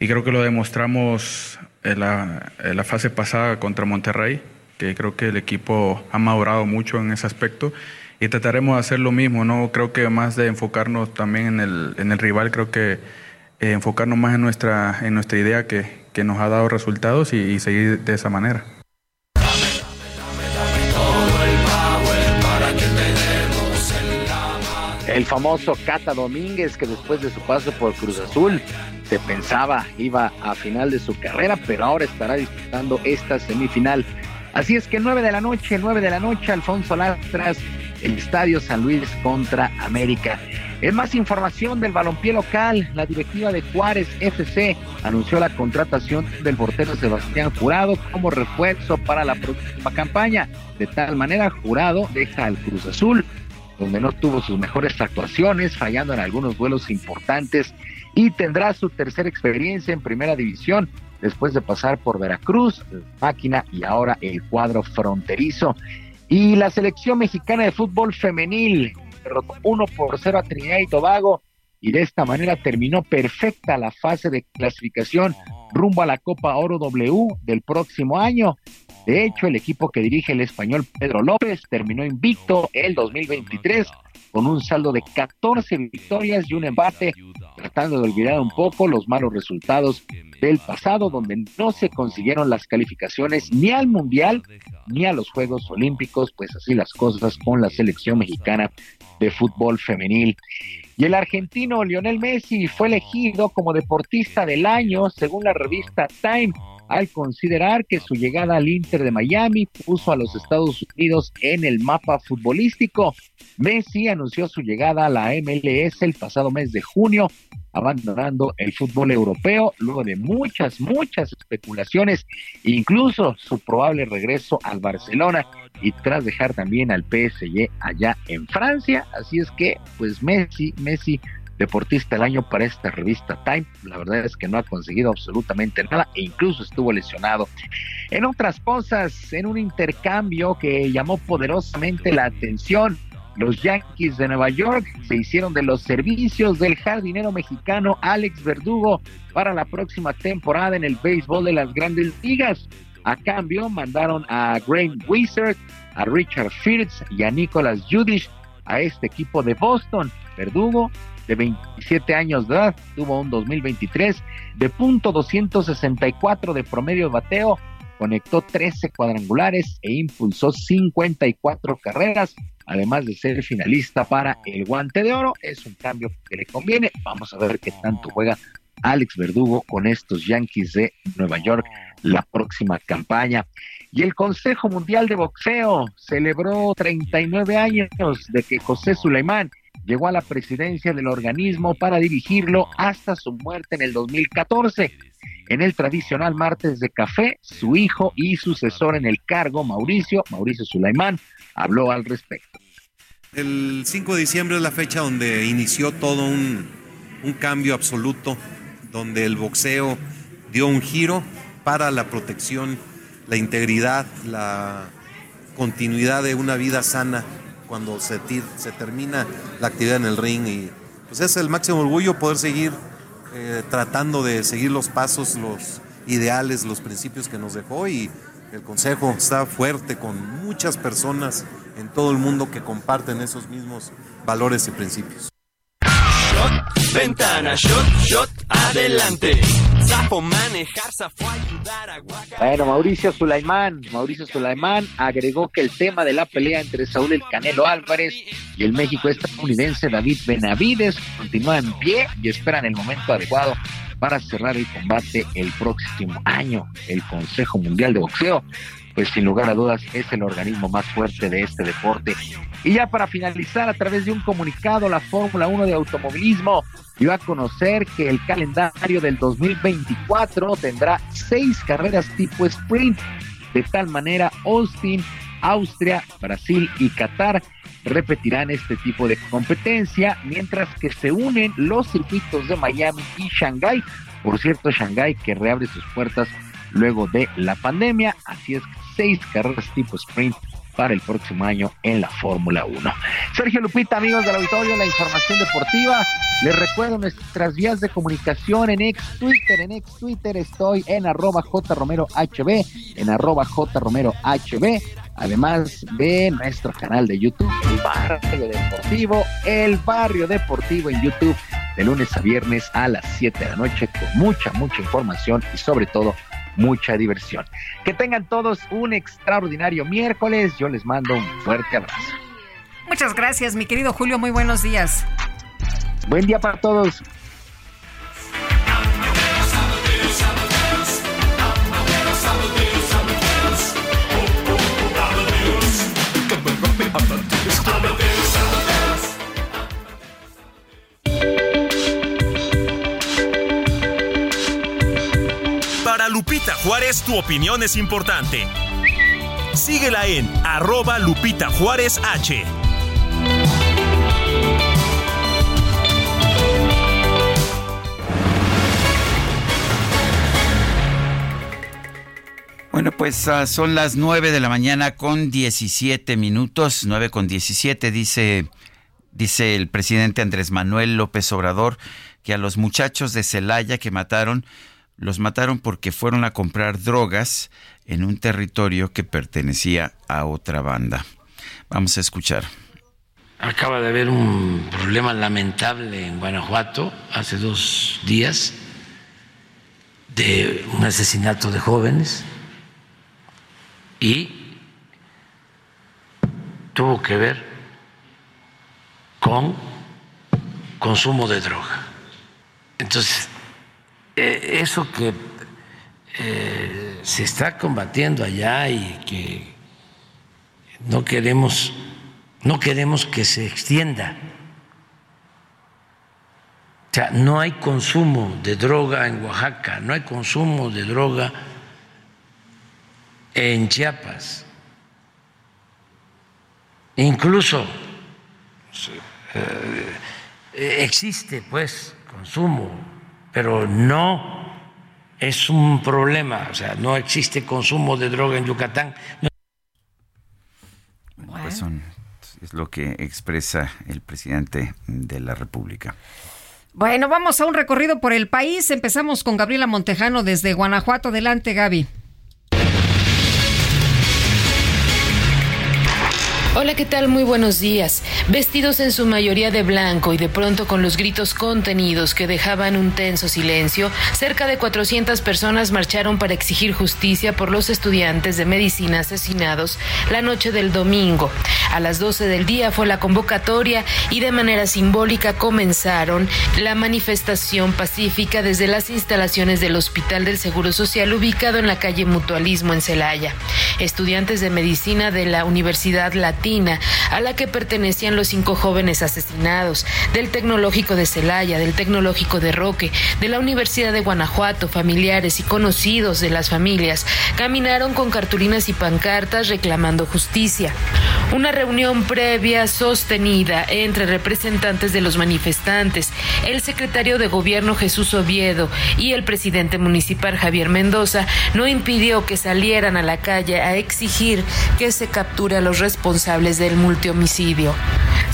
y creo que lo demostramos en la, fase pasada contra Monterrey, que creo que el equipo ha madurado mucho en ese aspecto y trataremos de hacer lo mismo, ¿no? Creo que más de enfocarnos también en el, en el rival, creo que eh, enfocarnos más en nuestra, en nuestra idea que, que nos ha dado resultados y seguir de esa manera. El famoso Cata Domínguez, que después de su paso por Cruz Azul se pensaba iba a final de su carrera, pero ahora estará disputando esta semifinal. Así es que 9 de la noche, 9 de la noche, Alfonso Lastras, el Estadio San Luis contra América. En más información del balompié local, la directiva de Juárez FC anunció la contratación del portero Sebastián Jurado como refuerzo para la próxima campaña. De tal manera, Jurado deja al Cruz Azul donde no tuvo sus mejores actuaciones, fallando en algunos vuelos importantes y tendrá su tercera experiencia en primera división después de pasar por Veracruz, Máquina y ahora el cuadro fronterizo. Y la selección mexicana de fútbol femenil derrotó 1 por 0 a Trinidad y Tobago y de esta manera terminó perfecta la fase de clasificación rumbo a la Copa Oro W del próximo año. De hecho, el equipo que dirige el español Pedro López terminó invicto el 2023 con un saldo de 14 victorias y un empate, tratando de olvidar un poco los malos resultados del pasado, donde no se consiguieron las calificaciones ni al Mundial ni a los Juegos Olímpicos, pues así las cosas con la selección mexicana de fútbol femenil. Y el argentino Lionel Messi fue elegido como deportista del año según la revista Time al considerar que su llegada al Inter de Miami puso a los Estados Unidos en el mapa futbolístico. Messi anunció su llegada a la MLS el pasado mes de junio, abandonando el fútbol europeo luego de muchas, muchas especulaciones, incluso su probable regreso al Barcelona y tras dejar también al PSG allá en Francia. Así es que, pues Messi, Messi deportista del año para esta revista Time. La verdad es que no ha conseguido absolutamente nada e incluso estuvo lesionado. En otras cosas, en un intercambio que llamó poderosamente la atención, los Yankees de Nueva York se hicieron de los servicios del jardinero mexicano Alex Verdugo para la próxima temporada en el béisbol de las grandes ligas. A cambio, mandaron a Graham Wizard, a Richard Fields y a Nicholas Judish a este equipo de Boston. Verdugo, de 27 años de edad, tuvo un 2023 de punto 264 de promedio de bateo, conectó 13 cuadrangulares e impulsó 54 carreras, además de ser finalista para el guante de oro. Es un cambio que le conviene. Vamos a ver qué tanto juega Alex Verdugo con estos Yankees de Nueva York la próxima campaña. Y el Consejo Mundial de Boxeo celebró 39 años de que José Suleimán llegó a la presidencia del organismo para dirigirlo hasta su muerte en el 2014. En el tradicional martes de café, su hijo y sucesor en el cargo, Mauricio, Mauricio Sulaimán, habló al respecto. El 5 de diciembre es la fecha donde inició todo un, un cambio absoluto, donde el boxeo dio un giro para la protección, la integridad, la continuidad de una vida sana cuando se, se termina la actividad en el ring y pues es el máximo orgullo poder seguir eh, tratando de seguir los pasos, los ideales, los principios que nos dejó y el Consejo está fuerte con muchas personas en todo el mundo que comparten esos mismos valores y principios. Ventana, shot, shot, adelante. Bueno, Mauricio Sulaimán, Mauricio Sulaimán agregó que el tema de la pelea entre Saúl el Canelo Álvarez y el México estadounidense David Benavides continúa en pie y esperan el momento adecuado para cerrar el combate el próximo año. El Consejo Mundial de Boxeo pues sin lugar a dudas es el organismo más fuerte de este deporte. Y ya para finalizar, a través de un comunicado, la Fórmula 1 de automovilismo dio a conocer que el calendario del 2024 tendrá seis carreras tipo sprint. De tal manera, Austin, Austria, Brasil y Qatar repetirán este tipo de competencia, mientras que se unen los circuitos de Miami y Shanghái. Por cierto, Shanghái que reabre sus puertas luego de la pandemia, así es seis carreras tipo sprint para el próximo año en la Fórmula 1. Sergio Lupita, amigos del auditorio, la información deportiva. Les recuerdo nuestras vías de comunicación en ex Twitter. En ex Twitter estoy en arroba jromerohb, en arroba jromerohb, además de nuestro canal de YouTube, El Barrio Deportivo, El Barrio Deportivo en YouTube, de lunes a viernes a las 7 de la noche, con mucha, mucha información y sobre todo mucha diversión. Que tengan todos un extraordinario miércoles. Yo les mando un fuerte abrazo. Muchas gracias, mi querido Julio. Muy buenos días. Buen día para todos. Lupita Juárez, tu opinión es importante. Síguela en arroba Lupita Juárez H. Bueno, pues uh, son las 9 de la mañana con 17 minutos, 9 con 17, dice, dice el presidente Andrés Manuel López Obrador que a los muchachos de Celaya que mataron los mataron porque fueron a comprar drogas en un territorio que pertenecía a otra banda. Vamos a escuchar. Acaba de haber un problema lamentable en Guanajuato hace dos días de un asesinato de jóvenes y tuvo que ver con consumo de droga. Entonces, eh, eso que eh, se está combatiendo allá y que no queremos, no queremos que se extienda. O sea, no hay consumo de droga en Oaxaca, no hay consumo de droga en Chiapas. Incluso eh, existe pues consumo pero no es un problema, o sea, no existe consumo de droga en Yucatán. Pues es lo que expresa el presidente de la República. Bueno, vamos a un recorrido por el país. Empezamos con Gabriela Montejano desde Guanajuato. Adelante, Gaby. Hola, ¿qué tal? Muy buenos días. Vestidos en su mayoría de blanco y de pronto con los gritos contenidos que dejaban un tenso silencio, cerca de 400 personas marcharon para exigir justicia por los estudiantes de medicina asesinados la noche del domingo. A las 12 del día fue la convocatoria y de manera simbólica comenzaron la manifestación pacífica desde las instalaciones del Hospital del Seguro Social ubicado en la calle Mutualismo en Celaya. Estudiantes de medicina de la Universidad Latina a la que pertenecían los cinco jóvenes asesinados, del Tecnológico de Celaya, del Tecnológico de Roque, de la Universidad de Guanajuato, familiares y conocidos de las familias, caminaron con cartulinas y pancartas reclamando justicia. Una reunión previa sostenida entre representantes de los manifestantes, el secretario de Gobierno Jesús Oviedo y el presidente municipal Javier Mendoza no impidió que salieran a la calle a exigir que se capture a los responsables del multihomicidio.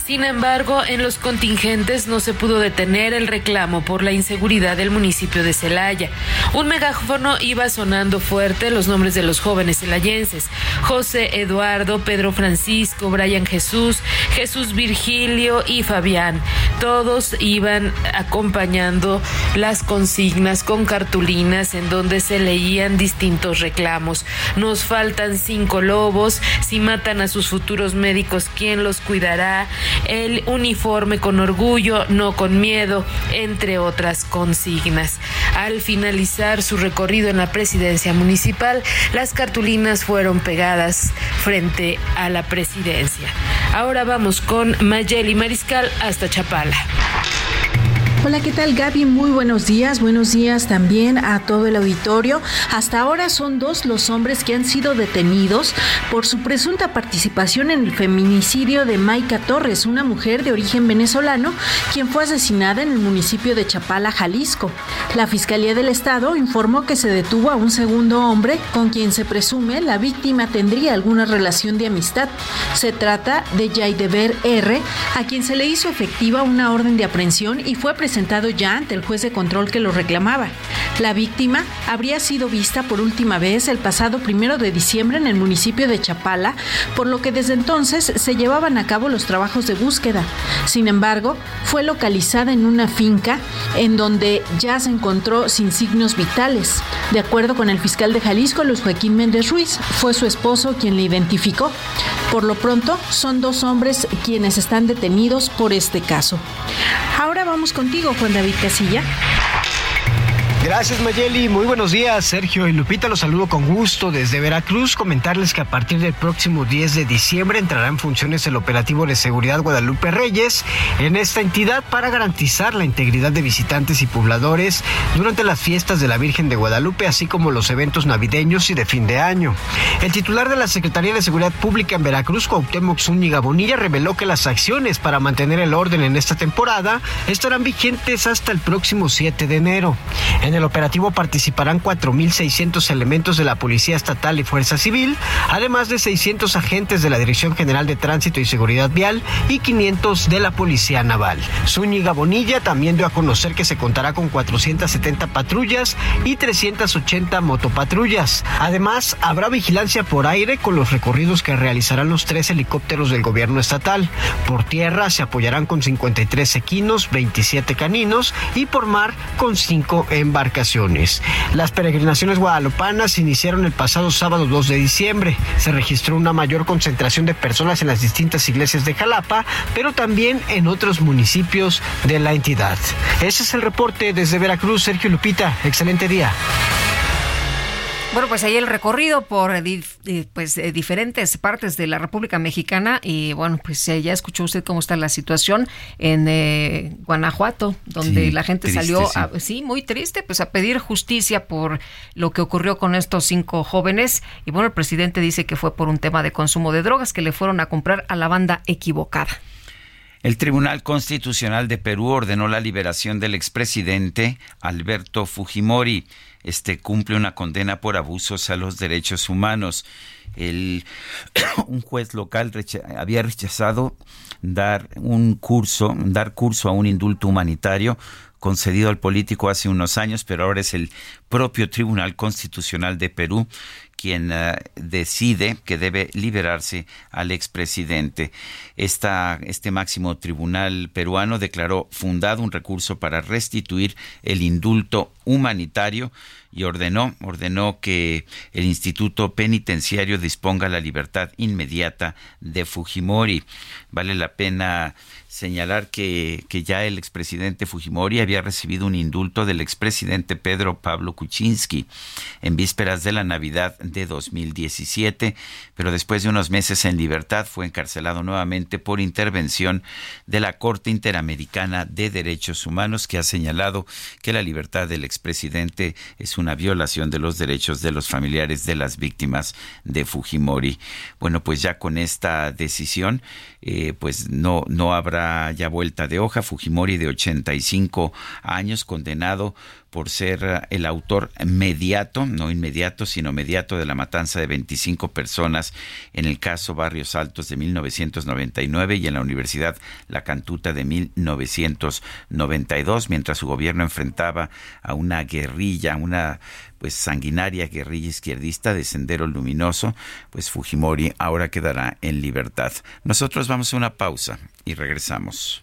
Sin embargo, en los contingentes no se pudo detener el reclamo por la inseguridad del municipio de Celaya. Un megáfono iba sonando fuerte los nombres de los jóvenes celayenses: José Eduardo, Pedro Francisco, Brian Jesús, Jesús Virgilio y Fabián. Todos iban acompañando las consignas con cartulinas en donde se leían distintos reclamos. Nos faltan cinco lobos, si matan a sus futuros médicos, ¿quién los cuidará? el uniforme con orgullo, no con miedo, entre otras consignas. Al finalizar su recorrido en la presidencia municipal, las cartulinas fueron pegadas frente a la presidencia. Ahora vamos con Mayeli Mariscal hasta Chapala. Hola, ¿qué tal Gaby? Muy buenos días. Buenos días también a todo el auditorio. Hasta ahora son dos los hombres que han sido detenidos por su presunta participación en el feminicidio de Maika Torres, una mujer de origen venezolano, quien fue asesinada en el municipio de Chapala, Jalisco. La Fiscalía del Estado informó que se detuvo a un segundo hombre con quien se presume la víctima tendría alguna relación de amistad. Se trata de Yaideber R., a quien se le hizo efectiva una orden de aprehensión y fue presentado ya ante el juez de control que lo reclamaba. La víctima habría sido vista por última vez el pasado primero de diciembre en el municipio de Chapala, por lo que desde entonces se llevaban a cabo los trabajos de búsqueda. Sin embargo, fue localizada en una finca en donde ya se encontró sin signos vitales. De acuerdo con el fiscal de Jalisco, Luis Joaquín Méndez Ruiz, fue su esposo quien le identificó. Por lo pronto, son dos hombres quienes están detenidos por este caso. Ahora vamos contigo, Juan David Casilla. Gracias Mayeli, muy buenos días. Sergio y Lupita los saludo con gusto desde Veracruz. Comentarles que a partir del próximo 10 de diciembre entrará en funciones el operativo de seguridad Guadalupe Reyes en esta entidad para garantizar la integridad de visitantes y pobladores durante las fiestas de la Virgen de Guadalupe, así como los eventos navideños y de fin de año. El titular de la Secretaría de Seguridad Pública en Veracruz, Cuauhtémoc Zúñiga Bonilla, reveló que las acciones para mantener el orden en esta temporada estarán vigentes hasta el próximo 7 de enero. En el operativo participarán 4.600 elementos de la Policía Estatal y Fuerza Civil, además de 600 agentes de la Dirección General de Tránsito y Seguridad Vial y 500 de la Policía Naval. Zúñiga Bonilla también dio a conocer que se contará con 470 patrullas y 380 motopatrullas. Además, habrá vigilancia por aire con los recorridos que realizarán los tres helicópteros del gobierno estatal. Por tierra se apoyarán con 53 equinos, 27 caninos y por mar con 5 embarcaciones Las peregrinaciones guadalupanas iniciaron el pasado sábado 2 de diciembre. Se registró una mayor concentración de personas en las distintas iglesias de Jalapa, pero también en otros municipios de la entidad. Ese es el reporte desde Veracruz, Sergio Lupita. Excelente día. Bueno, pues ahí el recorrido por pues, diferentes partes de la República Mexicana y bueno, pues eh, ya escuchó usted cómo está la situación en eh, Guanajuato, donde la gente salió, sí. muy triste, pues a pedir justicia por lo que ocurrió con estos cinco jóvenes y bueno, el presidente dice que fue por un tema de consumo de drogas que le fueron a comprar a la banda equivocada. El Tribunal Constitucional de Perú ordenó la liberación del expresidente Alberto Fujimori este, cumple una condena por abusos a los derechos humanos. El, [COUGHS] un juez local había rechazado dar un curso, dar curso a un indulto humanitario concedido al político hace unos años, pero ahora es el propio Tribunal Constitucional de Perú quien eh, decide que debe liberarse al expresidente. Este máximo tribunal peruano declaró fundado un recurso para restituir el indulto humanitario y ordenó, ordenó que el Instituto Penitenciario disponga la libertad inmediata de Fujimori. Vale la pena señalar que, que, ya el expresidente Fujimori había recibido un indulto del expresidente Pedro Pablo Kuczynski en vísperas de la Navidad de 2017, pero después de unos meses en libertad fue encarcelado nuevamente por intervención de la Corte Interamericana de Derechos Humanos que ha señalado que la libertad del expresidente es una violación de los derechos de los familiares de las víctimas de Fujimori. Bueno, pues ya con esta decisión, eh, pues no, no habrá ya vuelta de hoja. Fujimori, de 85 años, condenado por ser eh, el autor mediato, no inmediato, sino mediato de la matanza de 25 personas en el caso Barrios Altos de 1999 y en la Universidad La Cantuta de 1992, mientras su gobierno enfrentaba a una guerrilla, una pues sanguinaria guerrilla izquierdista de Sendero Luminoso, pues Fujimori ahora quedará en libertad. Nosotros vamos a una pausa y regresamos.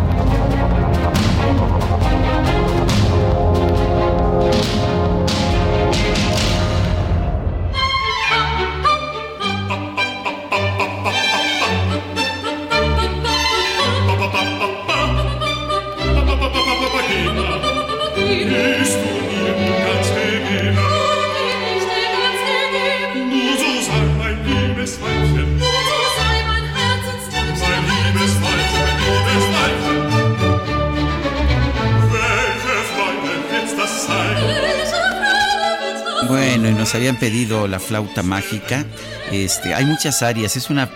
Nos habían pedido la flauta mágica. Este, hay muchas áreas. Es una,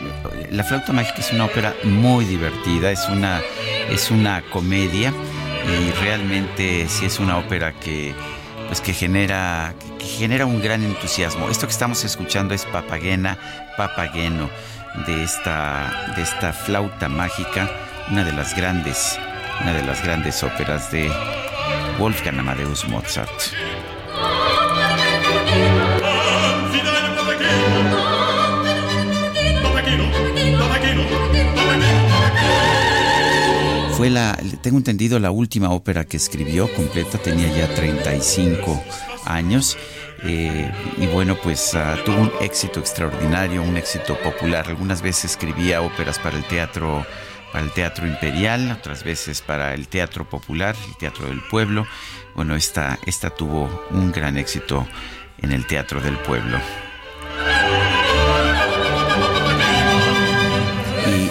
la flauta mágica es una ópera muy divertida. Es una, es una comedia y realmente sí es una ópera que, pues que genera, que genera un gran entusiasmo. Esto que estamos escuchando es Papagena, Papageno de esta, de esta flauta mágica, una de las grandes, una de las grandes óperas de Wolfgang Amadeus Mozart. Fue la, tengo entendido, la última ópera que escribió completa, tenía ya 35 años. Eh, y bueno, pues uh, tuvo un éxito extraordinario, un éxito popular. Algunas veces escribía óperas para el teatro, para el teatro imperial, otras veces para el teatro popular, el teatro del pueblo. Bueno, esta, esta tuvo un gran éxito en el teatro del pueblo.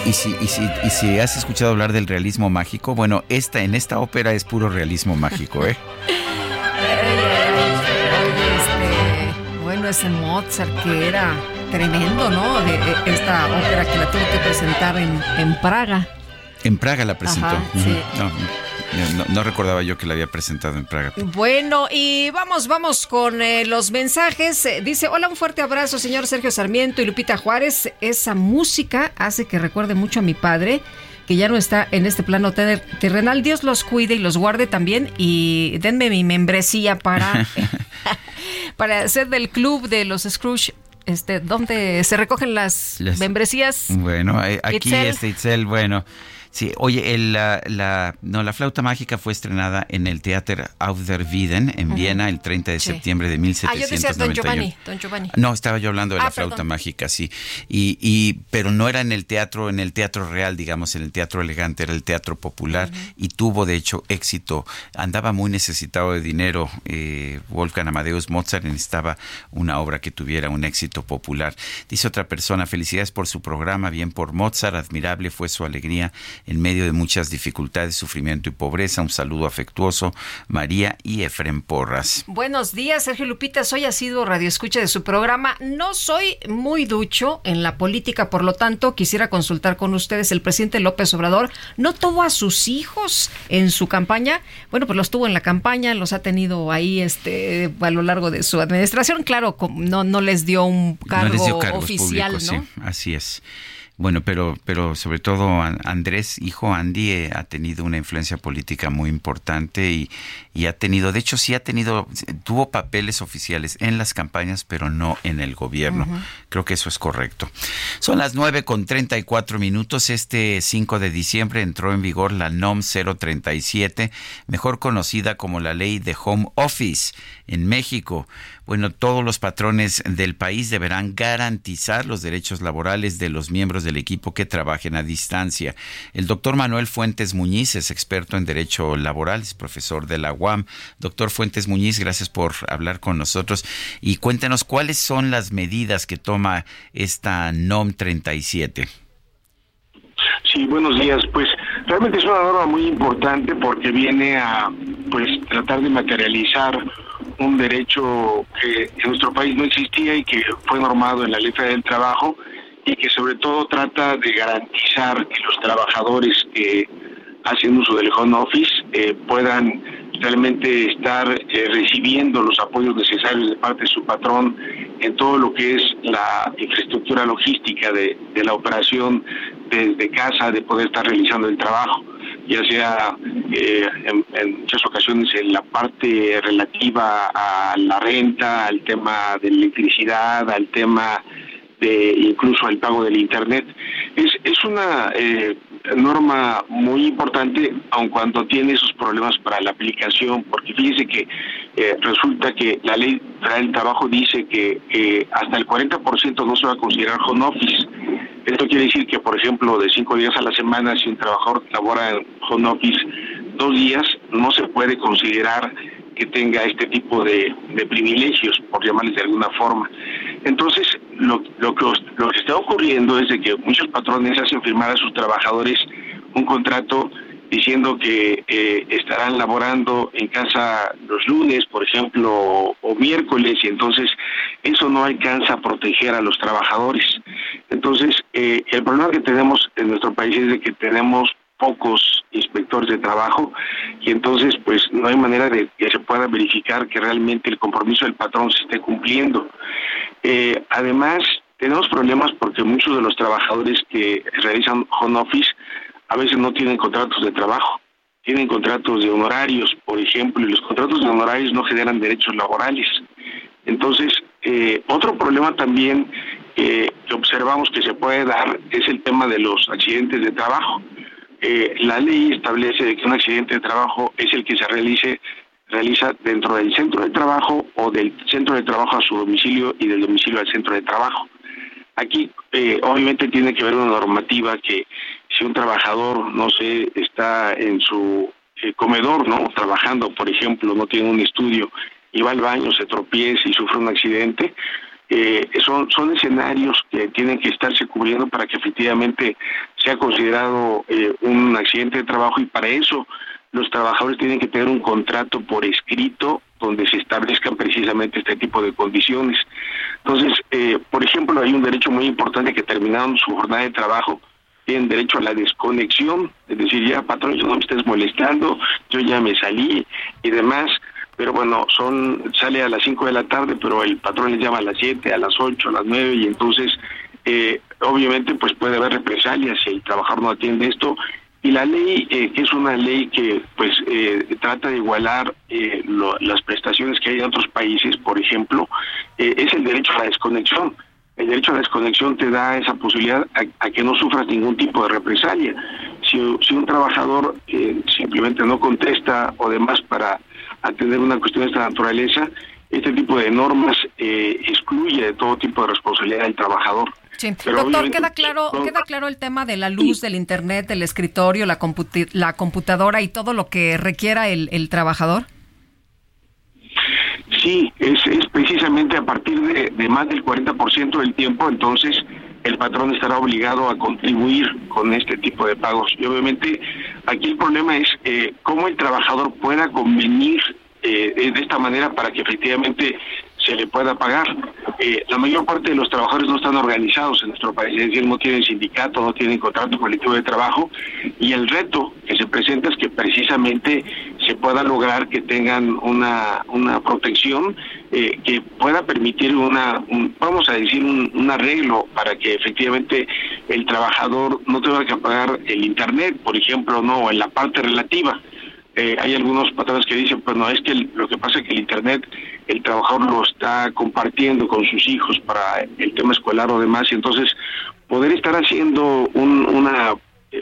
Y, si, y, si, y, si, has escuchado hablar del realismo mágico, bueno, esta en esta ópera es puro realismo mágico, ¿eh? Este, bueno, ese Mozart que era tremendo, ¿no? De, de esta ópera que la tuvo que presentar en, en Praga. En Praga la presentó. Ajá, sí. no, no, no, recordaba yo que la había presentado en Praga. Bueno, y vamos, vamos con eh, los mensajes. Eh, dice, hola, un fuerte abrazo, señor Sergio Sarmiento y Lupita Juárez. Esa música hace que recuerde mucho a mi padre, que ya no está en este plano terrenal. Dios los cuide y los guarde también. Y denme mi membresía para, [LAUGHS] [LAUGHS] para ser del club de los Scrooge este, donde se recogen las, las membresías. Bueno, aquí Itzel. este Itzel, bueno. Sí, oye, el, la, la, no, la flauta mágica fue estrenada en el Theater Auf der Wieden en Viena el 30 de septiembre de 1791. Ah, yo decía Don Giovanni, Don Giovanni. No, estaba yo hablando de la ah, flauta mágica, sí. Y, y, pero no era en el teatro, en el teatro real, digamos, en el teatro elegante, era el teatro popular y tuvo de hecho éxito. Andaba muy necesitado de dinero. Eh, Wolfgang Amadeus Mozart necesitaba una obra que tuviera un éxito popular. Dice otra persona, felicidades por su programa, bien por Mozart, admirable fue su alegría en medio de muchas dificultades, sufrimiento y pobreza. Un saludo afectuoso, María y Efren Porras. Buenos días, Sergio Lupita. Soy asiduo radioescucha de su programa. No soy muy ducho en la política, por lo tanto, quisiera consultar con ustedes. El presidente López Obrador no tuvo a sus hijos en su campaña. Bueno, pues los tuvo en la campaña, los ha tenido ahí este a lo largo de su administración. Claro, no, no les dio un cargo oficial, ¿no? Sí, así es. Bueno, pero, pero sobre todo Andrés, hijo Andy, eh, ha tenido una influencia política muy importante y, y, ha tenido, de hecho sí ha tenido, tuvo papeles oficiales en las campañas, pero no en el gobierno. Creo que eso es correcto. Son las nueve con treinta y cuatro minutos. Este 5 de diciembre entró en vigor la NOM 037, mejor conocida como la ley de Home Office en México. Bueno, todos los patrones del país deberán garantizar los derechos laborales de los miembros del equipo que trabajen a distancia. El doctor Manuel Fuentes Muñiz es experto en derecho laboral, es profesor de la UAM. Doctor Fuentes Muñiz, gracias por hablar con nosotros y cuéntenos cuáles son las medidas que toma esta NOM 37. Sí, buenos días. Pues realmente es una norma muy importante porque viene a pues tratar de materializar un derecho que en nuestro país no existía y que fue normado en la Ley del Trabajo y que sobre todo trata de garantizar que los trabajadores que hacen uso del home office eh, puedan realmente estar eh, recibiendo los apoyos necesarios de parte de su patrón en todo lo que es la infraestructura logística de, la operación desde casa, de poder estar realizando el trabajo ya sea eh, en, muchas ocasiones en la parte relativa a la renta, al tema de electricidad, al tema de incluso al pago del internet. Es, es una eh, norma muy importante, aun cuando tiene sus problemas para la aplicación, porque fíjese que eh, resulta que la ley del trabajo dice que hasta el 40% no se va a considerar home office. Esto quiere decir que, por ejemplo, de cinco días a la semana, si un trabajador labora en home office dos días, no se puede considerar que tenga este tipo de, privilegios, por llamarles de alguna forma. Entonces, lo, lo, que, lo está ocurriendo es de que muchos patrones hacen firmar a sus trabajadores un contrato diciendo que eh, estarán laborando en casa los lunes, por ejemplo, o miércoles, y entonces eso no alcanza a proteger a los trabajadores. Entonces, eh, el problema que tenemos en nuestro país es de que tenemos pocos inspectores de trabajo y entonces pues no hay manera de que se pueda verificar que realmente el compromiso del patrón se esté cumpliendo. Eh, además, tenemos problemas porque muchos de los trabajadores que realizan home office a veces no tienen contratos de trabajo, tienen contratos de honorarios, por ejemplo, y los contratos de honorarios no generan derechos laborales. Entonces, eh, otro problema también que observamos que se puede dar es el tema de los accidentes de trabajo. Eh, la ley establece que un accidente de trabajo es el que se realice realiza dentro del centro de trabajo o del centro de trabajo a su domicilio y del domicilio al centro de trabajo. Aquí eh, obviamente tiene que haber una normativa que si un trabajador, no sé, está en su eh, comedor, ¿no? Trabajando, por ejemplo, no tiene un estudio y va al baño, se tropieza y sufre un accidente, eh, son, son escenarios que tienen que estarse cubriendo para que efectivamente sea considerado eh, un accidente de trabajo y para eso los trabajadores tienen que tener un contrato por escrito donde se establezcan precisamente este tipo de condiciones. Entonces, eh, por ejemplo, hay un derecho muy importante que terminaron su jornada de trabajo, tienen derecho a la desconexión, es decir, ya patrón, yo no me estés molestando, yo ya me salí y demás, pero bueno, son sale a las 5 de la tarde, pero el patrón les llama a las 7, a las 8, a las 9 y entonces eh, obviamente pues puede haber represalias si el trabajador no atiende esto y la ley eh, es una ley que pues eh, trata de igualar las prestaciones que hay en otros países, por ejemplo, es el derecho a la desconexión. El derecho a la desconexión te da esa posibilidad a, que no sufras ningún tipo de represalia. Si si, un trabajador eh, simplemente no contesta o demás para atender una cuestión de esta naturaleza, este tipo de normas eh, excluye de todo tipo de responsabilidad del trabajador. Sí. Doctor, queda claro, queda claro el tema de la luz, del internet, del escritorio, la, la computadora y todo lo que requiera el, el trabajador. Sí, es, es precisamente a partir de, de más del 40% del tiempo, entonces el patrón estará obligado a contribuir con este tipo de pagos. Y obviamente aquí el problema es eh, cómo el trabajador pueda convenir eh, de esta manera para que efectivamente se le pueda pagar. Eh, la mayor parte de los trabajadores no están organizados en nuestro país, es decir, no tienen sindicato, no tienen contrato colectivo de trabajo y el reto que se presenta es que precisamente se pueda lograr que tengan una, una protección eh, que pueda permitir una, vamos a decir, un, arreglo para que efectivamente el trabajador no tenga que pagar el Internet, por ejemplo, no, en la parte relativa. Eh, hay algunos patrones que dicen, pues no, es que lo que pasa es que el Internet, el trabajador lo está compartiendo con sus hijos para el tema escolar o demás, y entonces poder estar haciendo un, una,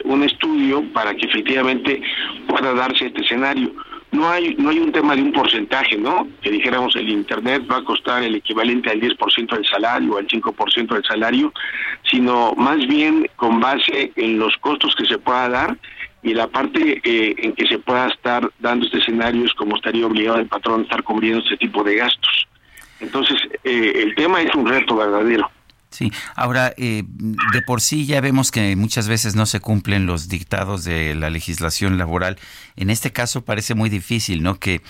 un estudio para que efectivamente pueda darse este escenario. No hay, no hay un tema de un porcentaje, ¿no? Que dijéramos el Internet va a costar el equivalente al 10% del salario o al 5% del salario, sino más bien con base en los costos que se pueda dar y la parte eh, en que se pueda estar dando este escenario es como estaría obligado el patrón a estar cubriendo este tipo de gastos. Entonces, eh, el tema es un reto verdadero. Sí, ahora, eh, de por sí ya vemos que muchas veces no se cumplen los dictados de la legislación laboral. En este caso parece muy difícil, ¿no? Que,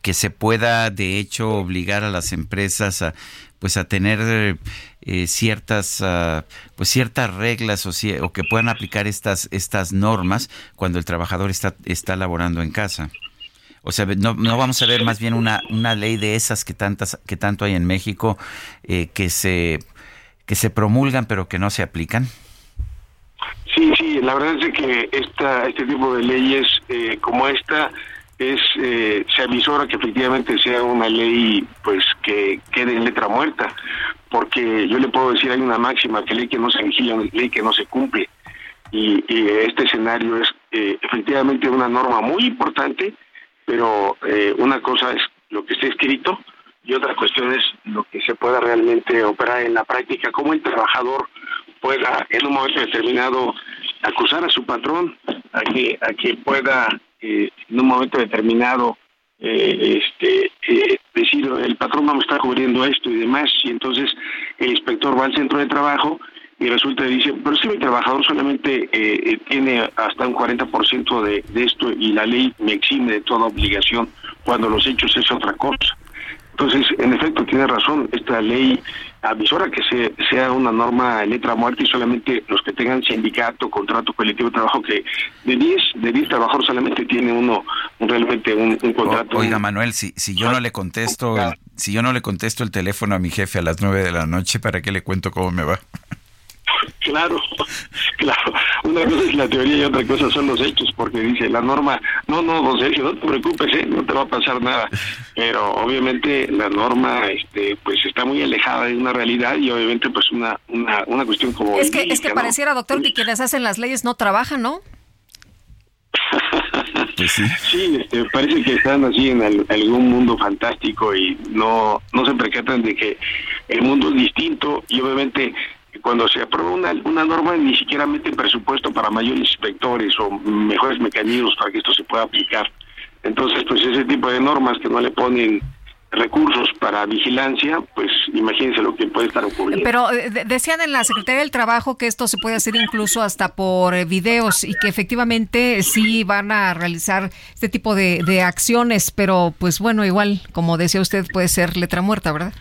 que se pueda, de hecho, obligar a las empresas a pues a tener eh, ciertas uh, pues ciertas reglas o, o, que puedan aplicar estas estas normas cuando el trabajador está está laborando en casa. O sea, no, no vamos a ver más bien una, una ley de esas que tantas que tanto hay en México eh, que se que se promulgan pero que no se aplican. Sí, sí, la verdad es que esta, este tipo de leyes eh, como esta es eh, se avisora que efectivamente sea una ley pues que quede en letra muerta porque yo le puedo decir hay una máxima que ley que no se vigila ley que no se cumple y, este escenario es eh, efectivamente una norma muy importante pero eh, una cosa es lo que esté escrito y otra cuestión es lo que se pueda realmente operar en la práctica cómo el trabajador pueda en un momento determinado acusar a su patrón a que a que pueda eh, en un momento determinado eh, este eh, decir el patrón no me está cubriendo esto y demás y entonces el inspector va al centro de trabajo y resulta que dice pero si mi trabajador solamente tiene hasta un 40% de, de esto y la ley me exime de toda obligación cuando los hechos es otra cosa entonces, en efecto, tiene razón, esta ley avisora que sea una norma letra muerta y solamente los que tengan sindicato, contrato colectivo de trabajo, que de 10 de 10 trabajadores solamente tiene uno realmente un, contrato. oiga, Manuel, si, si yo no le contesto, si yo no le contesto el teléfono a mi jefe a las 9 de la noche, ¿para qué le cuento cómo me va? Claro, claro. Una cosa es la teoría y otra cosa son los hechos, porque dice la norma, no, no, don Sergio, no te preocupes, ¿eh? no te va a pasar nada. Pero obviamente la norma, este, pues está muy alejada de una realidad y obviamente pues una, una, una cuestión como... Es que, es que pareciera, doctor, que quienes hacen las leyes no trabajan, ¿no? [LAUGHS] Pues sí, sí este, parece que están así en algún mundo fantástico y no, no se percatan de que el mundo es distinto y obviamente cuando se aprueba una, una norma ni siquiera mete presupuesto para mayores inspectores o mejores mecanismos para que esto se pueda aplicar. Entonces, pues ese tipo de normas que no le ponen recursos para vigilancia, pues imagínense lo que puede estar ocurriendo. Pero eh, decían en la Secretaría del Trabajo que esto se puede hacer incluso hasta por eh, videos y que efectivamente sí van a realizar este tipo de, de acciones, pero pues bueno, igual, como decía usted, puede ser letra muerta, ¿verdad?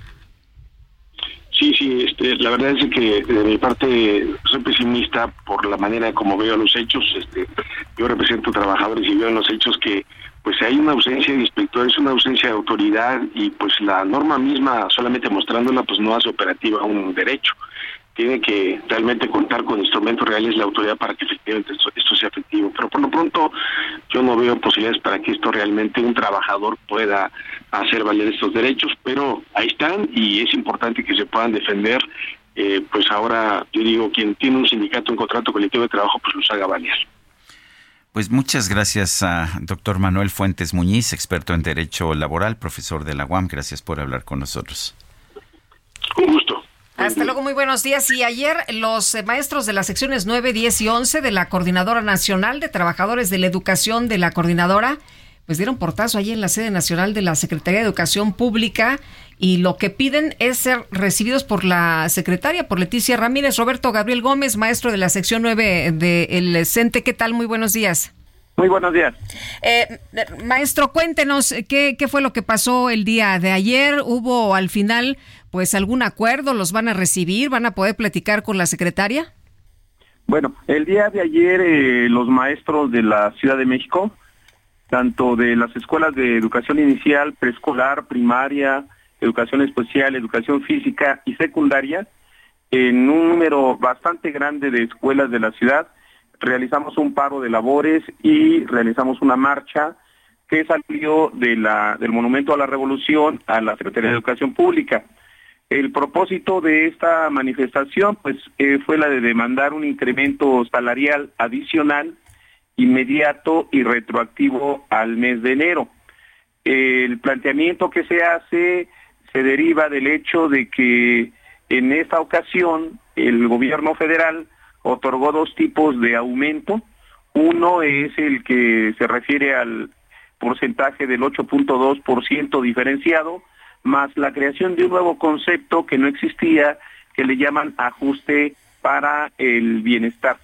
Sí, sí, este, la verdad es que de mi parte soy pesimista por la manera como veo los hechos. Este, yo represento trabajadores y veo en los hechos que pues hay una ausencia de inspectores, una ausencia de autoridad y pues la norma misma solamente mostrándola pues no hace operativa un derecho tiene que realmente contar con instrumentos reales la autoridad para que efectivamente esto, sea efectivo. Pero por lo pronto yo no veo posibilidades para que esto realmente un trabajador pueda hacer valer estos derechos, pero ahí están y es importante que se puedan defender. Eh, pues ahora yo digo, quien tiene un sindicato, un contrato colectivo de trabajo, pues los haga valer. Pues muchas gracias a doctor Manuel Fuentes Muñiz, experto en Derecho Laboral, profesor de la UAM. Gracias por hablar con nosotros. Un gusto. Hasta luego, muy buenos días. Y ayer los eh, maestros de las secciones 9, 10 y 11 de la Coordinadora Nacional de Trabajadores de la Educación de la Coordinadora pues dieron portazo allí en la sede nacional de la Secretaría de Educación Pública y lo que piden es ser recibidos por la secretaria, por Leticia Ramírez. Roberto Gabriel Gómez, maestro de la sección 9 del CENTE, ¿qué tal? Muy buenos días. Muy buenos días. Eh, maestro, cuéntenos ¿qué, qué fue lo que pasó el día de ayer. ¿Hubo al final pues algún acuerdo? ¿Los van a recibir? ¿Van a poder platicar con la secretaria? Bueno, el día de ayer eh, los maestros de la Ciudad de México tanto de las escuelas de educación inicial, preescolar, primaria, educación especial, educación física y secundaria, en un número bastante grande de escuelas de la ciudad, realizamos un paro de labores y realizamos una marcha que salió de la, del Monumento a la Revolución a la Secretaría de Educación Pública. El propósito de esta manifestación pues, eh, fue la de demandar un incremento salarial adicional inmediato y retroactivo al mes de enero. El planteamiento que se hace se deriva del hecho de que en esta ocasión el gobierno federal otorgó dos tipos de aumento. Uno es el que se refiere al porcentaje del 8.2% diferenciado, más la creación de un nuevo concepto que no existía, que le llaman ajuste para el bienestar,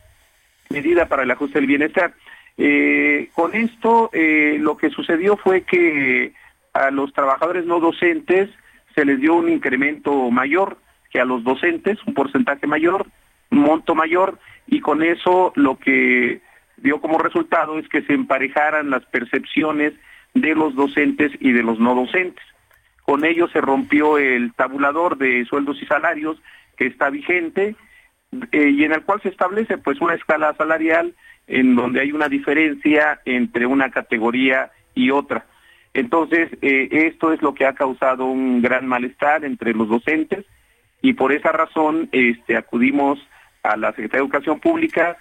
medida para el ajuste del bienestar. Eh, con esto eh, lo que sucedió fue que a los trabajadores no docentes se les dio un incremento mayor que a los docentes, un porcentaje mayor, un monto mayor, y con eso lo que dio como resultado es que se emparejaran las percepciones de los docentes y de los no docentes. Con ello se rompió el tabulador de sueldos y salarios que está vigente eh, y en el cual se establece pues una escala salarial en donde hay una diferencia entre una categoría y otra. Entonces, eh, esto es lo que ha causado un gran malestar entre los docentes y por esa razón este, acudimos a la Secretaría de Educación Pública.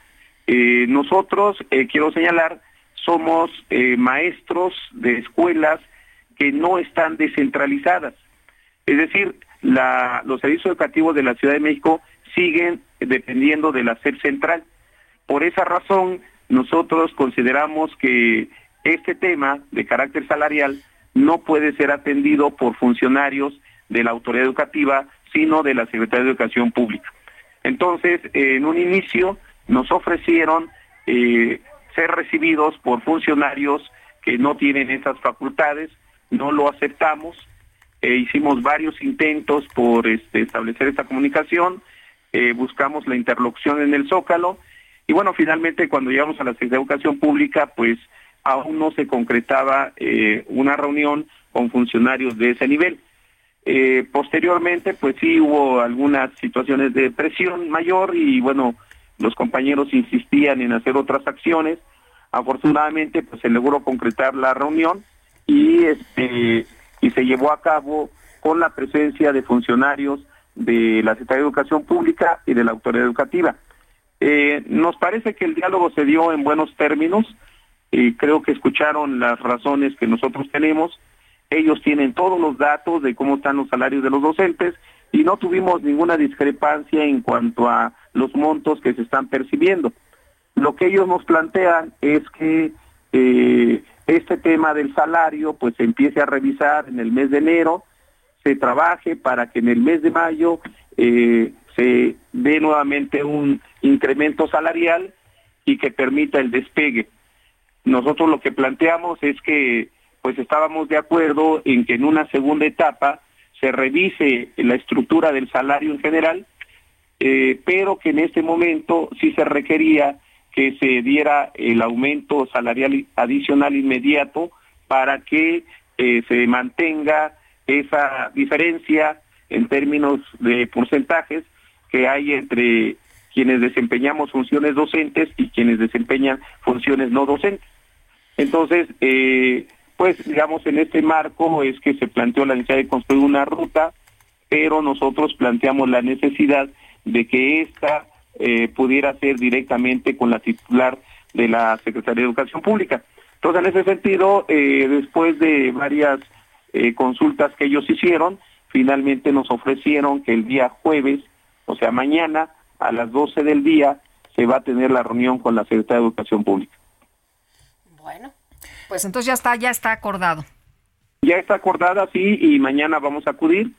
Eh, nosotros, quiero señalar, somos maestros de escuelas que no están descentralizadas. Es decir, los servicios educativos de la Ciudad de México siguen dependiendo de la SED central. Por esa razón, nosotros consideramos que este tema de carácter salarial no puede ser atendido por funcionarios de la autoridad educativa, sino de la Secretaría de Educación Pública. Entonces, en un inicio nos ofrecieron eh, ser recibidos por funcionarios que no tienen esas facultades, no lo aceptamos, e hicimos varios intentos por este, establecer esta comunicación, eh, buscamos la interlocución en el Zócalo y bueno, finalmente cuando llegamos a la Secretaría de Educación Pública, pues aún no se concretaba eh, una reunión con funcionarios de ese nivel. Eh, posteriormente, pues sí hubo algunas situaciones de presión mayor y bueno, los compañeros insistían en hacer otras acciones. Afortunadamente, pues se logró concretar la reunión y este y se llevó a cabo con la presencia de funcionarios de la Secretaría de Educación Pública y de la autoridad educativa. Eh, nos parece que el diálogo se dio en buenos términos y creo que escucharon las razones que nosotros tenemos. Ellos tienen todos los datos de cómo están los salarios de los docentes y no tuvimos ninguna discrepancia en cuanto a los montos que se están percibiendo. Lo que ellos nos plantean es que eh, este tema del salario pues se empiece a revisar en el mes de enero, se trabaje para que en el mes de mayo eh, se dé nuevamente un incremento salarial y que permita el despegue. Nosotros lo que planteamos es que pues estábamos de acuerdo en que en una segunda etapa se revise la estructura del salario en general, eh, pero que en este momento sí se requería que se diera el aumento salarial adicional inmediato para que eh, se mantenga esa diferencia en términos de porcentajes que hay entre quienes desempeñamos funciones docentes y quienes desempeñan funciones no docentes. Entonces, eh, pues digamos, en este marco es que se planteó la necesidad de construir una ruta, pero nosotros planteamos la necesidad de que esta eh, pudiera ser directamente con la titular de la Secretaría de Educación Pública. Entonces, en ese sentido, eh, después de varias eh, consultas que ellos hicieron, finalmente nos ofrecieron que el día jueves, o sea, mañana, a las 12 del día, se va a tener la reunión con la Secretaría de Educación Pública. Bueno, pues entonces ya está, ya está acordado. Ya está acordada, sí, y mañana vamos a acudir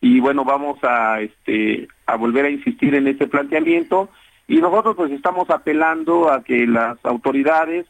y bueno, vamos a este a volver a insistir en este planteamiento. Y nosotros pues estamos apelando a que las autoridades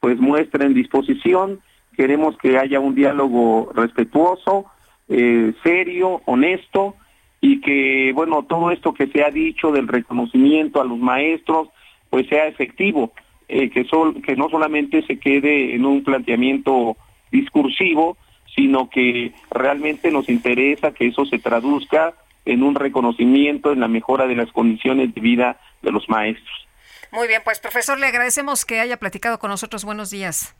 pues muestren disposición, queremos que haya un diálogo respetuoso, eh, serio, honesto y que bueno, todo esto que se ha dicho del reconocimiento a los maestros pues sea efectivo, eh, que, sol, que no solamente se quede en un planteamiento discursivo, sino que realmente nos interesa que eso se traduzca en un reconocimiento en la mejora de las condiciones de vida de los maestros. Muy bien, pues profesor, le agradecemos que haya platicado con nosotros. Buenos días.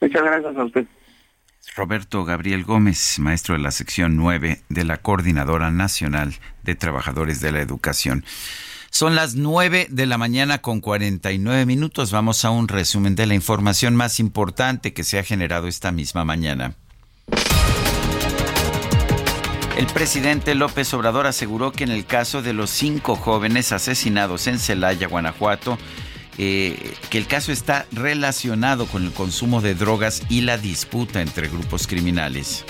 Muchas gracias a usted. Roberto Gabriel Gómez, maestro de la sección 9 de la Coordinadora Nacional de Trabajadores de la Educación. Son las 9 de la mañana con 49 minutos. Vamos a un resumen de la información más importante que se ha generado esta misma mañana. El presidente López Obrador aseguró que en el caso de los cinco jóvenes asesinados en Celaya, Guanajuato, eh, que el caso está relacionado con el consumo de drogas y la disputa entre grupos criminales.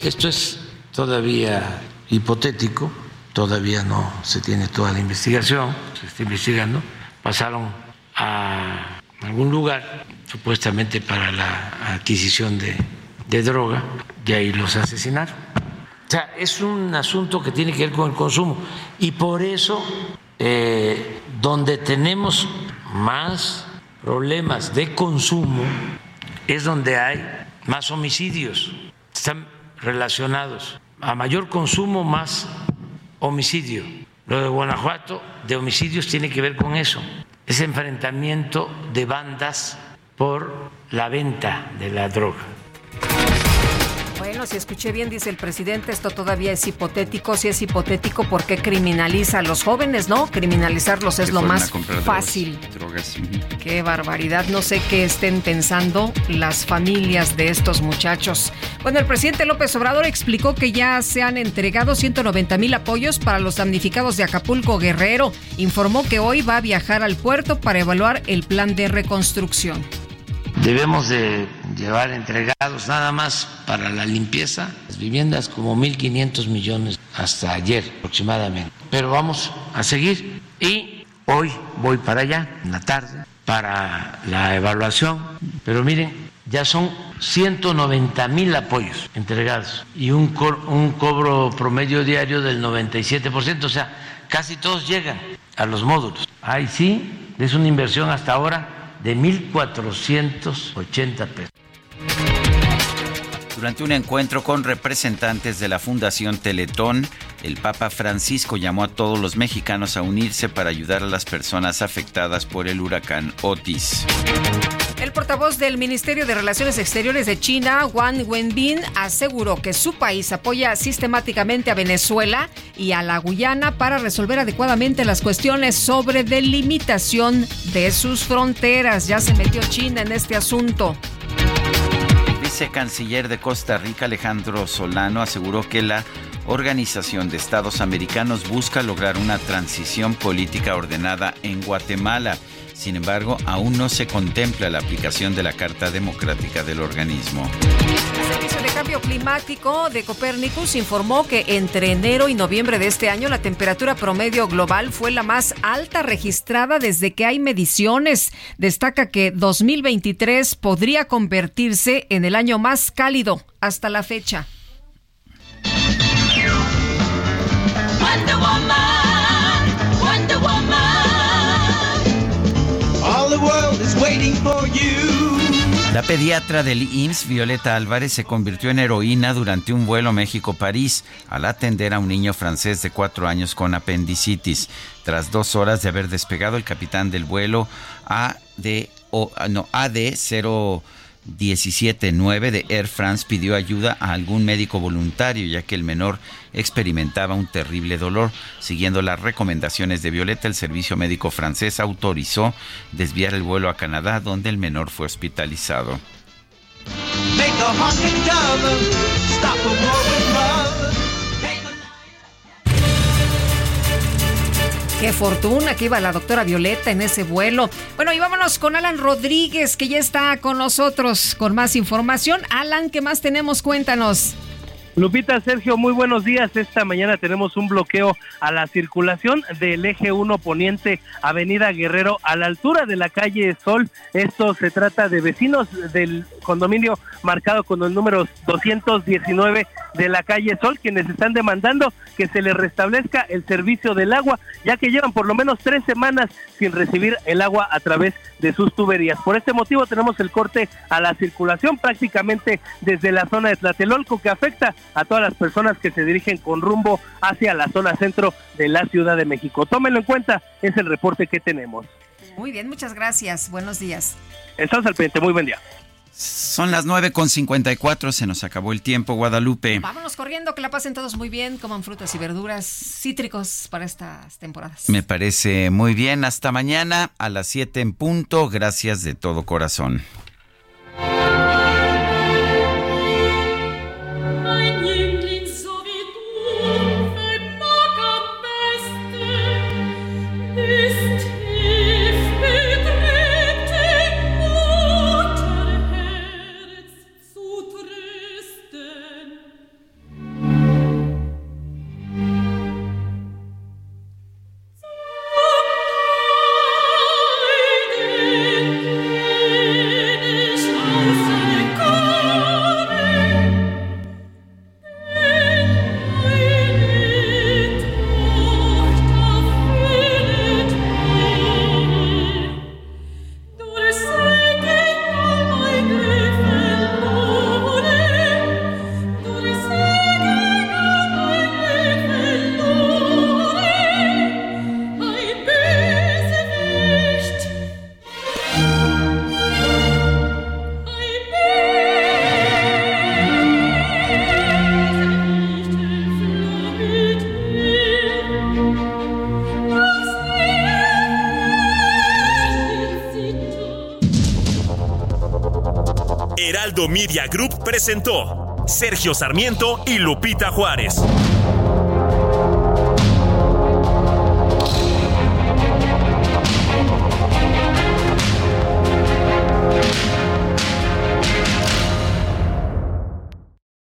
Esto es todavía hipotético, todavía no se tiene toda la investigación, se está investigando. Pasaron a algún lugar, supuestamente para la adquisición de, de droga, y ahí los asesinaron. O sea, es un asunto que tiene que ver con el consumo. Y por eso, eh, donde tenemos más problemas de consumo, es donde hay más homicidios. Están relacionados. A mayor consumo, más homicidio. Lo de Guanajuato, de homicidios, tiene que ver con eso. Ese enfrentamiento de bandas por la venta de la droga. Bueno, si escuché bien, dice el presidente, esto todavía es hipotético. Si es hipotético, ¿por qué criminaliza a los jóvenes, no? Criminalizarlos es lo más fácil. Qué barbaridad. No sé qué estén pensando las familias de estos muchachos. Bueno, el presidente López Obrador explicó que ya se han entregado 190 mil apoyos para los damnificados de Acapulco Guerrero. Informó que hoy va a viajar al puerto para evaluar el plan de reconstrucción. Debemos de llevar entregados nada más para la limpieza las viviendas como 1.500 millones hasta ayer aproximadamente. Pero vamos a seguir y hoy voy para allá en la tarde para la evaluación. Pero miren, ya son 190 mil apoyos entregados y un, un cobro promedio diario del 97%, o sea, casi todos llegan a los módulos. Ahí sí, es una inversión hasta ahora de 1.480 pesos. Durante un encuentro con representantes de la Fundación Teletón, el Papa Francisco llamó a todos los mexicanos a unirse para ayudar a las personas afectadas por el huracán Otis. El portavoz del Ministerio de Relaciones Exteriores de China, Wang Wenbin, aseguró que su país apoya sistemáticamente a Venezuela y a la Guyana para resolver adecuadamente las cuestiones sobre delimitación de sus fronteras. Ya se metió China en este asunto vicecanciller de Costa Rica, Alejandro Solano, aseguró que la Organización de Estados Americanos busca lograr una transición política ordenada en Guatemala. Sin embargo, aún no se contempla la aplicación de la Carta Democrática del organismo. El Servicio de Cambio Climático de Copérnicus informó que entre enero y noviembre de este año la temperatura promedio global fue la más alta registrada desde que hay mediciones. Destaca que 2023 podría convertirse en el año más cálido hasta la fecha. La pediatra del IMSS, Violeta Álvarez, se convirtió en heroína durante un vuelo México-París al atender a un niño francés de cuatro años con apendicitis. Tras dos horas de haber despegado, el capitán del vuelo AD, no, AD 0 17-9 de Air France pidió ayuda a algún médico voluntario ya que el menor experimentaba un terrible dolor. Siguiendo las recomendaciones de Violeta, el servicio médico francés autorizó desviar el vuelo a Canadá donde el menor fue hospitalizado. Qué fortuna que iba la doctora Violeta en ese vuelo. Bueno, y vámonos con Alan Rodríguez, que ya está con nosotros con más información. Alan, ¿qué más tenemos? Cuéntanos. Lupita, Sergio, muy buenos días. Esta mañana tenemos un bloqueo a la circulación del eje 1 poniente Avenida Guerrero a la altura de la calle Sol. Esto se trata de vecinos del condominio marcado con el número 219 de la calle Sol, quienes están demandando que se les restablezca el servicio del agua, ya que llevan por lo menos tres semanas sin recibir el agua a través de sus tuberías. Por este motivo tenemos el corte a la circulación prácticamente desde la zona de Tlatelolco, que afecta a todas las personas que se dirigen con rumbo hacia la zona centro de la Ciudad de México. Tómenlo en cuenta, es el reporte que tenemos. Muy bien, muchas gracias. Buenos días. Estamos al pendiente, muy buen día. Son las 9.54, se nos acabó el tiempo, Guadalupe. Vámonos corriendo, que la pasen todos muy bien, coman frutas y verduras cítricos para estas temporadas. Me parece muy bien, hasta mañana a las 7 en punto, gracias de todo corazón. Presentó Sergio Sarmiento y Lupita Juárez.